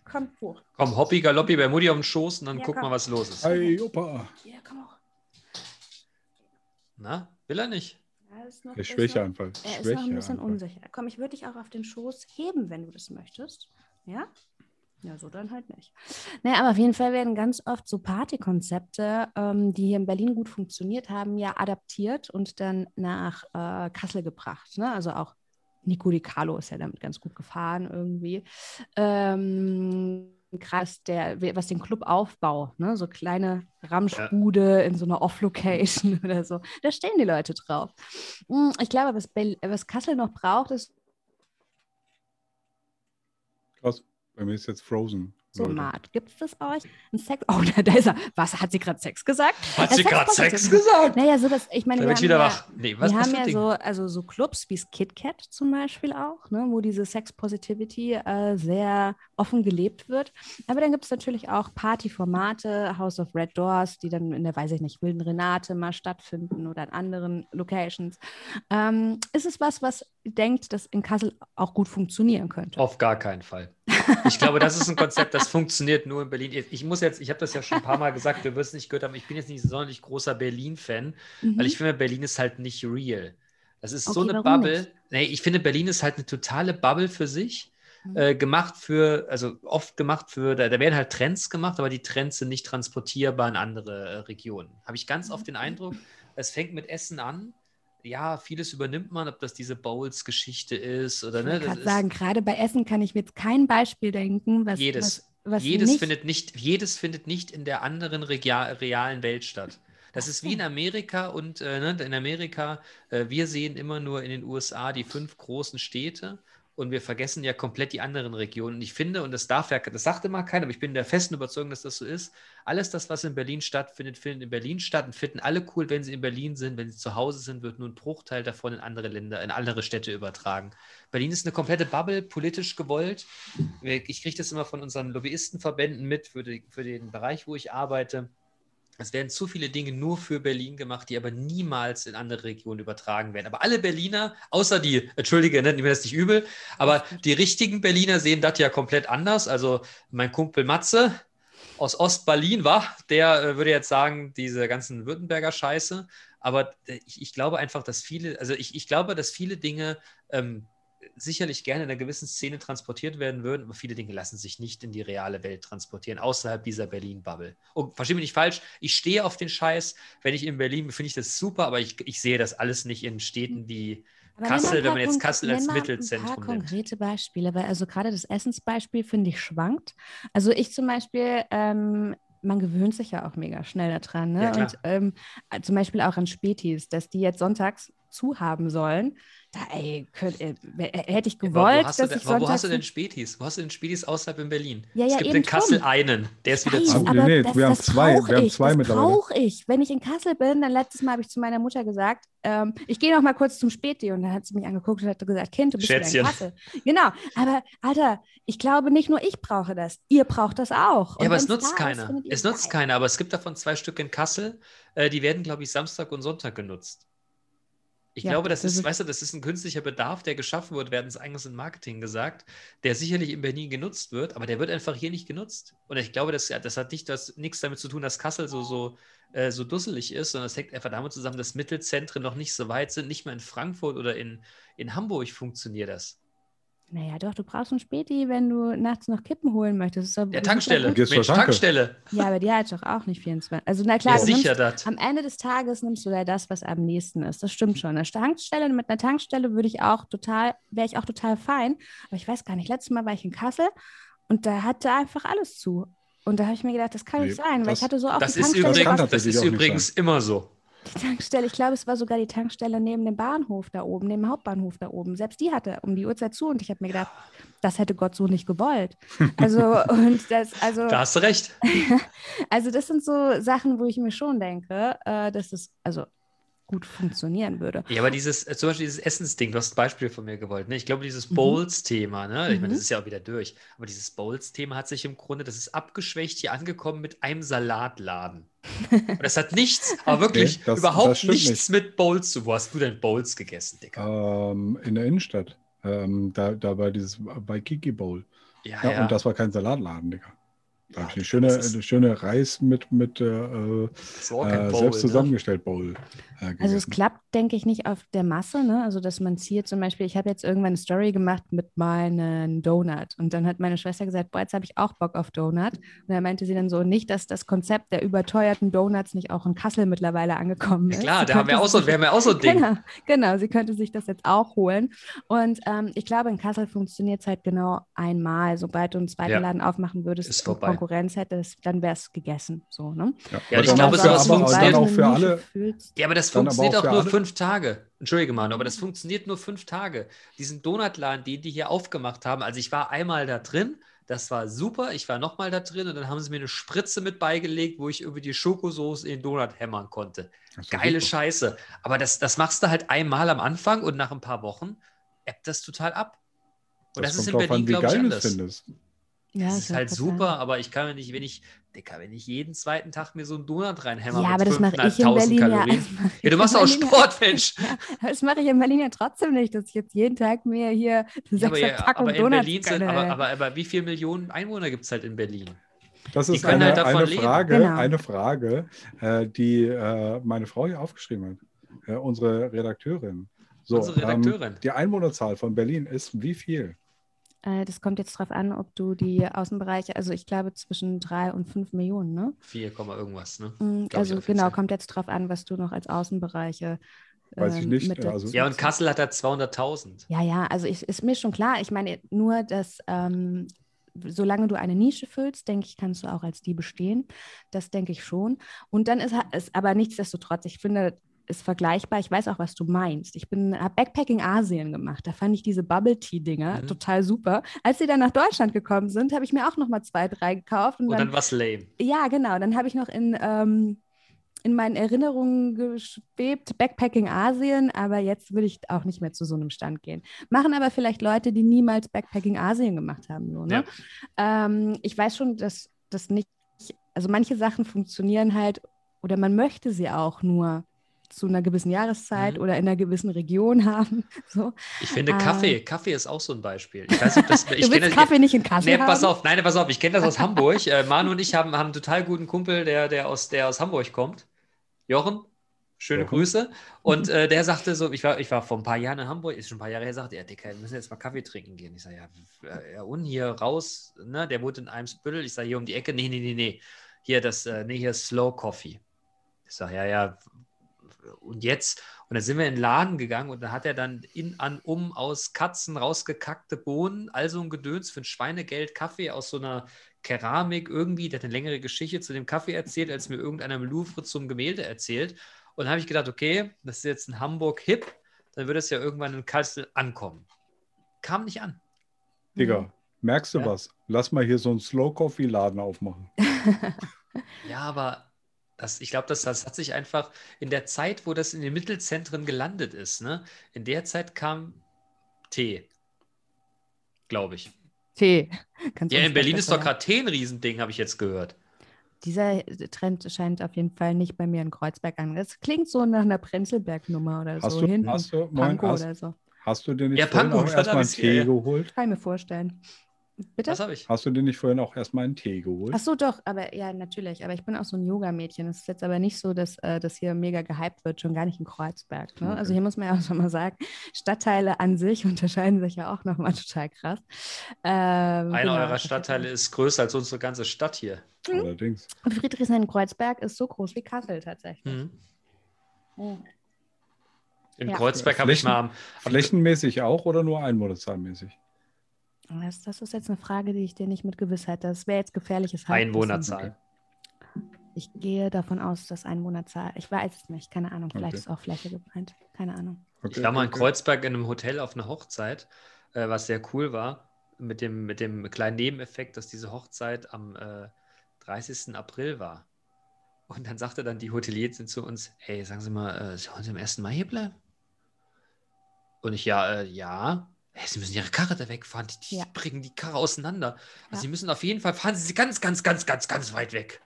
Komm hoch. Komm, Hoppi Galoppi bei Mutti auf den Schoß und dann Ja, guck komm. mal, was los ist. Hey, Opa. Ja, komm hoch. Na, will er nicht? Ja, ist noch, Der ist noch- Schwächeanfall. Er ist noch ein bisschen Schwächeanfall. unsicher. Komm, ich würde dich auch auf den Schoß heben, wenn du das möchtest. Ja? Ja, so dann halt nicht. Naja, aber auf jeden Fall werden ganz oft so Partykonzepte, ähm, die hier in Berlin gut funktioniert haben, ja adaptiert und dann nach äh, Kassel gebracht. Ne? Also auch Nico Di Carlo ist ja damit ganz gut gefahren irgendwie. Ähm, krass, der, was den Clubaufbau, ne? so kleine Ramschbude in so einer Off-Location [laughs] oder so, da stehen die Leute drauf. Mm, Ich glaube, was, Bel- was Kassel noch braucht, ist Krass. Bei mir ist jetzt Frozen. So Leute. Mat. Gibt es das bei euch? Ein Sex? Oh, [laughs] da, da ist er. Was, hat sie gerade Sex gesagt? Hat Ja, sie gerade. Sex gesagt? Naja, so das, ich meine, Da wir haben wieder ja, wach. Nee, was, wir was haben ja Ding? so, also so Clubs wie das KitKat zum Beispiel auch, ne, wo diese Sex Positivity äh, sehr offen gelebt wird. Aber dann gibt es natürlich auch Partyformate, House of Red Doors, die dann in der, weiß ich nicht, Wilden Renate mal stattfinden oder an anderen Locations. Ähm, ist es was, was denkt, das in Kassel auch gut funktionieren könnte? Auf gar keinen Fall. Ich glaube, das ist ein Konzept, das funktioniert nur in Berlin. Ich muss jetzt, ich habe das ja schon ein paar Mal gesagt, du wirst es nicht gehört haben, ich bin jetzt nicht so sonderlich großer Berlin-Fan, Mhm. weil ich finde, Berlin ist halt nicht real. Das ist so Okay, eine warum Bubble. nicht? Nee, ich finde, Berlin ist halt eine totale Bubble für sich. Mhm. Äh, gemacht für, also oft gemacht für, da, da werden halt Trends gemacht, aber die Trends sind nicht transportierbar in andere äh, Regionen. Habe ich ganz oft den Eindruck, es fängt mit Essen an. Ja, vieles übernimmt man, ob das diese Bowls-Geschichte ist oder Ich ne. gerade ist- sagen, gerade bei Essen kann ich mir jetzt kein Beispiel denken, was, Jedes. was, was jedes, nicht findet nicht, jedes findet nicht in der anderen real, realen Welt statt. Das ist wie in Amerika und äh, ne, in Amerika, äh, wir sehen immer nur in den USA die fünf großen Städte und wir vergessen ja komplett die anderen Regionen. Und ich finde, und das darf ja, das sagt immer keiner, aber ich bin der festen Überzeugung, dass das so ist. Alles das, was in Berlin stattfindet, findet in Berlin statt und finden alle cool, wenn sie in Berlin sind. Wenn sie zu Hause sind, wird nur ein Bruchteil davon in andere Länder, in andere Städte übertragen. Berlin ist eine komplette Bubble, politisch gewollt. Ich kriege das immer von unseren Lobbyistenverbänden mit für, die, für den Bereich, wo ich arbeite. Es werden zu viele Dinge nur für Berlin gemacht, die aber niemals in andere Regionen übertragen werden. Aber alle Berliner, außer die, entschuldige, nennt mir das nicht übel, aber die richtigen Berliner sehen das ja komplett anders. Also mein Kumpel Matze aus Ostberlin war, der äh, würde jetzt sagen, diese ganzen Württemberger Scheiße. Aber äh, ich, ich glaube einfach, dass viele, also ich, ich glaube, dass viele Dinge ähm, sicherlich gerne in einer gewissen Szene transportiert werden würden, aber viele Dinge lassen sich nicht in die reale Welt transportieren, außerhalb dieser Berlin-Bubble. Und verstehe mich nicht falsch, ich stehe auf den Scheiß. Wenn ich in Berlin bin, finde ich das super, aber ich, ich sehe das alles nicht in Städten wie Aber Kassel, wenn paar man jetzt Kassel als Mittelzentrum Ein paar nimmt. konkrete Beispiele, weil also gerade das Essensbeispiel finde ich schwankt. Also ich zum Beispiel, ähm, man gewöhnt sich ja auch mega schnell daran. Ne? Ja. Und ähm, äh, zum Beispiel auch an Spätis, dass die jetzt sonntags zu haben sollen. Da, ey, könnt, äh, äh, hätte ich Aber gewollt, wo hast, du dass denn, ich aber wo hast du denn Spätis? Wo hast du denn Spätis außerhalb in Berlin? Ja, es ja, gibt eben in Kassel drum. einen, der ist wieder Weiß, zu. Aber nee, das, wir haben das zwei, wir haben zwei das brauche ich. Wenn ich in Kassel bin, dann letztes Mal habe ich zu meiner Mutter gesagt, ähm, ich gehe noch mal kurz zum Späti und dann hat sie mich angeguckt und hat gesagt, Kind, du bist wieder in Schätzchen. Kassel. Genau, aber Alter, ich glaube nicht nur ich brauche das, ihr braucht das auch. Und Ja, aber es nutzt ist, keiner. ihr es nutzt keiner, aber es gibt davon zwei Stück in Kassel. Äh, die werden, glaube ich, Samstag und Sonntag genutzt. Ich Ja, glaube, das das ist, ist- weißt du, das ist ein künstlicher Bedarf, der geschaffen wird, werden es eigentlich in Marketing gesagt, der sicherlich in Berlin genutzt wird, aber der wird einfach hier nicht genutzt. Und ich glaube, das, das hat nicht das, nichts damit zu tun, dass Kassel so, so, äh, so dusselig ist, sondern es hängt einfach damit zusammen, dass Mittelzentren noch nicht so weit sind. Nicht mehr in Frankfurt oder in, in Hamburg funktioniert das. Naja, doch, du brauchst ein Späti, wenn du nachts noch Kippen holen möchtest. Das ist doch Der super Tankstelle. Gehst zur. Tankstelle. Ja, aber die hat doch auch nicht 24. Also, na klar, Ja, du nimmst, sicher das. am Ende des Tages nimmst du ja das, was am nächsten ist. Das stimmt schon. Eine Tankstelle, mit einer Tankstelle würde ich auch total, wäre ich auch total fein. Aber ich weiß gar nicht, letztes Mal war ich in Kassel und da hatte einfach alles zu. Und da habe ich mir gedacht, das kann nicht Nee, sein, weil das- ich hatte so auch Das die ist übrigens, das ist nicht übrigens immer so. Die Tankstelle, ich glaube, es war sogar die Tankstelle neben dem Bahnhof da oben, neben dem Hauptbahnhof da oben. Selbst die hatte um die Uhrzeit zu und ich habe mir gedacht, das hätte Gott so nicht gewollt. Also, [laughs] und das, also, Da hast du recht. [laughs] also das sind so Sachen, wo ich mir schon denke, äh, dass es also gut funktionieren würde. Ja, aber dieses, äh, zum Beispiel dieses Essensding, du hast ein Beispiel von mir gewollt. Ne? Ich glaube, dieses Mhm. Bowls-Thema, ne? ich meine, Mhm. das ist ja auch wieder durch, aber dieses Bowls-Thema hat sich im Grunde, das ist abgeschwächt hier angekommen mit einem Salatladen. Und das hat [laughs] nichts, aber wirklich Nee, das- überhaupt das nichts mit Bowls zu. Wo hast du denn Bowls gegessen, Dicker? Ähm, in der Innenstadt. Ähm, da, da war dieses bei Kiki Bowl. ja, Ja, und das war kein Salatladen, Digga. Da Ja, habe ich eine schöne, eine schöne Reis mit, mit äh, äh, Bowl, selbst ne? zusammengestellt Bowl. Äh, Also es klappt, denke ich, nicht auf der Masse, ne? Also dass man es hier zum Beispiel, ich habe jetzt irgendwann eine Story gemacht mit meinem Donut und dann hat meine Schwester gesagt, boah, jetzt habe ich auch Bock auf Donut. Und dann meinte sie dann so, nicht, dass das Konzept der überteuerten Donuts nicht auch in Kassel mittlerweile angekommen Ja, ist. klar, Sie da haben wir auch so, wir haben ja auch so ein Ding. Genau, genau, sie könnte sich das jetzt auch holen. Und ähm, ich glaube, in Kassel funktioniert es halt genau einmal. Sobald du einen zweiten Ja. Laden aufmachen würdest Ist vorbei. Konkurrenz hättest, dann wäre es gegessen. So, ne? Ja, Ja, aber ich dann glaube, sowas aber funktioniert- auch für alle. Ja, aber das funktioniert auch auch nur alle- fünf Tage. Entschuldige, Manu, aber das funktioniert nur fünf Tage. Diesen Donutladen, den die hier aufgemacht haben, also ich war einmal da drin, das war super, ich war nochmal da drin und dann haben sie mir eine Spritze mit beigelegt, wo ich über die Schokosoße in den Donut hämmern konnte. Das Geile super. Scheiße. Aber das, das machst du halt einmal am Anfang und nach ein paar Wochen ebbt das total ab. Und das, ist in Berlin, an, glaube ich, anders. es findest. Ja, Das ist halt super, sagen. aber ich kann mir nicht, wenn ich, Dicker, wenn ich jeden zweiten Tag mir so einen Donut reinhämmer Ja, mit aber das mache ich in 5.500 Berlin ja. Kalorien. [laughs] ich Ja, du in machst auch ja- Sport, Mensch. [laughs] Ja, das mache ich in Berlin ja trotzdem nicht, dass ich jetzt jeden Tag mir hier eine Ja, aber, ja, Packung aber in Donuts Berlin sind, aber, aber, aber wie viele Millionen Einwohner gibt es halt in Berlin? Das ist eine, halt eine. Frage, Genau. eine Frage äh, die äh, meine Frau hier aufgeschrieben hat. Äh, unsere Redakteurin. So, Unsere Redakteurin. Ähm, die Einwohnerzahl von Berlin ist wie viel? Äh, das kommt jetzt drauf an, ob du die Außenbereiche, also ich glaube zwischen drei und fünf Millionen, ne? 4, Komma irgendwas, ne? Glaub ich Also genau, kommt jetzt drauf an, was du noch als Außenbereiche. Weiß ich ähm, nicht, mit also- Ja, und. Kassel hat da 200.000. Ja, ja, also ich, ist mir schon klar. Ich meine, nur, dass ähm, solange du eine Nische füllst, denke ich, kannst du auch als die bestehen. Das denke ich schon. Und dann ist es aber nichtsdestotrotz, ich finde, ist vergleichbar. Ich weiß auch, was du meinst. Ich bin habe Backpacking Asien gemacht. Da fand ich diese Bubble Tea Dinger Mhm. total super. Als sie dann nach Deutschland gekommen sind, habe ich mir auch noch mal zwei, drei gekauft und, Und dann, dann was lame. ja, genau. Dann habe ich noch in, ähm, in meinen Erinnerungen geschwebt, Backpacking Asien, aber jetzt würde ich auch nicht mehr zu so einem Stand gehen. Machen aber vielleicht Leute, die niemals Backpacking Asien gemacht haben. So, ne? ähm, ich weiß schon, dass das nicht, also manche Sachen funktionieren halt oder man möchte sie auch nur zu einer gewissen Jahreszeit Mhm. oder in einer gewissen Region [laughs] haben. So. Ich finde Ah. Kaffee, Kaffee ist auch so ein Beispiel. Ich weiß nicht, ob das, [laughs] ich du willst kenne- Kaffee nicht in Kassel Nee, haben? pass auf, nein, pass auf, ich kenne das aus Hamburg. Äh, Manu und ich haben, haben einen total guten Kumpel, der, der, aus, der aus Hamburg kommt. Jochen, schöne Jochen. Grüße. Und [laughs] äh, der sagte so, ich war, ich war vor ein paar Jahren in Hamburg, ist schon ein paar Jahre her, sagte er, Dicker, wir müssen jetzt mal Kaffee trinken gehen. Ich sage, ja, ja, und hier raus, ne, der wohnt in Eimsbüttel. Ich sage, hier um die Ecke, nee, nee, nee, nee. Hier, das, äh, nee, hier ist Slow Coffee. Ich sage, ja, ja, und jetzt? Und dann sind wir in den Laden gegangen und da hat er dann in, an, um aus Katzen rausgekackte Bohnen, also ein Gedöns für ein Schweinegeld Kaffee aus so einer Keramik irgendwie, der hat eine längere Geschichte zu dem Kaffee erzählt, als mir irgendeiner im Louvre zum Gemälde erzählt. Und dann habe ich gedacht, okay, das ist jetzt in Hamburg hip, dann würde es ja irgendwann in Kassel ankommen. Kam nicht an. Digga, merkst du Ja. was? Lass mal hier so einen Slow-Coffee-Laden aufmachen. [laughs] Ja, aber das, ich glaube, das, das hat sich einfach in der Zeit, wo das in den Mittelzentren gelandet ist, ne, in der Zeit kam Tee. Glaube ich. Tee. Kannst du Ja, in Berlin ist doch gerade Tee ein Riesending, habe ich jetzt gehört. Dieser Trend scheint auf jeden Fall nicht bei mir in Kreuzberg an. Das klingt so nach einer Prenzlberg-Nummer oder Hast so. du, Hinten. hast du, moin, Pankow hast, oder so. hast du dir nicht Ja, auch erstmal einen Tee ja. geholt? Kann ich mir vorstellen. Bitte? Was habe ich? Hast du dir nicht vorhin auch erstmal einen Tee geholt? Ach so, doch, aber ja, natürlich. Aber ich bin auch so ein Yoga-Mädchen. Es ist jetzt aber nicht so, dass äh, das hier mega gehypt wird, schon gar nicht in Kreuzberg. Ne? Okay. Also hier muss man ja auch schon mal sagen, Stadtteile an sich [laughs] unterscheiden sich ja auch nochmal total krass. Ähm, Einer genau, eurer Stadtteile ist größer als unsere ganze Stadt hier. Allerdings. Friedrichshain-Kreuzberg ist so groß wie Kassel tatsächlich. Mhm. Mhm. In Ja. Kreuzberg habe ich mal am, am Flächenmäßig auch oder nur einwohnerzahlmäßig? Das, das ist jetzt eine Frage, die ich dir nicht mit Gewissheit. Das wäre jetzt gefährliches Halbwissen. Einwohnerzahl. Ich gehe davon aus, dass Einwohnerzahl. Ich weiß es nicht, keine Ahnung. Vielleicht Okay. ist auch Fläche gemeint. Keine Ahnung. Okay, Ich war mal in. Kreuzberg in einem Hotel auf einer Hochzeit, äh, was sehr cool war, mit dem, mit dem kleinen Nebeneffekt, dass diese Hochzeit am äh, 30. April war. Und dann sagte dann die Hoteliers zu uns, hey, sagen Sie mal, äh, Sie wollen Sie am 1. Mai hier bleiben? Und ich, ja, äh, ja. Sie müssen Ihre Karre da wegfahren, die, die Ja. bringen die Karre auseinander. Also Ja. Sie müssen auf jeden Fall, fahren Sie ganz, ganz, ganz, ganz, ganz weit weg.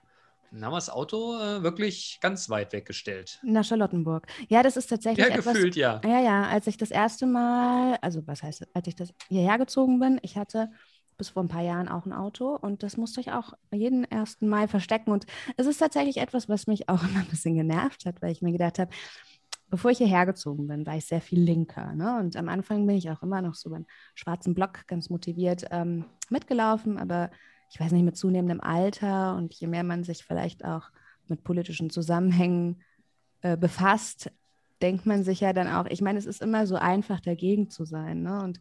Dann haben wir das Auto äh, wirklich ganz weit weggestellt. Nach Charlottenburg. Ja, das ist tatsächlich Ja, etwas. gefühlt, ja. Ja, ja, als ich das erste Mal, also was heißt, als ich das hierher gezogen bin, ich hatte bis vor ein paar Jahren auch ein Auto und das musste ich auch jeden 1. Mai verstecken. Und es ist tatsächlich etwas, was mich auch [laughs] immer ein bisschen genervt hat, weil ich mir gedacht habe, bevor ich hierher gezogen bin, war ich sehr viel linker. Ne? Und am Anfang bin ich auch immer noch so beim schwarzen Block ganz motiviert ähm, mitgelaufen, aber ich weiß nicht, mit zunehmendem Alter und je mehr man sich vielleicht auch mit politischen Zusammenhängen äh, befasst, denkt man sich ja dann auch, ich meine, es ist immer so einfach, dagegen zu sein. Ne? Und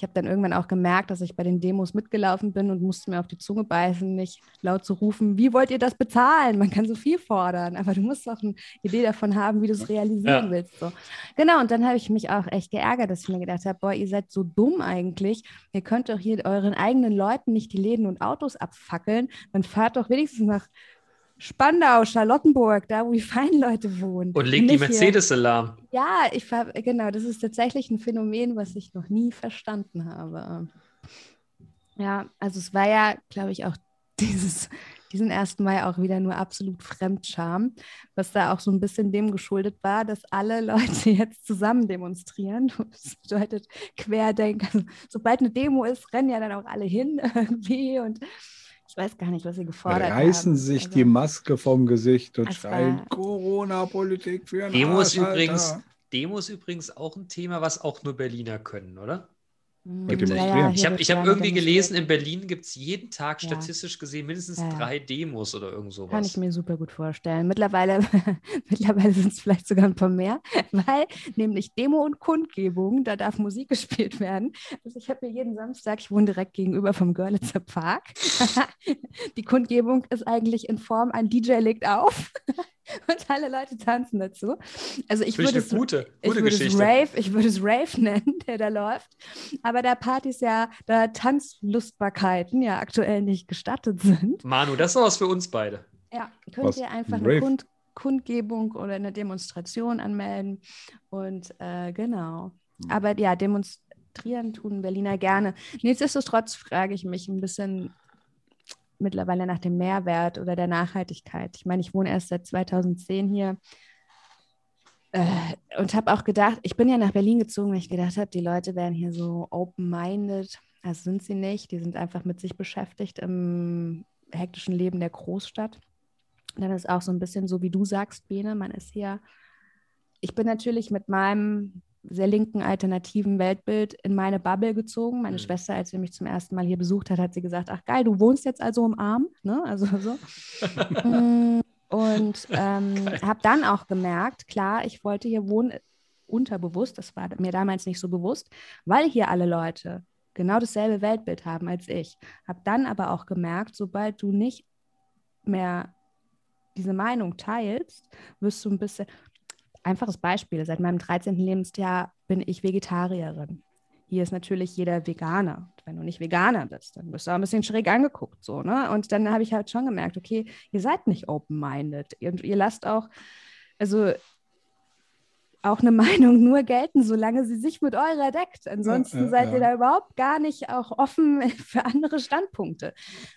ich habe dann irgendwann auch gemerkt, dass ich bei den Demos mitgelaufen bin und musste mir auf die Zunge beißen, nicht laut zu rufen, wie wollt ihr das bezahlen? Man kann so viel fordern, aber du musst auch eine Idee davon haben, wie du es realisieren Ja. willst. So. Genau, und dann habe ich mich auch echt geärgert, dass ich mir gedacht habe, boah, ihr seid so dumm eigentlich. Ihr könnt doch hier euren eigenen Leuten nicht die Läden und Autos abfackeln. Dann fahrt doch wenigstens nach Spandau, Charlottenburg, da wo die [laughs] feinen Leute wohnen. Und legt die Mercedes-Alarm. ja, ich genau, das ist tatsächlich ein Phänomen, was ich noch nie verstanden habe. Ja, also es war ja, glaube ich, auch [laughs] dieses, diesen 1. Mai auch wieder nur absolut Fremdscham, was da auch so ein bisschen dem geschuldet war, dass alle [laughs] Leute jetzt zusammen demonstrieren. Das bedeutet Querdenken. Also, sobald eine Demo ist, rennen ja dann auch alle hin irgendwie und ich weiß gar nicht, was sie gefordert Reißen haben. sich Also- die Maske vom Gesicht und schreien Corona-Politik für einen Demos Arsch, übrigens. Demos übrigens auch ein Thema, was auch nur Berliner können, oder? Echt. Ich habe ich hab irgendwie gelesen, in Berlin gibt es jeden Tag Ja. statistisch gesehen mindestens Ja, ja. drei Demos oder irgend sowas. Kann ich mir super gut vorstellen. Mittlerweile, [laughs] mittlerweile sind es vielleicht sogar ein paar mehr, [laughs] weil nämlich Demo und Kundgebung, da darf Musik gespielt werden. Also ich habe hier jeden Samstag, ich wohne direkt gegenüber vom Görlitzer Park. [laughs] Die Kundgebung ist eigentlich in Form, ein DJ legt auf [laughs] und alle Leute tanzen dazu. Also ich Finde würde ich es gute, ich gute würde es Geschichte. Rave, ich würde es Rave [laughs] nennen, der da läuft. Aber da Partys ja, da Tanzlustbarkeiten ja aktuell nicht gestattet sind, Manu, das ist doch was für uns beide. ja, könnt Was? ihr einfach Ein eine Rave? Kund Kundgebung oder eine Demonstration anmelden. Und äh, genau. Hm. Aber ja, demonstrieren tun Berliner gerne. Nichtsdestotrotz frage ich mich ein bisschen mittlerweile nach dem Mehrwert oder der Nachhaltigkeit. Ich meine, ich wohne erst seit 2010 hier äh, und habe auch gedacht, ich bin ja nach Berlin gezogen, weil ich gedacht habe, die Leute wären hier so open-minded. Also sind sie nicht. Die sind einfach mit sich beschäftigt im hektischen Leben der Großstadt. Dann ist auch so ein bisschen so, wie du sagst, Bene, man ist hier. Ich bin natürlich mit meinem sehr linken alternativen Weltbild in meine Bubble gezogen. Meine Mhm. Schwester, als sie mich zum ersten Mal hier besucht hat, hat sie gesagt, ach geil, du wohnst jetzt also im Arm, ne? Also so. [laughs] Mm, Und [laughs] ähm, habe dann auch gemerkt, klar, ich wollte hier wohnen, unterbewusst, das war mir damals nicht so bewusst, weil hier alle Leute genau dasselbe Weltbild haben als ich. Habe dann aber auch gemerkt, sobald du nicht mehr diese Meinung teilst, wirst du ein bisschen einfaches Beispiel. Seit meinem 13. Lebensjahr bin ich Vegetarierin. Hier ist natürlich jeder Veganer. Wenn du nicht Veganer bist, dann wirst du auch ein bisschen schräg angeguckt. So, ne? Und dann habe ich halt schon gemerkt, okay, ihr seid nicht open-minded. Ihr, ihr lasst auch, also auch eine [laughs] Meinung nur gelten, solange sie sich mit eurer deckt. Ansonsten Ja, ja, seid ja. ihr da überhaupt gar nicht auch offen [laughs] für andere Standpunkte.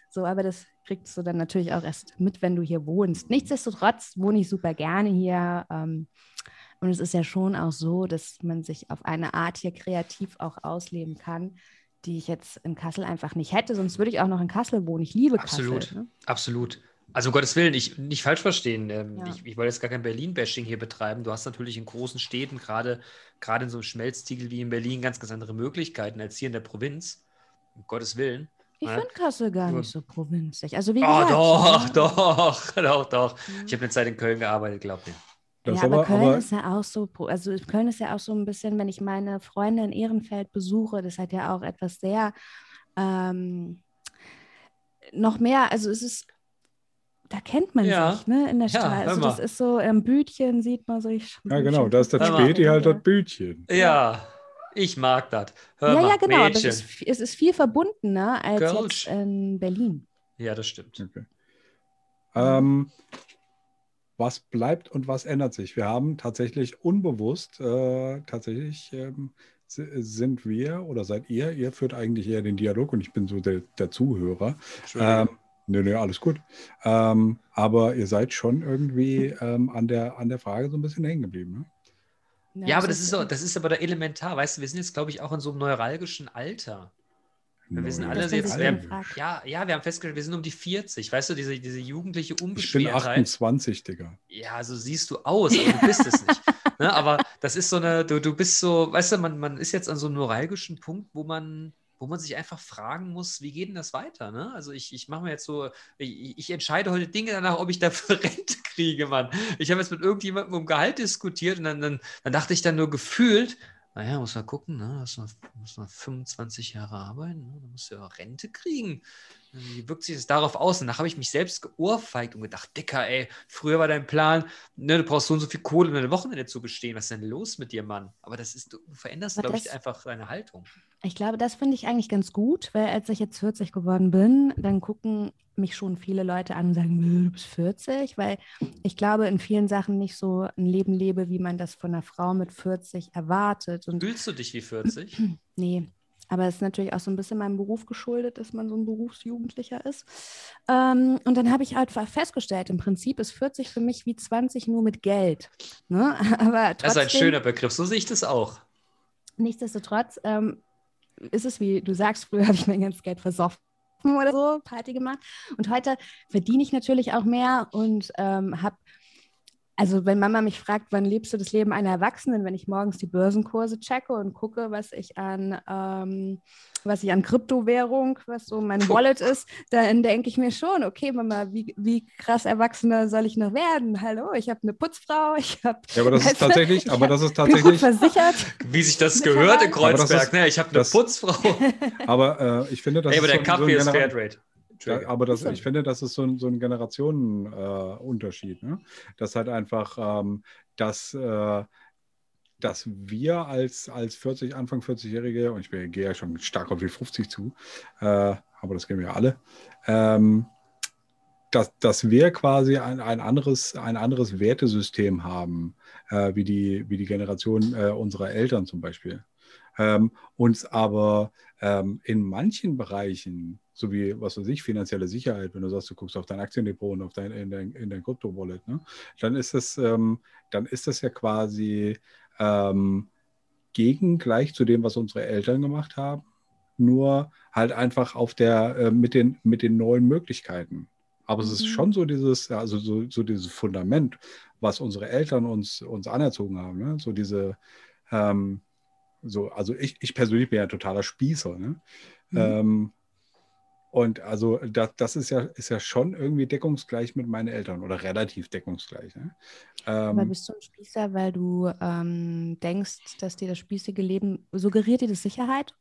So, aber das kriegst du dann natürlich auch erst mit, wenn du hier wohnst. Nichtsdestotrotz wohne ich super gerne hier. Ähm, und es ist ja schon auch so, dass man sich auf eine Art hier kreativ auch ausleben kann, die ich jetzt in Kassel einfach nicht hätte. Sonst würde ich auch noch in Kassel wohnen. Ich liebe Absolut. Kassel. Ne? Absolut. Also um Gottes Willen, ich, nicht falsch verstehen. Ähm, Ja. ich, ich wollte jetzt gar kein Berlin-Bashing hier betreiben. Du hast natürlich in großen Städten, gerade gerade in so einem Schmelztiegel wie in Berlin, ganz, ganz andere Möglichkeiten als hier in der Provinz. Um Gottes Willen. Ich Ja. finde Kassel gar nicht so provinzig. Also wie Oh, gesagt, doch, ne? [laughs] doch, doch, doch. Mhm. Ich habe eine Zeit in Köln gearbeitet, glaub mir. Das ja, aber, aber- Köln aber- ist ja auch so, also Köln ist ja auch so ein bisschen, wenn ich meine Freunde in Ehrenfeld besuche, das hat ja auch etwas sehr ähm, noch mehr, also es ist, da kennt man Ja. sich, ne, in der Ja, Stadt. Also das ist so, am Bütchen sieht man sich. Ja, genau, da ist das. Späti halt das Bütchen. Ja, ich mag das. Ja, mal, ja, genau, es ist, es ist viel verbundener als jetzt in Berlin. Ja, das stimmt. Okay. Ähm, was bleibt und was ändert sich? Wir haben tatsächlich unbewusst, äh, tatsächlich ähm, si- sind wir oder seid ihr, ihr führt eigentlich eher den Dialog und ich bin so der, der Zuhörer. Ähm, nö, nö, alles gut. Ähm, aber ihr seid schon irgendwie ähm, an, der, an der Frage so ein bisschen hängen geblieben. Ne? Ja, aber das ist, so, das ist aber da elementar. Weißt du, wir sind jetzt, glaube ich, auch in so einem neuralgischen Alter. Wir wissen alle jetzt, eben fragt. Ja, ja, wir haben festgestellt, wir sind um die 40. Weißt du, diese, diese jugendliche Ich bin Unbeschwertheit. 28, Digga. Ja, so siehst du aus, aber du bist es nicht. Ne? Aber das ist so eine, du, du bist so, weißt du, man, man ist jetzt an so einem neuralgischen Punkt, wo man, wo man sich einfach fragen muss, wie geht denn das weiter? Ne? Also ich, ich mache mir jetzt so, ich, ich entscheide heute Dinge danach, ob ich dafür [laughs] Rente kriege, Mann. Ich habe jetzt mit irgendjemandem um Gehalt diskutiert und dann, dann, dann dachte ich dann nur gefühlt, naja, muss man gucken, ne? Muss man, muss man 25 Jahre arbeiten, ne? dann musst du ja Rente kriegen. Wie wirkt sich das darauf aus? Und danach habe ich mich selbst geohrfeigt und gedacht, Dicker, ey, früher war dein Plan, ne, du brauchst so und so viel Kohle, um deine Wochenende zu bestehen. Was ist denn los mit dir, Mann? Aber das ist, du veränderst, glaube ich, einfach deine Haltung. Ich glaube, das finde ich eigentlich ganz gut, weil als ich jetzt 40 geworden bin, dann gucken mich schon viele Leute an und sagen, "Nö, du bist 40, weil ich glaube, in vielen Sachen nicht so ein Leben lebe, wie man das von einer Frau mit 40 erwartet. Und Fühlst du dich wie 40? [clears throat] nee, aber es ist natürlich auch so ein bisschen meinem Beruf geschuldet, dass man so ein Berufsjugendlicher ist. Ähm, und dann habe ich halt festgestellt, im Prinzip ist 40 für mich wie 20 nur mit Geld. Ne? [laughs] Aber trotzdem, Das ist ein schöner Begriff, so sehe ich das auch. Nichtsdestotrotz ähm, ist es, wie du sagst, früher habe ich mein ganzes Geld versoffen oder so, Party gemacht. Und heute verdiene ich natürlich auch mehr und ähm, habe, also wenn Mama mich fragt, wann lebst du das Leben einer Erwachsenen, wenn ich morgens die Börsenkurse checke und gucke, was ich an, ähm, was ich an Kryptowährung, was so mein [laughs] Wallet ist, dann denke ich mir schon, okay, Mama, wie, wie krass Erwachsener soll ich noch werden? Hallo, ich habe eine Putzfrau, [laughs] ich habe Ja, aber das ist tatsächlich, ich aber hab- das ist tatsächlich, versichert. Wie sich das gehört in Kreuzberg. ist- ne? Ich habe eine das- Putzfrau. [laughs] aber äh, ich finde, das Ey, aber ist der so, Kaffee so ist Fairtrade. Entschuldigung. aber das, ich finde, das ist so ein, so ein Generationenunterschied. Äh, ne? Das halt einfach, ähm, dass, äh, dass wir als, als 40, Anfang 40-Jährige, und ich bin, gehe ja schon stark auf die 50 zu, äh, aber das kennen wir alle, ähm, dass, dass wir quasi ein, ein, anderes, ein anderes Wertesystem haben, äh, wie, die, wie die Generation äh, unserer Eltern zum Beispiel. Ähm, uns aber ähm, in manchen Bereichen, so wie, was weiß ich, finanzielle Sicherheit, wenn du sagst, du guckst auf dein Aktiendepot und auf dein, in dein, in dein Krypto-Wallet, ne? dann ist das, ähm, dann ist das ja quasi ähm, gegen gleich zu dem, was unsere Eltern gemacht haben, nur halt einfach auf der, äh, mit, den, mit den neuen Möglichkeiten. Aber es ist Mhm. schon so dieses, also so, so dieses Fundament, was unsere Eltern uns, uns anerzogen haben, ne? so diese, ähm, so, also ich, ich persönlich bin ja ein totaler Spießer, ne? Mhm. Und also das, das ist ja, ist ja schon irgendwie deckungsgleich mit meinen Eltern oder relativ deckungsgleich. Ne? Aber Ähm, bist du ein Spießer, weil du ähm, denkst, dass dir das spießige Leben suggeriert dir das Sicherheit?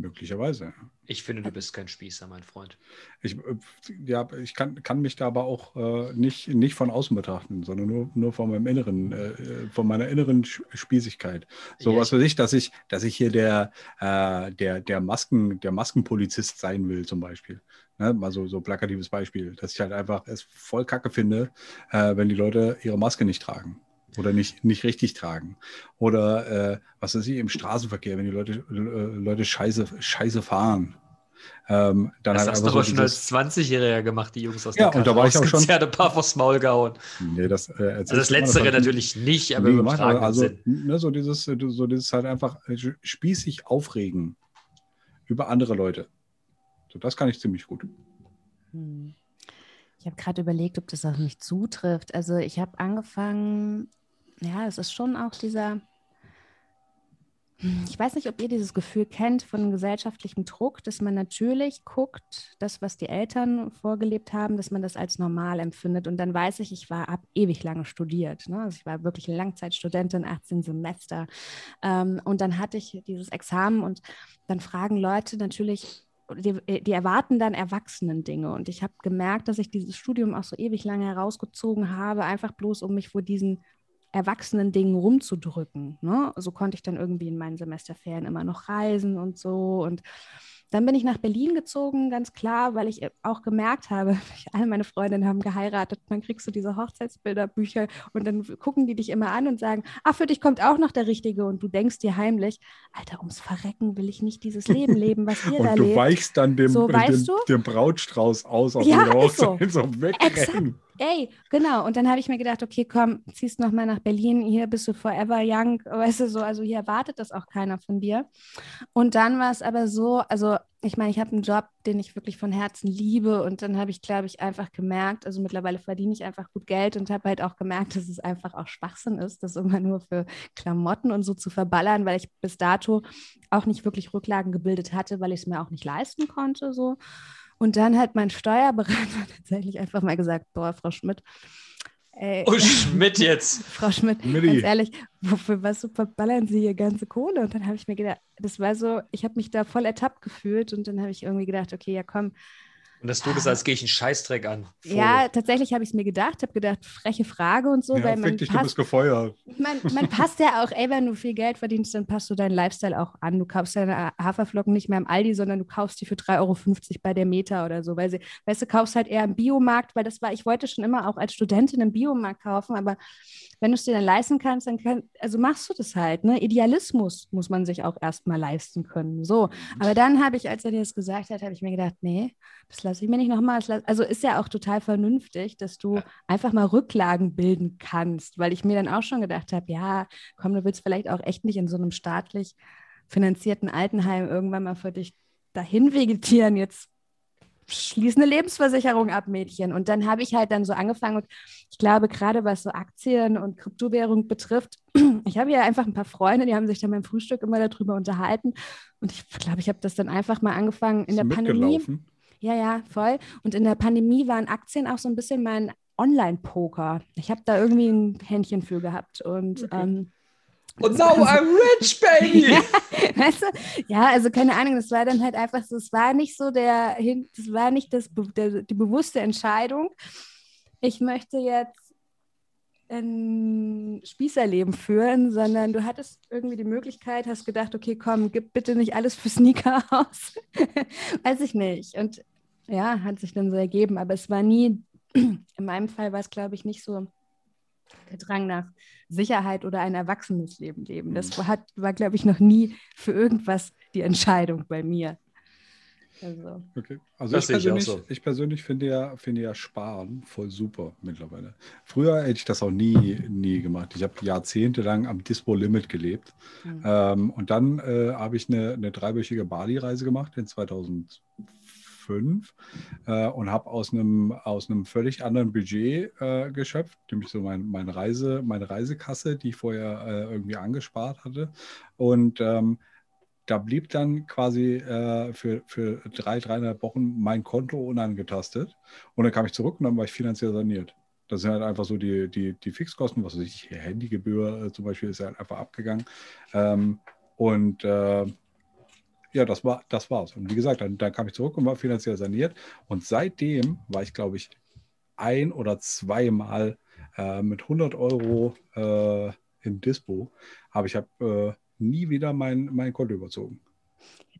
Möglicherweise. Ich finde, du bist kein Spießer, mein Freund. Ich, äh, ja, ich kann, kann mich da aber auch äh, nicht, nicht von außen betrachten, sondern nur, nur von meinem inneren, äh, von meiner inneren Spießigkeit. So Ja, was weiß ich, dass ich, dass ich hier der, äh, der, der Masken, der Maskenpolizist sein will, zum Beispiel. Ne? Mal so, so plakatives Beispiel, dass ich halt einfach es voll kacke finde, äh, wenn die Leute ihre Maske nicht tragen. Oder nicht, nicht richtig tragen. Oder äh, was weiß ich, im Straßenverkehr, wenn die Leute, äh, Leute scheiße, scheiße fahren. Ähm, dann Das halt hast du aber so schon als 20-Jähriger gemacht, die Jungs aus Ja, der und da war ich auch schon- Ja, ein paar vors Maul gehauen. Nee, das, äh, Also das Letztere ich natürlich nicht, aber im also, Sinn. ne, so dieses, so dieses halt einfach äh, spießig aufregen über andere Leute. So, das kann ich ziemlich gut. Hm. Ich habe gerade überlegt, ob das auf mich zutrifft. Also ich habe angefangen, ja, es ist schon auch dieser, Hm, ich weiß nicht, ob ihr dieses Gefühl kennt von gesellschaftlichem Druck, dass man natürlich guckt, das, was die Eltern vorgelebt haben, dass man das als normal empfindet. Und dann weiß ich, ich war ab ewig lange studiert. Ne? Also ich war wirklich Langzeitstudentin, 18 Semester. Ähm, und dann hatte ich dieses Examen und dann fragen Leute natürlich, die, die erwarten dann Erwachsenen-Dinge. Und ich habe gemerkt, dass ich dieses Studium auch so ewig lange herausgezogen habe, einfach bloß, um mich vor diesen erwachsenen Dingen rumzudrücken. Ne? So konnte ich dann irgendwie in meinen Semesterferien immer noch reisen und so. Und dann bin ich nach Berlin gezogen, ganz klar, weil ich auch gemerkt habe, [laughs] alle meine Freundinnen haben geheiratet. Dann kriegst du diese Hochzeitsbilderbücher und dann gucken die dich immer an und sagen, ach, für dich kommt auch noch der Richtige. Und du denkst dir heimlich, Alter, ums Verrecken will ich nicht dieses Leben leben, was [laughs] ihr da Und du lebt. weichst dann dem, So, dem, weißt du? dem Brautstrauß aus auf Ja, jeder ist [laughs] so. Hochzeit, so wegrennen. Ey, genau. Und dann habe ich mir gedacht, okay, komm, ziehst noch mal nach Berlin. Hier bist du forever young, [laughs] weißt du so. Also hier erwartet das auch keiner von dir. Und dann war es aber so, also ich meine, ich habe einen Job, den ich wirklich von Herzen liebe. Und dann habe ich, glaube ich, einfach gemerkt, also mittlerweile verdiene ich einfach gut Geld und habe halt auch gemerkt, dass es einfach auch Schwachsinn ist, das immer nur für Klamotten und so zu verballern, weil ich bis dato auch nicht wirklich Rücklagen gebildet hatte, weil ich es mir auch nicht leisten konnte. So. Und dann hat mein Steuerberater [laughs] tatsächlich einfach mal gesagt, boah, Frau Schmidt, ey, Oh, Schmidt jetzt. [laughs] Frau Schmidt, Milli. ganz ehrlich, wofür was so verballern Sie hier ganze Kohle? Und dann habe ich mir gedacht, das war so, ich habe mich da voll ertappt gefühlt und dann habe ich irgendwie gedacht, okay, ja komm, Und hast du gesagt, jetzt gehe ich einen Scheißdreck an. Vogel. ja, tatsächlich habe ich es mir gedacht, habe gedacht, freche Frage und so, Ja, weil man fick dich, du bist passt, gefeuert. man, man passt ja auch, ey, wenn du viel Geld verdienst, dann passt du deinen Lifestyle auch an. Du kaufst deine Haferflocken nicht mehr im Aldi, sondern du kaufst die für 3,50 Euro bei der Meta oder so. Weil sie, weißt du, kaufst halt eher im Biomarkt, weil das war, ich wollte schon immer auch als Studentin im Biomarkt kaufen, aber wenn du es dir dann leisten kannst, dann kann, also machst du das halt. Ne? Idealismus muss man sich auch erstmal leisten können. So. Aber dann habe ich, als er dir das gesagt hat, habe ich mir gedacht, nee, das lasse ich mir nicht nochmal. Also ist ja auch total vernünftig, dass du einfach mal Rücklagen bilden kannst, weil ich mir dann auch schon gedacht habe, ja, komm, du willst vielleicht auch echt nicht in so einem staatlich finanzierten Altenheim irgendwann mal für dich dahin vegetieren. Jetzt schließ eine Lebensversicherung ab, Mädchen. Und dann habe ich halt dann so angefangen und ich glaube, gerade was so Aktien und Kryptowährung betrifft, [clears throat] ich habe ja einfach ein paar Freunde, die haben sich dann beim Frühstück immer darüber unterhalten. Und ich glaube, ich habe das dann einfach mal angefangen in der Pandemie. Ja, ja, voll. Und in der Pandemie waren Aktien auch so ein bisschen mein Online-Poker. Ich habe da irgendwie ein Händchen für gehabt. Und ähm, Und now I'm rich, baby! [laughs] weißt du? Ja, also keine Ahnung, das war dann halt einfach so, es war nicht so der, das war nicht das, der, die bewusste Entscheidung. Ich möchte jetzt ein Spießerleben führen, sondern du hattest irgendwie die Möglichkeit, hast gedacht, okay, komm, gib bitte nicht alles für Sneaker [laughs] aus. Weiß ich nicht. Und ja, hat sich dann so ergeben, aber es war nie, [clears throat] in meinem Fall war es, glaube ich, nicht so der Drang nach Sicherheit oder ein erwachsenes Leben leben. Das war, hat, war glaube ich, noch nie für irgendwas die Entscheidung bei mir. Also, Okay. Also Das ich sehe ich auch persönlich, so. ich persönlich finde ja, finde ja Sparen voll super mittlerweile. Früher hätte ich das auch nie, nie gemacht. Ich habe jahrzehntelang am Dispo-Limit gelebt. Mhm. Ähm, und dann äh, habe ich eine, eine dreiwöchige Bali-Reise gemacht in 2005 äh, und habe aus einem, aus völlig anderen Budget äh, geschöpft, nämlich so mein, mein Reise, meine Reisekasse, die ich vorher äh, irgendwie angespart hatte. Und ähm, da blieb dann quasi äh, für, für drei, dreieinhalb Wochen mein Konto unangetastet. Und dann kam ich zurück und dann war ich finanziell saniert. Das sind halt einfach so die, die, die Fixkosten, was weiß ich, Handygebühr äh, zum Beispiel ist halt einfach abgegangen. Ähm, und äh, ja, das war das war's. Und wie gesagt, dann, dann kam ich zurück und war finanziell saniert. Und seitdem war ich, glaube ich, ein oder zweimal äh, mit 100 Euro äh, im Dispo. Aber ich habe äh, nie wieder mein, mein Konto überzogen.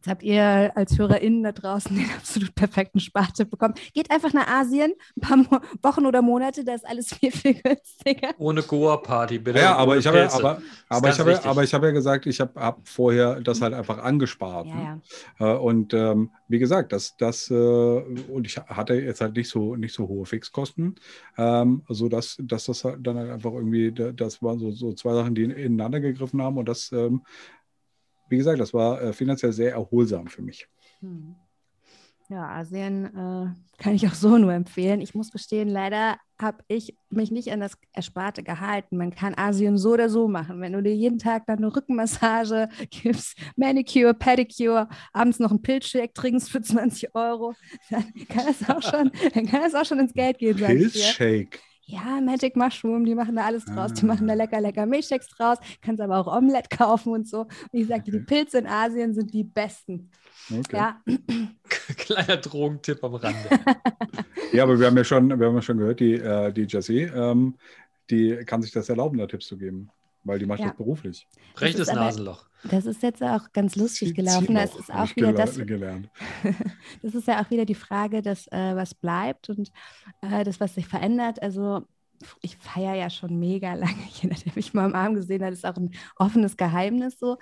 Jetzt habt ihr als HörerInnen da draußen [laughs] den absolut perfekten Spartipp bekommen. Geht einfach nach Asien, ein paar Mo Wochen oder Monate, da ist alles [laughs] viel, viel günstiger. Ohne Goa-Party, bitte. Ja, aber ich habe ja, aber, aber ich habe, aber ich habe ja gesagt, ich habe hab vorher das halt einfach angespart. Ja, ne? ja. Äh, Und ähm, wie gesagt, das, das äh, und ich hatte jetzt halt nicht so nicht so hohe Fixkosten, ähm, so dass, das halt dann halt einfach irgendwie, da- das waren so, so zwei Sachen, die ineinander gegriffen haben und das, ähm, wie gesagt, das war äh, finanziell sehr erholsam für mich. Hm. Ja, Asien äh, kann ich auch so nur empfehlen. Ich muss gestehen, leider habe ich mich nicht an das Ersparte gehalten. Man kann Asien so oder so machen. Wenn du dir jeden Tag dann eine Rückenmassage [laughs] gibst, Manicure, Pedicure, abends noch einen Pilzshake trinkst für 20 Euro, dann kann das auch schon, [laughs] dann kann das auch schon ins Geld gehen. Pilzshake. Ja, Magic Mushroom, die machen da alles draus. Die Ah. machen da lecker, lecker Milchshakes draus. Kannst aber auch Omelette kaufen und so. Und ich sagte, die Okay. Pilze in Asien sind die besten. Okay. Ja, [laughs] Kleiner Drogentipp am Rande. [laughs] Ja, aber wir haben ja schon, wir haben ja schon gehört, die, äh, die Jessie, ähm, die kann sich das erlauben, da Tipps zu geben, weil die macht Ja. das beruflich. Rechtes aber- Nasenloch. Das ist jetzt auch ganz lustig gelaufen. Das ist auch wieder das, [laughs] gelernt. [laughs] das ist ja auch wieder die Frage, dass äh, was bleibt und äh, das, was sich verändert. Also ich feiere ja schon mega lange. Jeder, der mich mal am Arm gesehen hat, ist auch ein offenes Geheimnis so.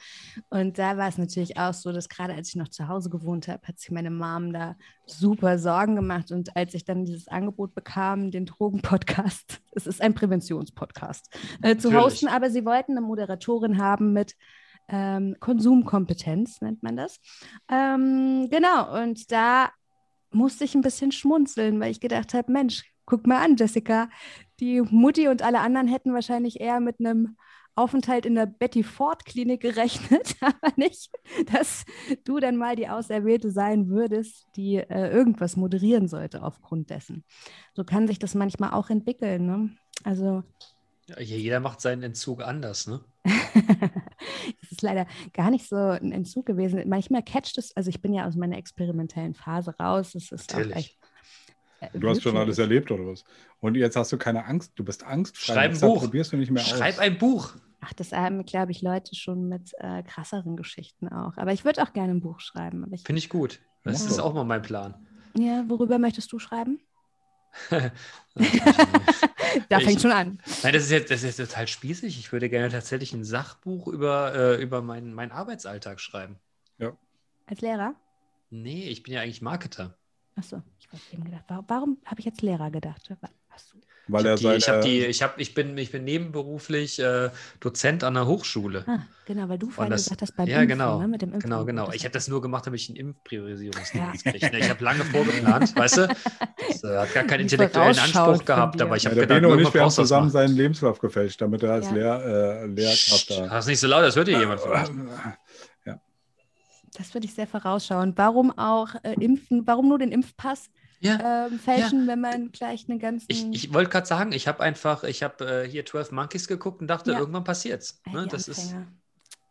Und da war es natürlich auch so, dass gerade als ich noch zu Hause gewohnt habe, hat sich meine Mom da super Sorgen gemacht. Und als ich dann dieses Angebot bekam, den Drogenpodcast, [laughs] es ist ein Präventionspodcast, äh, zu hosten, aber sie wollten eine Moderatorin haben mit ähm, Konsumkompetenz, nennt man das. Ähm, genau, und da musste ich ein bisschen schmunzeln, weil ich gedacht habe, Mensch, guck mal an, Jessica, die Mutti und alle anderen hätten wahrscheinlich eher mit einem Aufenthalt in der Betty Ford Klinik gerechnet, [laughs] aber nicht, dass du dann mal die Auserwählte sein würdest, die äh, irgendwas moderieren sollte aufgrund dessen. So kann sich das manchmal auch entwickeln. Ne? Also Ja, jeder macht seinen Entzug anders, ne? [laughs] es ist leider gar nicht so ein Entzug gewesen. Manchmal catcht es, also ich bin ja aus meiner experimentellen Phase raus. Es ist auch Natürlich. echt. Äh, Du hast schon alles erlebt oder was? Und jetzt hast du keine Angst, du bist angstfrei. Schreib ein Buch. probierst du nicht mehr Schreib aus. ein Buch. Ach, das haben, glaube ich, Leute schon mit äh, krasseren Geschichten auch. Aber ich würde auch gerne ein Buch schreiben. Aber ich, Finde ich gut. Das Ja. ist auch mal mein Plan. ja, worüber möchtest du schreiben? Nein, [laughs] Da Ich- fängt schon an. das ist jetzt das ist total spießig. Ich würde gerne tatsächlich ein Sachbuch über, äh, über meinen, meinen Arbeitsalltag schreiben. Als Lehrer? Nee, ich bin ja eigentlich Marketer. Achso, ich habe eben gedacht, warum, warum habe ich jetzt Lehrer gedacht? Weil ich er hab die, ich, hab die, ich, hab, ich, bin, ich bin nebenberuflich äh, Dozent an der Hochschule. ah, genau, weil du vorhin das- gesagt hast, beim ja, Impfen, genau. ne, mit dem Genau, Impfen. genau. Das- Ich habe das nur gemacht, damit ich einen Impfpriorisierungsdienst Ja. kriege. Ne? Ich habe lange vorgeplant, [laughs] weißt du? Das äh, hat gar keinen intellektuellen Anspruch gehabt, dir. aber ich ja, habe der gedacht, Beno und ich, wir haben zusammen seinen Lebenslauf gefälscht, damit er als Ja. Lehr, äh, Lehrkraft Psst, da. Das ist nicht so laut, das hört ja jemand euch. [laughs] Das finde ich sehr vorausschauend. Warum auch äh, impfen, warum nur den Impfpass Ja, ähm, fälschen, wenn man gleich einen ganzen. ich, ich wollte gerade sagen, ich habe einfach, ich habe äh, hier 12 Monkeys geguckt und dachte, Ja. irgendwann passiert's. Ne? die Das ist.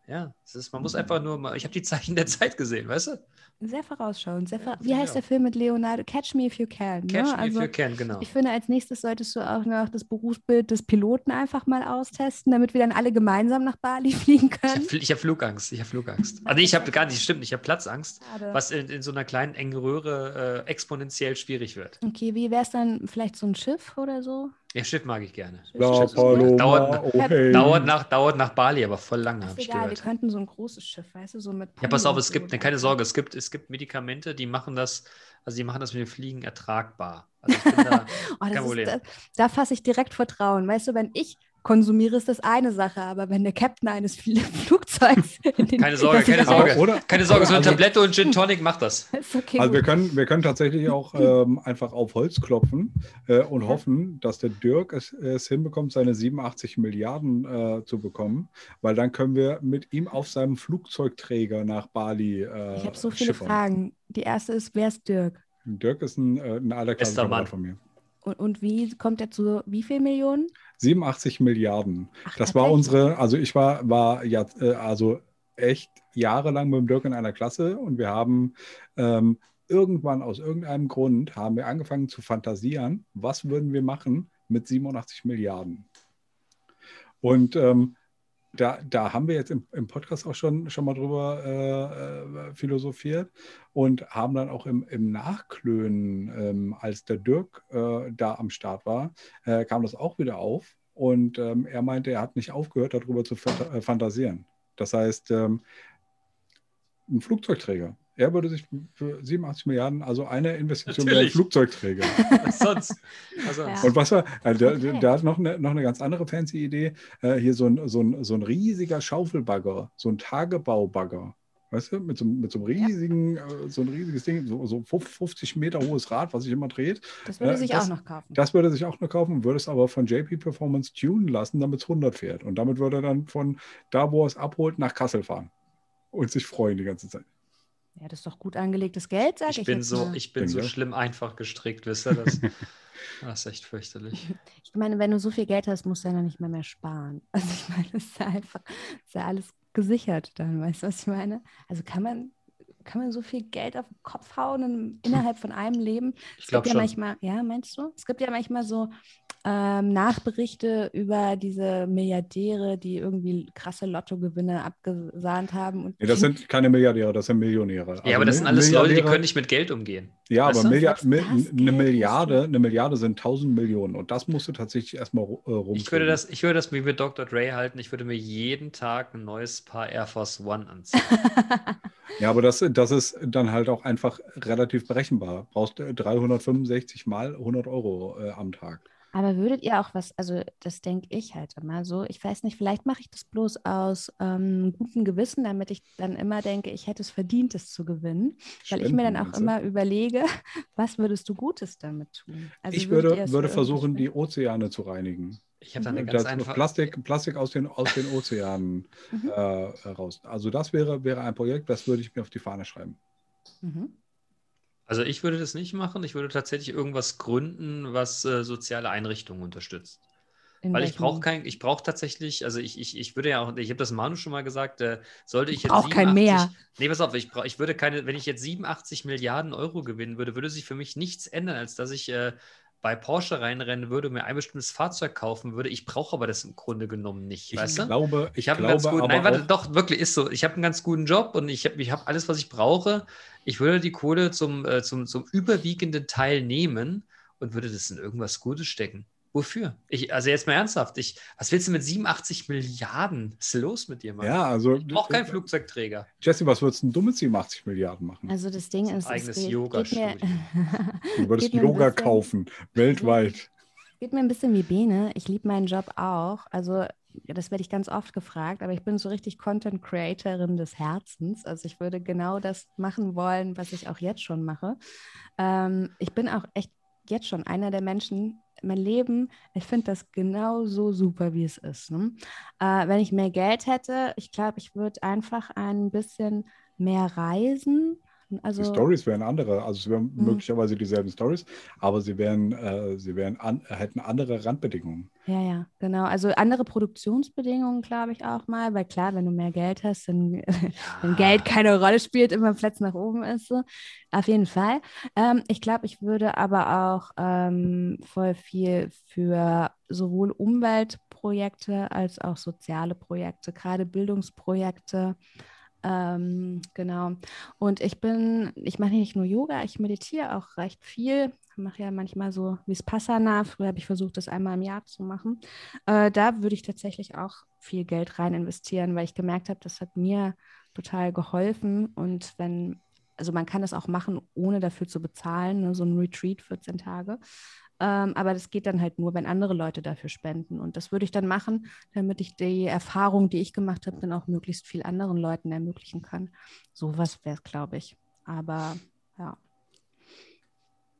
Ja, ist, man muss einfach nur mal, ich habe die Zeichen der Zeit gesehen, weißt du? Sehr vorausschauend. Sehr vora- Wie ich heißt der. Film mit Leonardo? Catch Me If You Can. Catch ne? me also, if you can, genau. Ich finde, als nächstes solltest du auch noch das Berufsbild des Piloten einfach mal austesten, damit wir dann alle gemeinsam nach Bali [laughs] fliegen Ich können. habe hab Flugangst, ich habe Flugangst. Also ich habe gar nicht, stimmt, ich habe Platzangst, Schade. was in, in so einer kleinen engen Röhre äh, exponentiell schwierig wird. Okay, wie wäre es dann vielleicht so ein Schiff oder so? Ja, Schiff mag ich gerne. Gut. Paloma, Dauert, oh hey. dauert, nach, dauert nach Bali, aber voll lange, Ist habe ich egal, wir gehört. könnten so ein großes Schiff, weißt du, so mit. Ja, pass auf, es gibt, ne, keine Sorge, es gibt, es gibt Medikamente, die machen das, also die machen das mit dem Fliegen ertragbar. Also ich bin da, [laughs] Oh, ist, Problem. da da fasse ich direkt Vertrauen. Weißt du, wenn ich konsumiere, ist das eine Sache, aber wenn der Captain eines Fl- [laughs] Flugzeugs. in den- Keine Sorge, keine Sorge. Aber, oder, keine Sorge, so eine also, Tablette und Gin Tonic macht das. [laughs] Okay. Also wir können, wir können tatsächlich auch [laughs] ähm, einfach auf Holz klopfen äh, und Ja. hoffen, dass der Dirk es, es hinbekommt, seine 87 Milliarden äh, zu bekommen, weil dann können wir mit ihm auf seinem Flugzeugträger nach Bali äh, ich habe so viele schippern. Fragen. Die erste ist, wer ist Dirk? Dirk ist ein, äh, ein alter von mir. Und, und wie kommt er zu wie viel Millionen? 87 Milliarden. Ach, Das war unsere, also ich war, war ja, äh, also echt jahrelang mit dem Dirk in einer Klasse und wir haben ähm, irgendwann aus irgendeinem Grund haben wir angefangen zu fantasieren, was würden wir machen mit 87 Milliarden. Und ähm, da, da haben wir jetzt im, im Podcast auch schon, schon mal drüber äh, äh, philosophiert und haben dann auch im, im Nachklönen, ähm, als der Dirk äh, da am Start war, äh, kam das auch wieder auf. Und ähm, er meinte, er hat nicht aufgehört, darüber zu äh, fantasieren. Das heißt, ähm, ein Flugzeugträger. Er würde sich für 87 Milliarden, also eine Investition in Flugzeugträger. Was [laughs] sonst? Was sonst? Und was war, also der, okay. der, hat noch eine, noch eine ganz andere fancy Idee. Äh, hier so ein, so, ein, so ein riesiger Schaufelbagger, so ein Tagebaubagger. Weißt du, mit so, mit so einem riesigen, ja. äh, so ein riesiges Ding, so, so 50 Meter hohes Rad, was sich immer dreht. Das würde äh, sich das, auch noch kaufen. Das würde sich auch noch kaufen, würde es aber von JP Performance tunen lassen, damit es 100 fährt. Und damit würde er dann von da, wo er es abholt, nach Kassel fahren. Und sich freuen die ganze Zeit. Ja, das ist doch gut angelegtes Geld, sag ich. Ich bin so, mal. ich bin so schlimm einfach gestrickt, wisst ihr das? das [laughs] ist echt fürchterlich. Ich meine, wenn du so viel Geld hast, musst du ja noch nicht mehr mehr sparen. [laughs] Also ich meine, das ist ja einfach, ist ja alles gesichert dann, weißt du, was ich meine? Also kann man, kann man so viel Geld auf den Kopf hauen in, innerhalb von einem Leben? Ich glaube ja schon. manchmal, ja, meinst du? Es gibt ja manchmal so ähm, Nachberichte über diese Milliardäre, die irgendwie krasse Lottogewinne abgesahnt haben. Und nee, das sind keine Milliardäre, das sind Millionäre. Ja, also aber das sind alles Leute, die können nicht mit Geld umgehen. Ja, weißt aber Milliard, mi eine Milliarde, eine Milliarde sind 1000 Millionen und das musst du tatsächlich erstmal äh, rum. Ich würde das, ich würde das wie mit Dr. Dre halten. Ich würde mir jeden Tag ein neues Paar Air Force One anziehen. [laughs] ja, aber das, das ist dann halt auch einfach relativ berechenbar. Brauchst 365 mal 100 Euro äh, am Tag. Aber würdet ihr auch was, also das denke ich halt immer so, ich weiß nicht, vielleicht mache ich das bloß aus ähm, gutem Gewissen, damit ich dann immer denke, ich hätte es verdient, es zu gewinnen, weil ich mir dann auch immer überlege, [laughs] was würdest du Gutes damit tun? Also ich würde, würde versuchen, die Ozeane zu reinigen. Ich habe da eine ganz einfache... Plastik, Plastik aus den, aus den Ozeanen mhm. äh, raus. Also das wäre, wäre ein Projekt, das würde ich mir auf die Fahne schreiben. Mhm. Also ich würde das nicht machen. Ich würde tatsächlich irgendwas gründen, was äh, soziale Einrichtungen unterstützt. In Weil ich brauche kein, ich brauche tatsächlich, also ich, ich, ich würde ja auch, ich habe das Manu schon mal gesagt, äh, sollte ich jetzt. Auch kein mehr. Nee, pass auf, ich, brauch, ich würde keine, wenn ich jetzt 87 Milliarden Euro gewinnen würde, würde sich für mich nichts ändern, als dass ich äh, bei Porsche reinrennen würde, mir ein bestimmtes Fahrzeug kaufen würde. Ich brauche aber das im Grunde genommen nicht. Ich weißt glaube, ich, ich habe einen ganz guten, nein, warte, doch, wirklich ist so. Ich habe einen ganz guten Job und ich habe ich hab alles, was ich brauche. Ich würde die Kohle zum, äh, zum, zum überwiegenden Teil nehmen und würde das in irgendwas Gutes stecken. Wofür? Ich, also jetzt mal ernsthaft, ich, was willst du mit 87 Milliarden? Was ist los mit dir, Mann? Ja, also. Ich brauche keinen Flugzeugträger. Jesse, was würdest du mit 87 Milliarden machen? Also das Ding ist, eigenes Yoga-Studio. [laughs] Du würdest [laughs] Yoga kaufen, weltweit. [laughs] Geht mir ein bisschen wie Bene. Ich liebe meinen Job auch. Also das werde ich ganz oft gefragt, aber ich bin so richtig Content Creatorin des Herzens. Also ich würde genau das machen wollen, was ich auch jetzt schon mache. Ähm, ich bin auch echt jetzt schon einer der Menschen, mein Leben, ich finde das genauso super, wie es ist. Ne? Äh, wenn ich mehr Geld hätte, ich glaube, ich würde einfach ein bisschen mehr reisen, also, die Stories wären andere, also es wären mhm. möglicherweise dieselben Stories, aber sie wären, äh, sie wären an, hätten andere Randbedingungen. Ja, ja, genau. Also andere Produktionsbedingungen, glaube ich, auch mal, weil klar, wenn du mehr Geld hast, dann, [laughs] wenn Geld keine Rolle spielt, immer Platz nach oben ist. So. Auf jeden Fall. Ähm, ich glaube, ich würde aber auch ähm, voll viel für sowohl Umweltprojekte als auch soziale Projekte, gerade Bildungsprojekte. Ähm, genau. Und ich bin, ich mache nicht nur Yoga, ich meditiere auch recht viel. Ich mache ja manchmal so Vipassana. Früher habe ich versucht, das einmal im Jahr zu machen. Äh, da würde ich tatsächlich auch viel Geld rein investieren, weil ich gemerkt habe, das hat mir total geholfen. Und wenn, also man kann das auch machen, ohne dafür zu bezahlen, ne? so ein Retreat 14 Tage. Ähm, aber das geht dann halt nur, wenn andere Leute dafür spenden. Und das würde ich dann machen, damit ich die Erfahrung, die ich gemacht habe, dann auch möglichst viel anderen Leuten ermöglichen kann. Sowas wäre es, glaube ich. Aber ja.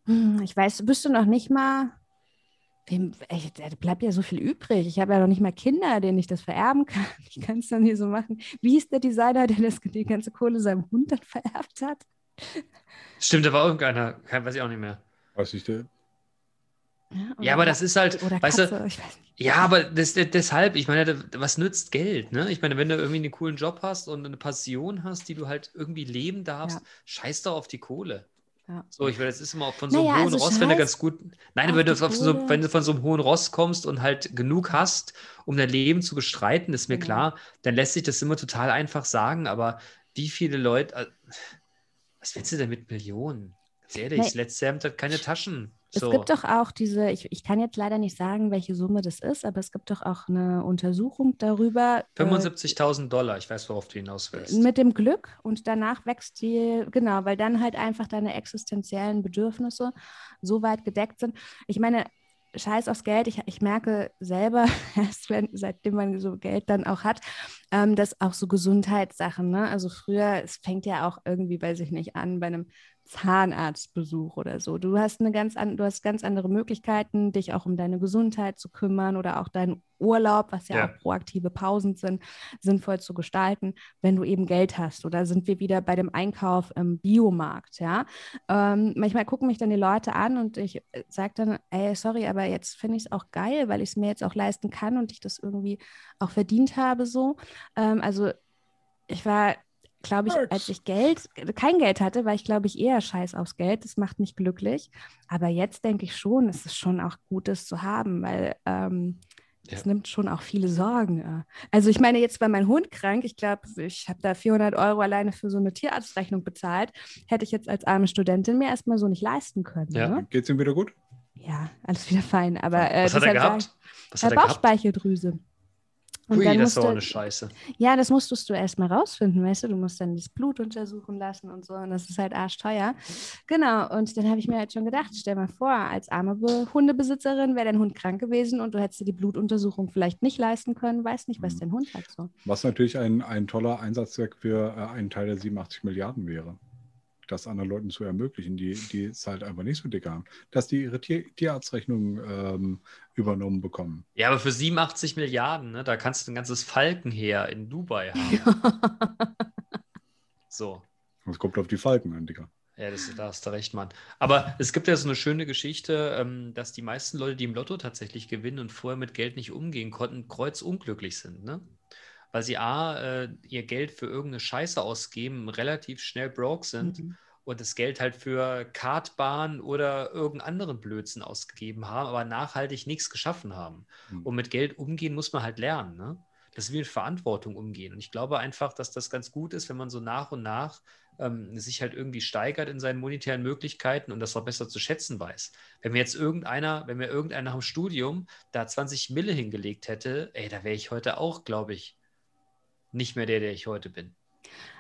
Hm, ich weiß, bist du noch nicht mal. Wem, ey, da bleibt ja so viel übrig. Ich habe ja noch nicht mal Kinder, denen ich das vererben kann. [laughs] Ich kann es dann hier so machen. Wie ist der Designer, der das, die ganze Kohle seinem Hund dann vererbt hat? Stimmt, da war irgendeiner, weiß ich auch nicht mehr. Weiß ich, der, Ja, aber das ist halt, oder weißt Katze, du, ich weiß nicht. ja, aber das, deshalb, ich meine, was nützt Geld, ne? Ich meine, wenn du irgendwie einen coolen Job hast und eine Passion hast, die du halt irgendwie leben darfst, Ja. scheiß doch auf die Kohle. Ja. So, ich meine, das ist immer von so einem Naja, hohen also Ross, wenn du ganz gut. Nein, wenn du, so, wenn du von so einem hohen Ross kommst und halt genug hast, um dein Leben zu bestreiten, ist mir klar, dann lässt sich das immer total einfach sagen, aber wie viele Leute, äh, was willst du denn mit Millionen? Ganz ehrlich, Nee. das letzte Hemd hat keine Taschen. Es So. gibt doch auch diese, ich, ich kann jetzt leider nicht sagen, welche Summe das ist, aber es gibt doch auch eine Untersuchung darüber. äh, 75.000 Dollar, ich weiß, worauf du hinaus willst. mit dem Glück und danach wächst die, genau, weil dann halt einfach deine existenziellen Bedürfnisse so weit gedeckt sind. Ich meine, scheiß aufs Geld, ich, ich merke selber, [laughs] erst wenn, seitdem man so Geld dann auch hat, ähm, dass auch so Gesundheitssachen, ne? Also früher, es fängt ja auch irgendwie, weiß ich nicht, an bei einem Zahnarztbesuch oder so. Du hast eine ganz an, du hast ganz andere Möglichkeiten, dich auch um deine Gesundheit zu kümmern oder auch deinen Urlaub, was ja, Ja. auch proaktive Pausen sind, sinnvoll zu gestalten, wenn du eben Geld hast. Oder sind wir wieder bei dem Einkauf im Biomarkt, ja? Ähm, manchmal gucken mich dann die Leute an und ich sage dann, ey, sorry, aber jetzt finde ich es auch geil, weil ich es mir jetzt auch leisten kann und ich das irgendwie auch verdient habe so. Ähm, also ich war, glaube ich, als ich Geld, kein Geld hatte, war ich, glaube ich, eher scheiß aufs Geld. Das macht mich glücklich. Aber jetzt denke ich schon, es ist schon auch gut, das zu haben, weil ähm, es Ja. nimmt schon auch viele Sorgen. äh. Also ich meine, jetzt war mein Hund krank. Ich glaube, ich habe da 400 Euro alleine für so eine Tierarztrechnung bezahlt. Hätte ich jetzt als arme Studentin mir erstmal so nicht leisten können. Ja. Ne? Geht's ihm wieder gut? ja alles wieder fein. Aber äh, Was hat er gehabt? sag Was hat er gehabt? Und Ui, dann das ist auch eine Scheiße. ja, das musstest du erst mal rausfinden, weißt du? Du musst dann das Blut untersuchen lassen und so. Und das ist halt arschteuer. Genau. Und dann habe ich mir halt schon gedacht, stell mal vor, als arme Be Hundebesitzerin wäre dein Hund krank gewesen und du hättest dir die Blutuntersuchung vielleicht nicht leisten können, weißt nicht, was Mhm. dein Hund hat so. Was natürlich ein, ein toller Einsatzzweck für äh, einen Teil der 87 Milliarden wäre. Das anderen Leuten zu ermöglichen, die, die es halt einfach nicht so dick haben. Dass die ihre Tier, Tierarztrechnung ähm, übernommen bekommen. Ja, aber für 87 Milliarden, ne, da kannst du ein ganzes Falkenheer in Dubai [laughs] haben. So. Es kommt auf die Falken an, Digga. Ja, das, da hast du recht, Mann. Aber es gibt ja so eine schöne Geschichte, ähm, dass die meisten Leute, die im Lotto tatsächlich gewinnen und vorher mit Geld nicht umgehen konnten, kreuzunglücklich sind, ne? Weil sie A, äh, ihr Geld für irgendeine Scheiße ausgeben, relativ schnell broke sind Mhm. und das Geld halt für Kartbahn oder irgendeinen anderen Blödsinn ausgegeben haben, aber nachhaltig nichts geschaffen haben. Mhm. Und mit Geld umgehen muss man halt lernen, ne? Das ist wie mit Verantwortung umgehen. Und ich glaube einfach, dass das ganz gut ist, wenn man so nach und nach ähm, sich halt irgendwie steigert in seinen monetären Möglichkeiten und das auch besser zu schätzen weiß. Wenn mir jetzt irgendeiner, wenn mir irgendeiner nach dem Studium da 20 Mille hingelegt hätte, ey, da wäre ich heute auch, glaube ich, nicht mehr der, der ich heute bin.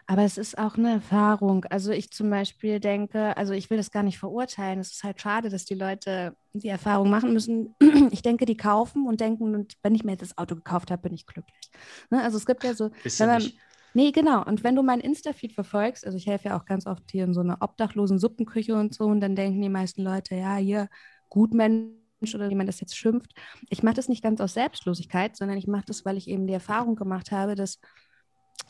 Aber es ist auch eine Erfahrung. Also ich zum Beispiel denke, also ich will das gar nicht verurteilen. Es ist halt schade, dass die Leute die Erfahrung machen müssen. [clears throat] Ich denke, die kaufen und denken, und wenn ich mir jetzt das Auto gekauft habe, bin ich glücklich. Ne? Also es gibt ja so, Bist wenn man, nicht? nee, genau. Und wenn du mein Insta-Feed verfolgst, also ich helfe ja auch ganz oft hier in so einer obdachlosen Suppenküche und so, und dann denken die meisten Leute, ja, hier, Gutmensch oder wie man das jetzt schimpft. Ich mache das nicht ganz aus Selbstlosigkeit, sondern ich mache das, weil ich eben die Erfahrung gemacht habe, dass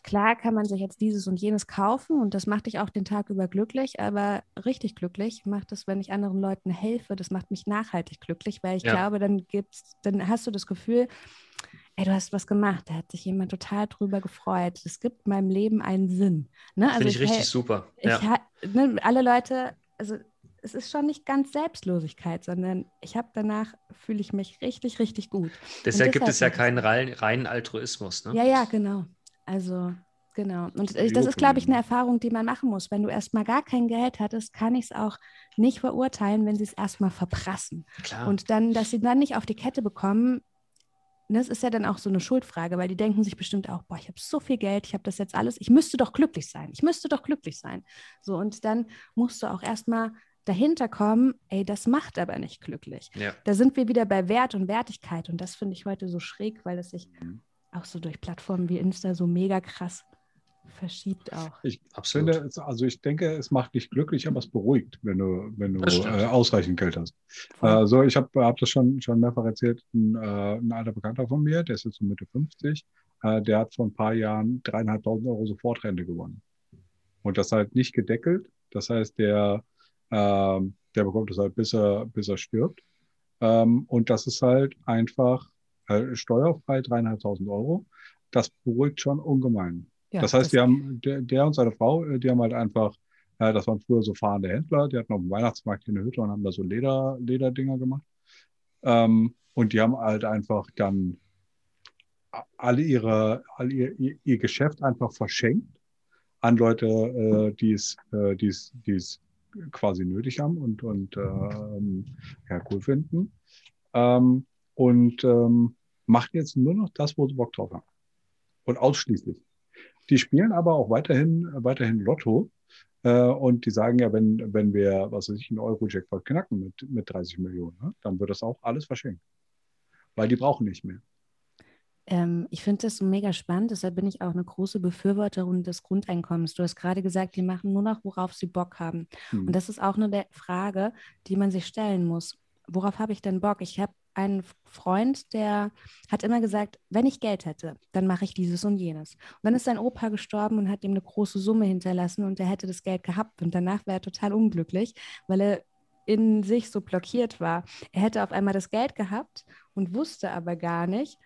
klar kann man sich jetzt dieses und jenes kaufen und das macht dich auch den Tag über glücklich, aber richtig glücklich macht es, wenn ich anderen Leuten helfe. Das macht mich nachhaltig glücklich, weil ich Ja. glaube, dann gibt's, dann hast du das Gefühl, ey, du hast was gemacht, da hat sich jemand total drüber gefreut. Das gibt meinem Leben einen Sinn. Ne? Finde ich hel- richtig super. ich Ja. ne, alle Leute, also es ist schon nicht ganz Selbstlosigkeit, sondern ich habe danach, fühle ich mich richtig, richtig gut. Deshalb gibt deshalb es ja es keinen Sinn. rein, reinen Altruismus. Ne? Ja, ja, genau. Also, genau. Und das ist, glaube ich, eine. Erfahrung, die man machen muss. Wenn du erstmal gar kein Geld hattest, kann ich es auch nicht verurteilen, wenn sie es erstmal verprassen. Klar. Und dann, dass sie dann nicht auf die Kette bekommen, das ist ja dann auch so eine Schuldfrage, weil die denken sich bestimmt auch, boah, ich habe so viel Geld, ich habe das jetzt alles, ich müsste doch glücklich sein, ich müsste doch glücklich sein. So, und dann musst du auch erstmal dahinter kommen, ey, das macht aber nicht glücklich. ja. Da sind wir wieder bei Wert und Wertigkeit und das finde ich heute so schräg, weil es sich Mhm. Auch so durch Plattformen wie Insta so mega krass verschiebt auch. Ich Absolut. finde, also ich denke, es macht dich glücklich, aber es beruhigt, wenn du, wenn du äh, ausreichend Geld hast. Voll. Äh, so, ich habe hab das schon, schon mehrfach erzählt. Ein, äh, ein alter Bekannter von mir, der ist jetzt so Mitte 50, äh, der hat vor ein paar Jahren dreieinhalbtausend Euro Sofortrente gewonnen. Und das halt nicht gedeckelt. Das heißt, der, ähm, der bekommt das halt, bis er, bis er stirbt. Ähm, und das ist halt einfach äh, steuerfrei dreieinhalbtausend Euro. Das beruhigt schon ungemein. Ja, das heißt, die haben, der, der und seine Frau, äh, die haben halt einfach, äh, das waren früher so fahrende Händler, die hatten auf dem Weihnachtsmarkt hier eine Hütte und haben da so Leder, Lederdinger gemacht. Ähm, und die haben halt einfach dann alle ihre, all ihr, ihr, ihr Geschäft einfach verschenkt an Leute, äh, die es, äh, die es, die es quasi nötig haben und, und ähm, ja, cool finden. Ähm, und ähm, macht jetzt nur noch das, wo sie Bock drauf haben. Und ausschließlich. Die spielen aber auch weiterhin, weiterhin Lotto. Äh, und die sagen ja, wenn, wenn wir, was weiß ich, einen Euro-Jackpot knacken mit, mit 30 Millionen, ne, dann wird das auch alles verschenkt. Weil die brauchen nicht mehr. Ähm, ich finde das so mega spannend, deshalb bin ich auch eine große Befürworterin des Grundeinkommens. Du hast gerade gesagt, die machen nur noch, worauf sie Bock haben. Hm. Und das ist auch eine Frage, die man sich stellen muss. Worauf habe ich denn Bock? Ich habe einen Freund, der hat immer gesagt, wenn ich Geld hätte, dann mache ich dieses und jenes. Und dann ist sein Opa gestorben und hat ihm eine große Summe hinterlassen und er hätte das Geld gehabt. Und danach wäre er total unglücklich, weil er in sich so blockiert war. Er hätte auf einmal das Geld gehabt und wusste aber gar nicht,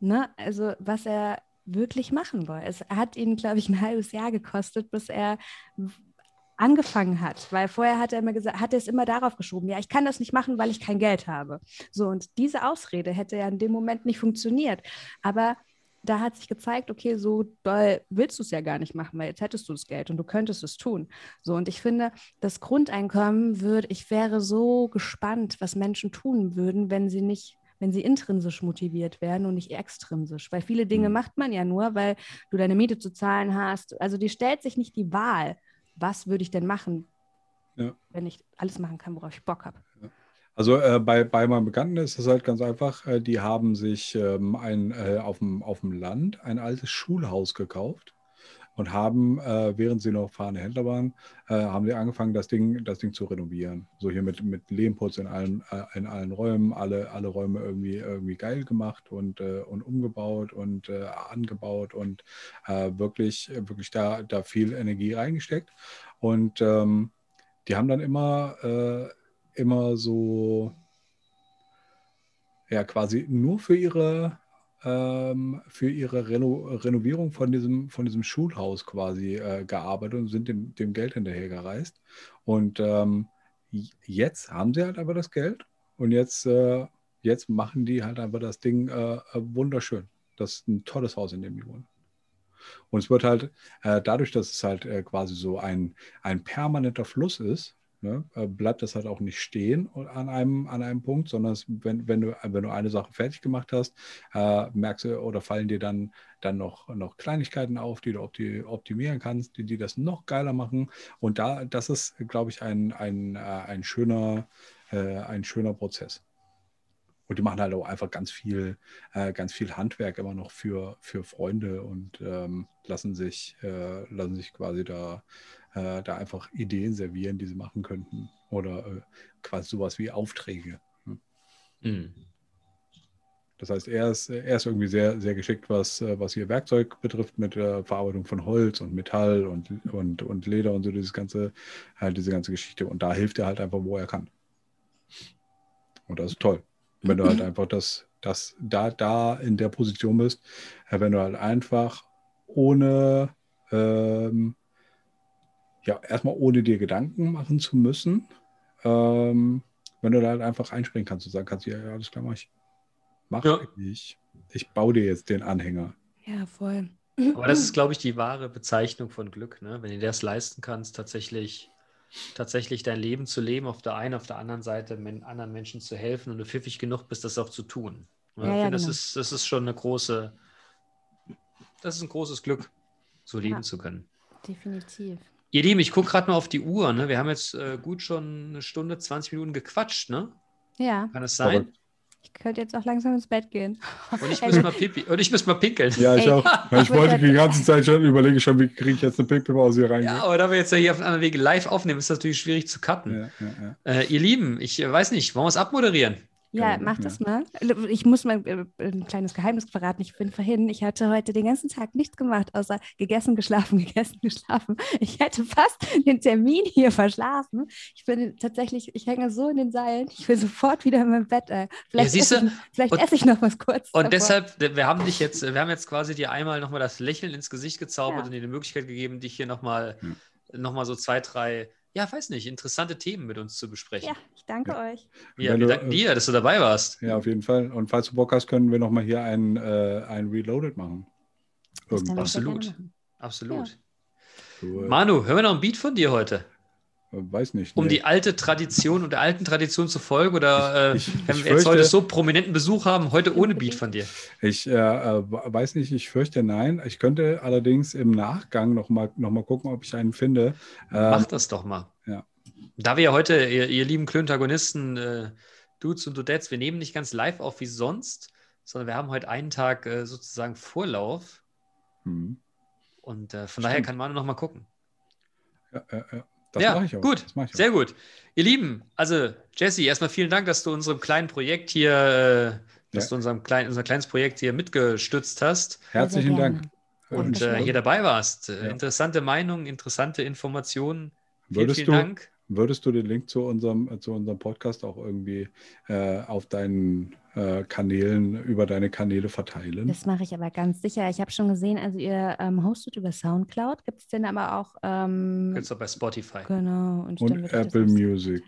ne, also was er wirklich machen wollte. Es hat ihn, glaube ich, ein halbes Jahr gekostet, bis er angefangen hat, weil vorher hat er immer gesagt, hat er es immer darauf geschoben, ja, ich kann das nicht machen, weil ich kein Geld habe. So und diese Ausrede hätte ja in dem Moment nicht funktioniert, aber da hat sich gezeigt, okay, so doll willst du es ja gar nicht machen, weil jetzt hättest du das Geld und du könntest es tun. So und ich finde, das Grundeinkommen würde, ich wäre so gespannt, was Menschen tun würden, wenn sie nicht wenn sie intrinsisch motiviert werden und nicht extrinsisch. Weil viele Dinge Mhm. macht man ja nur, weil du deine Miete zu zahlen hast. Also die stellt sich nicht die Wahl, was würde ich denn machen, Ja. wenn ich alles machen kann, worauf ich Bock habe. Also äh, bei, bei meinem Bekannten ist es halt ganz einfach, äh, die haben sich ähm, ein, äh, auf, dem, auf dem Land ein altes Schulhaus gekauft und haben, äh, während sie noch fahrende Händler waren, äh, haben sie angefangen, das Ding, das Ding zu renovieren. So hier mit, mit Lehmputz in allen, äh, in allen Räumen, alle, alle Räume irgendwie, irgendwie geil gemacht und, äh, und umgebaut und äh, angebaut und äh, wirklich, wirklich da, da viel Energie reingesteckt. Und ähm, die haben dann immer, immer so, ja, quasi nur für ihre, ähm, für ihre Reno Renovierung von diesem, von diesem Schulhaus quasi äh, gearbeitet und sind dem, dem Geld hinterhergereist. Und ähm, jetzt haben sie halt aber das Geld und jetzt, äh, jetzt machen die halt einfach das Ding äh, äh, wunderschön. Das ist ein tolles Haus, in dem die wohnen. Und es wird halt äh, dadurch, dass es halt äh, quasi so ein, ein permanenter Fluss ist, ne, äh, bleibt das halt auch nicht stehen an einem, an einem Punkt, sondern es, wenn, wenn, du, wenn du eine Sache fertig gemacht hast, äh, merkst du oder fallen dir dann, dann noch, noch Kleinigkeiten auf, die du opti optimieren kannst, die, die das noch geiler machen. Und da, das ist, glaube ich, ein, ein, äh, ein, schöner, äh, ein schöner Prozess. Und die machen halt auch einfach ganz viel, äh, ganz viel Handwerk immer noch für, für Freunde und ähm, lassen, sich, äh, lassen sich quasi da, äh, da einfach Ideen servieren, die sie machen könnten. Oder äh, quasi sowas wie Aufträge. ne? Mhm. Das heißt, er ist, er ist irgendwie sehr, sehr geschickt, was, äh, was hier Werkzeug betrifft, mit der Verarbeitung von Holz und Metall und, und, und Leder und so dieses ganze, halt diese ganze Geschichte. Und da hilft er halt einfach, wo er kann. Und das ist toll. Wenn du halt [clears throat] einfach das, das da, da in der Position bist, äh, wenn du halt einfach ohne, ähm, ja, erstmal ohne dir Gedanken machen zu müssen, ähm, wenn du da halt einfach einspringen kannst und sagen kannst, ja, ja, alles klar, mach ich. Mach Ja. ich. Ich baue dir jetzt den Anhänger. Ja, voll. Aber das ist, glaube ich, die wahre Bezeichnung von Glück, ne? wenn du dir das leisten kannst, tatsächlich, tatsächlich dein Leben zu leben, auf der einen, auf der anderen Seite anderen Menschen zu helfen und du pfiffig genug bist, das auch zu tun. Ja, ich ja, finde, das, genau. ist, das ist schon eine große, das ist ein großes Glück, so leben Ja. zu können. Definitiv. Ihr Lieben, ich gucke gerade mal auf die Uhr. Ne? Wir haben jetzt äh, gut schon eine Stunde, 20 Minuten gequatscht. Ne? Ja, Kann es sein? Verrückt. ich könnte jetzt auch langsam ins Bett gehen. Und ich muss mal pipi und ich muss mal pinkeln. Ja, ich Ey, auch. Ich ich wollte die ganze Zeit schon, überlege schon, wie kriege ich jetzt eine Pickpause hier rein. Ja, aber da wir jetzt ja hier auf einem anderen Weg live aufnehmen, ist das natürlich schwierig zu cutten. ja, ja, ja. Äh, ihr Lieben, ich äh, weiß nicht, wollen wir es abmoderieren? Ja, Geil, mach ja. das mal. Ich muss mal äh, ein kleines Geheimnis verraten. Ich bin vorhin, ich hatte heute den ganzen Tag nichts gemacht, außer gegessen, geschlafen, [laughs] gegessen, geschlafen. Ich hätte fast den Termin hier verschlafen. Ich bin tatsächlich, ich hänge so in den Seilen. Ich will sofort wieder in mein Bett. Äh. Vielleicht, siehst esse, ich, vielleicht Und- esse ich noch was kurz. Und davor. deshalb, wir haben dich jetzt, wir haben jetzt quasi dir einmal nochmal das Lächeln ins Gesicht gezaubert Ja. und dir die Möglichkeit gegeben, dich hier nochmal Ja. noch mal so zwei, drei, ja, weiß nicht, interessante Themen mit uns zu besprechen. Ja, ich danke euch. Ja, Wenn wir du, danken dir, dass du dabei warst. Ja, auf jeden Fall. Und falls du Bock hast, können wir nochmal hier ein, äh, ein Reloaded machen. Absolut. machen. Absolut. Äh, Manu, hören wir noch ein Beat von dir heute? Weiß nicht. Um nee. die alte Tradition und der alten Tradition zu folgen? Oder äh, Ich- ich- ich jetzt heute so prominenten Besuch haben, heute ohne Beat von dir? Ich äh, äh, weiß nicht, ich fürchte nein. Ich könnte allerdings im Nachgang nochmal noch mal gucken, ob ich einen finde. Ähm, Mach das doch mal. ja. Da wir ja heute, ihr, ihr lieben Klöntagonisten, äh, Dudes und Dudettes, wir nehmen nicht ganz live auf wie sonst, sondern wir haben heute einen Tag äh, sozusagen Vorlauf. hm. Und äh, von daher Stimmt. kann Manu noch mal gucken. ja, ja, ja. Das ja, mache ich auch. gut. Das ich auch. Sehr gut. Ihr Lieben, also Jesse, erstmal vielen Dank, dass du unserem kleinen Projekt hier, äh, dass Ja. du unserem kleinen, unser kleines Projekt hier mitgestützt hast Herzlichen Dank. und äh, hier dabei warst. Äh, Ja. Interessante Meinungen, interessante Informationen. Vielen, Würdest vielen du, Dank. Würdest du den Link zu unserem, zu unserem Podcast auch irgendwie äh, auf deinen Kanälen, über deine Kanäle verteilen? Das mache ich aber ganz sicher. Ich habe schon gesehen, also ihr ähm, hostet über Soundcloud. Gibt es denn aber auch. Ähm, Könntest du bei Spotify. genau. Und, Und das Apple auch- Music.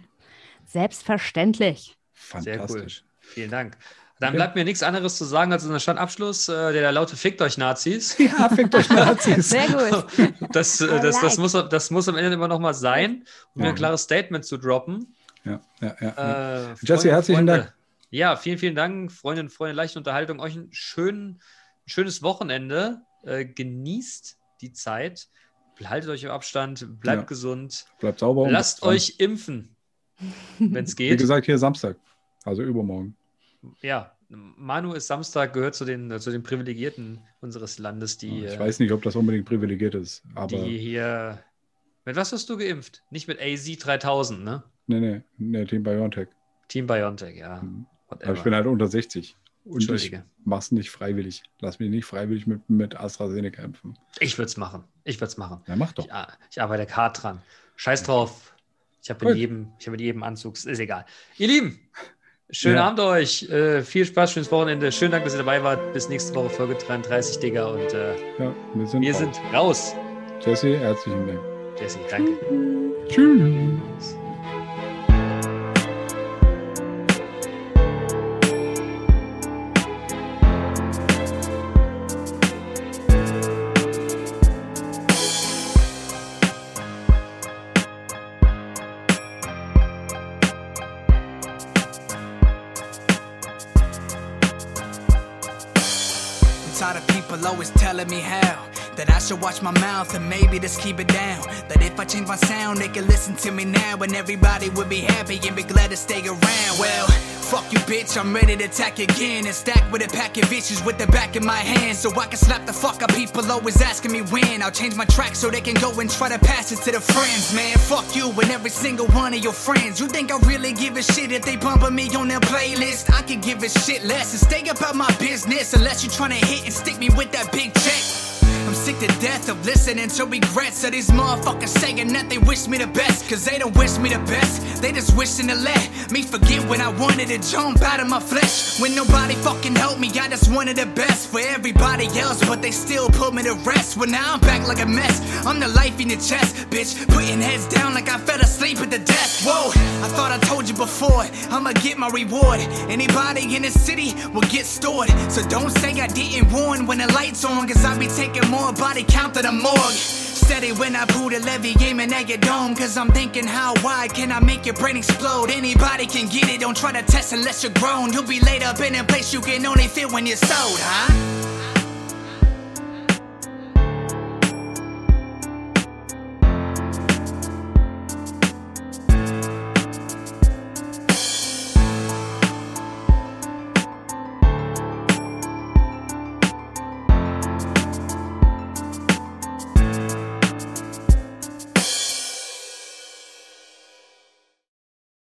Selbstverständlich. Sehr cool. Fantastisch. Vielen Dank. Dann bleibt mir nichts anderes zu sagen als unser Standabschluss, äh, der da lautet Fickt euch Nazis. [laughs] Ja, fickt euch Nazis. Sehr gut. [laughs] Das, äh, das, das, like. muss, das muss am Ende immer noch mal sein, um mir Ja. ein klares Statement zu droppen. Ja, ja, ja. Äh, Jesse, herzlichen Freunde, Dank. Ja, vielen, vielen Dank, Freundinnen und Freunde, leichte Unterhaltung. Euch ein schön, schönes Wochenende. Äh, genießt die Zeit. Haltet euch im Abstand, bleibt Ja. gesund. Bleibt sauber. Lasst euch impfen, wenn es [laughs] Wie geht. gesagt, hier Samstag. Also übermorgen. Ja, Manu ist Samstag, gehört zu den, zu den Privilegierten unseres Landes, die, ich äh, weiß nicht, ob das unbedingt privilegiert ist. Aber die hier. Mit was hast du geimpft? Nicht mit AZ 3000, ne? nee, nee, nee, Team BioNTech. Team BioNTech, ja. Mhm. Whatever. Aber ich bin halt unter 60. Und ich mach's nicht freiwillig. Lass mich nicht freiwillig mit, mit AstraZeneca impfen. Ich würde es machen. Ich würde es machen. Ja, mach doch. Ich, ar- ich arbeite hart dran. Scheiß drauf. Ich habe in Gut. jedem, ich habe in jedem Anzug, ist egal. Ihr Lieben, schönen Ja. Abend euch. Äh, viel Spaß, schönes Wochenende. Schönen Dank, dass ihr dabei wart. Bis nächste Woche, Folge 33, Digga. Und äh, Ja, wir sind, wir raus. sind raus. Jesse, herzlichen Dank. Jesse, danke. Tschüss. I'm watch my mouth and maybe just keep it down. That if I change my sound, they can listen to me now and everybody would be happy and be glad to stay around. Well, fuck you, bitch. I'm ready to attack again and stack with a pack of issues with the back of my hand so I can slap the fuck up. People always asking me when I'll change my track so they can go and try to pass it to the friends. Man, fuck you and every single one of your friends. You think I really give a shit if they bumping me on their playlist? I could give a shit less and stay about my business unless you tryna hit and stick me with that big check. Sick to death of listening to regrets of these motherfuckers saying that they wish me the best. Cause they don't wish me the best. They just wishing to let me forget when I wanted to jump out of my flesh. When nobody fucking helped me, I just wanted the best for everybody else. But they still put me to rest. Well, now I'm back like a mess. I'm the life in your chest, bitch. Putting heads down like I fell asleep at the desk. Whoa, I thought I told you before. I'ma get my reward. Anybody in the city will get stored. So don't say I didn't warn when the lights on. Cause I be taking more body count than a morgue. Steady when I pull the levy, aiming at your dome. Cause I'm thinking, how wide can I make your brain explode? Anybody can get it, don't try to test unless you're grown. You'll be laid up in a place you can only feel when you're sold, huh?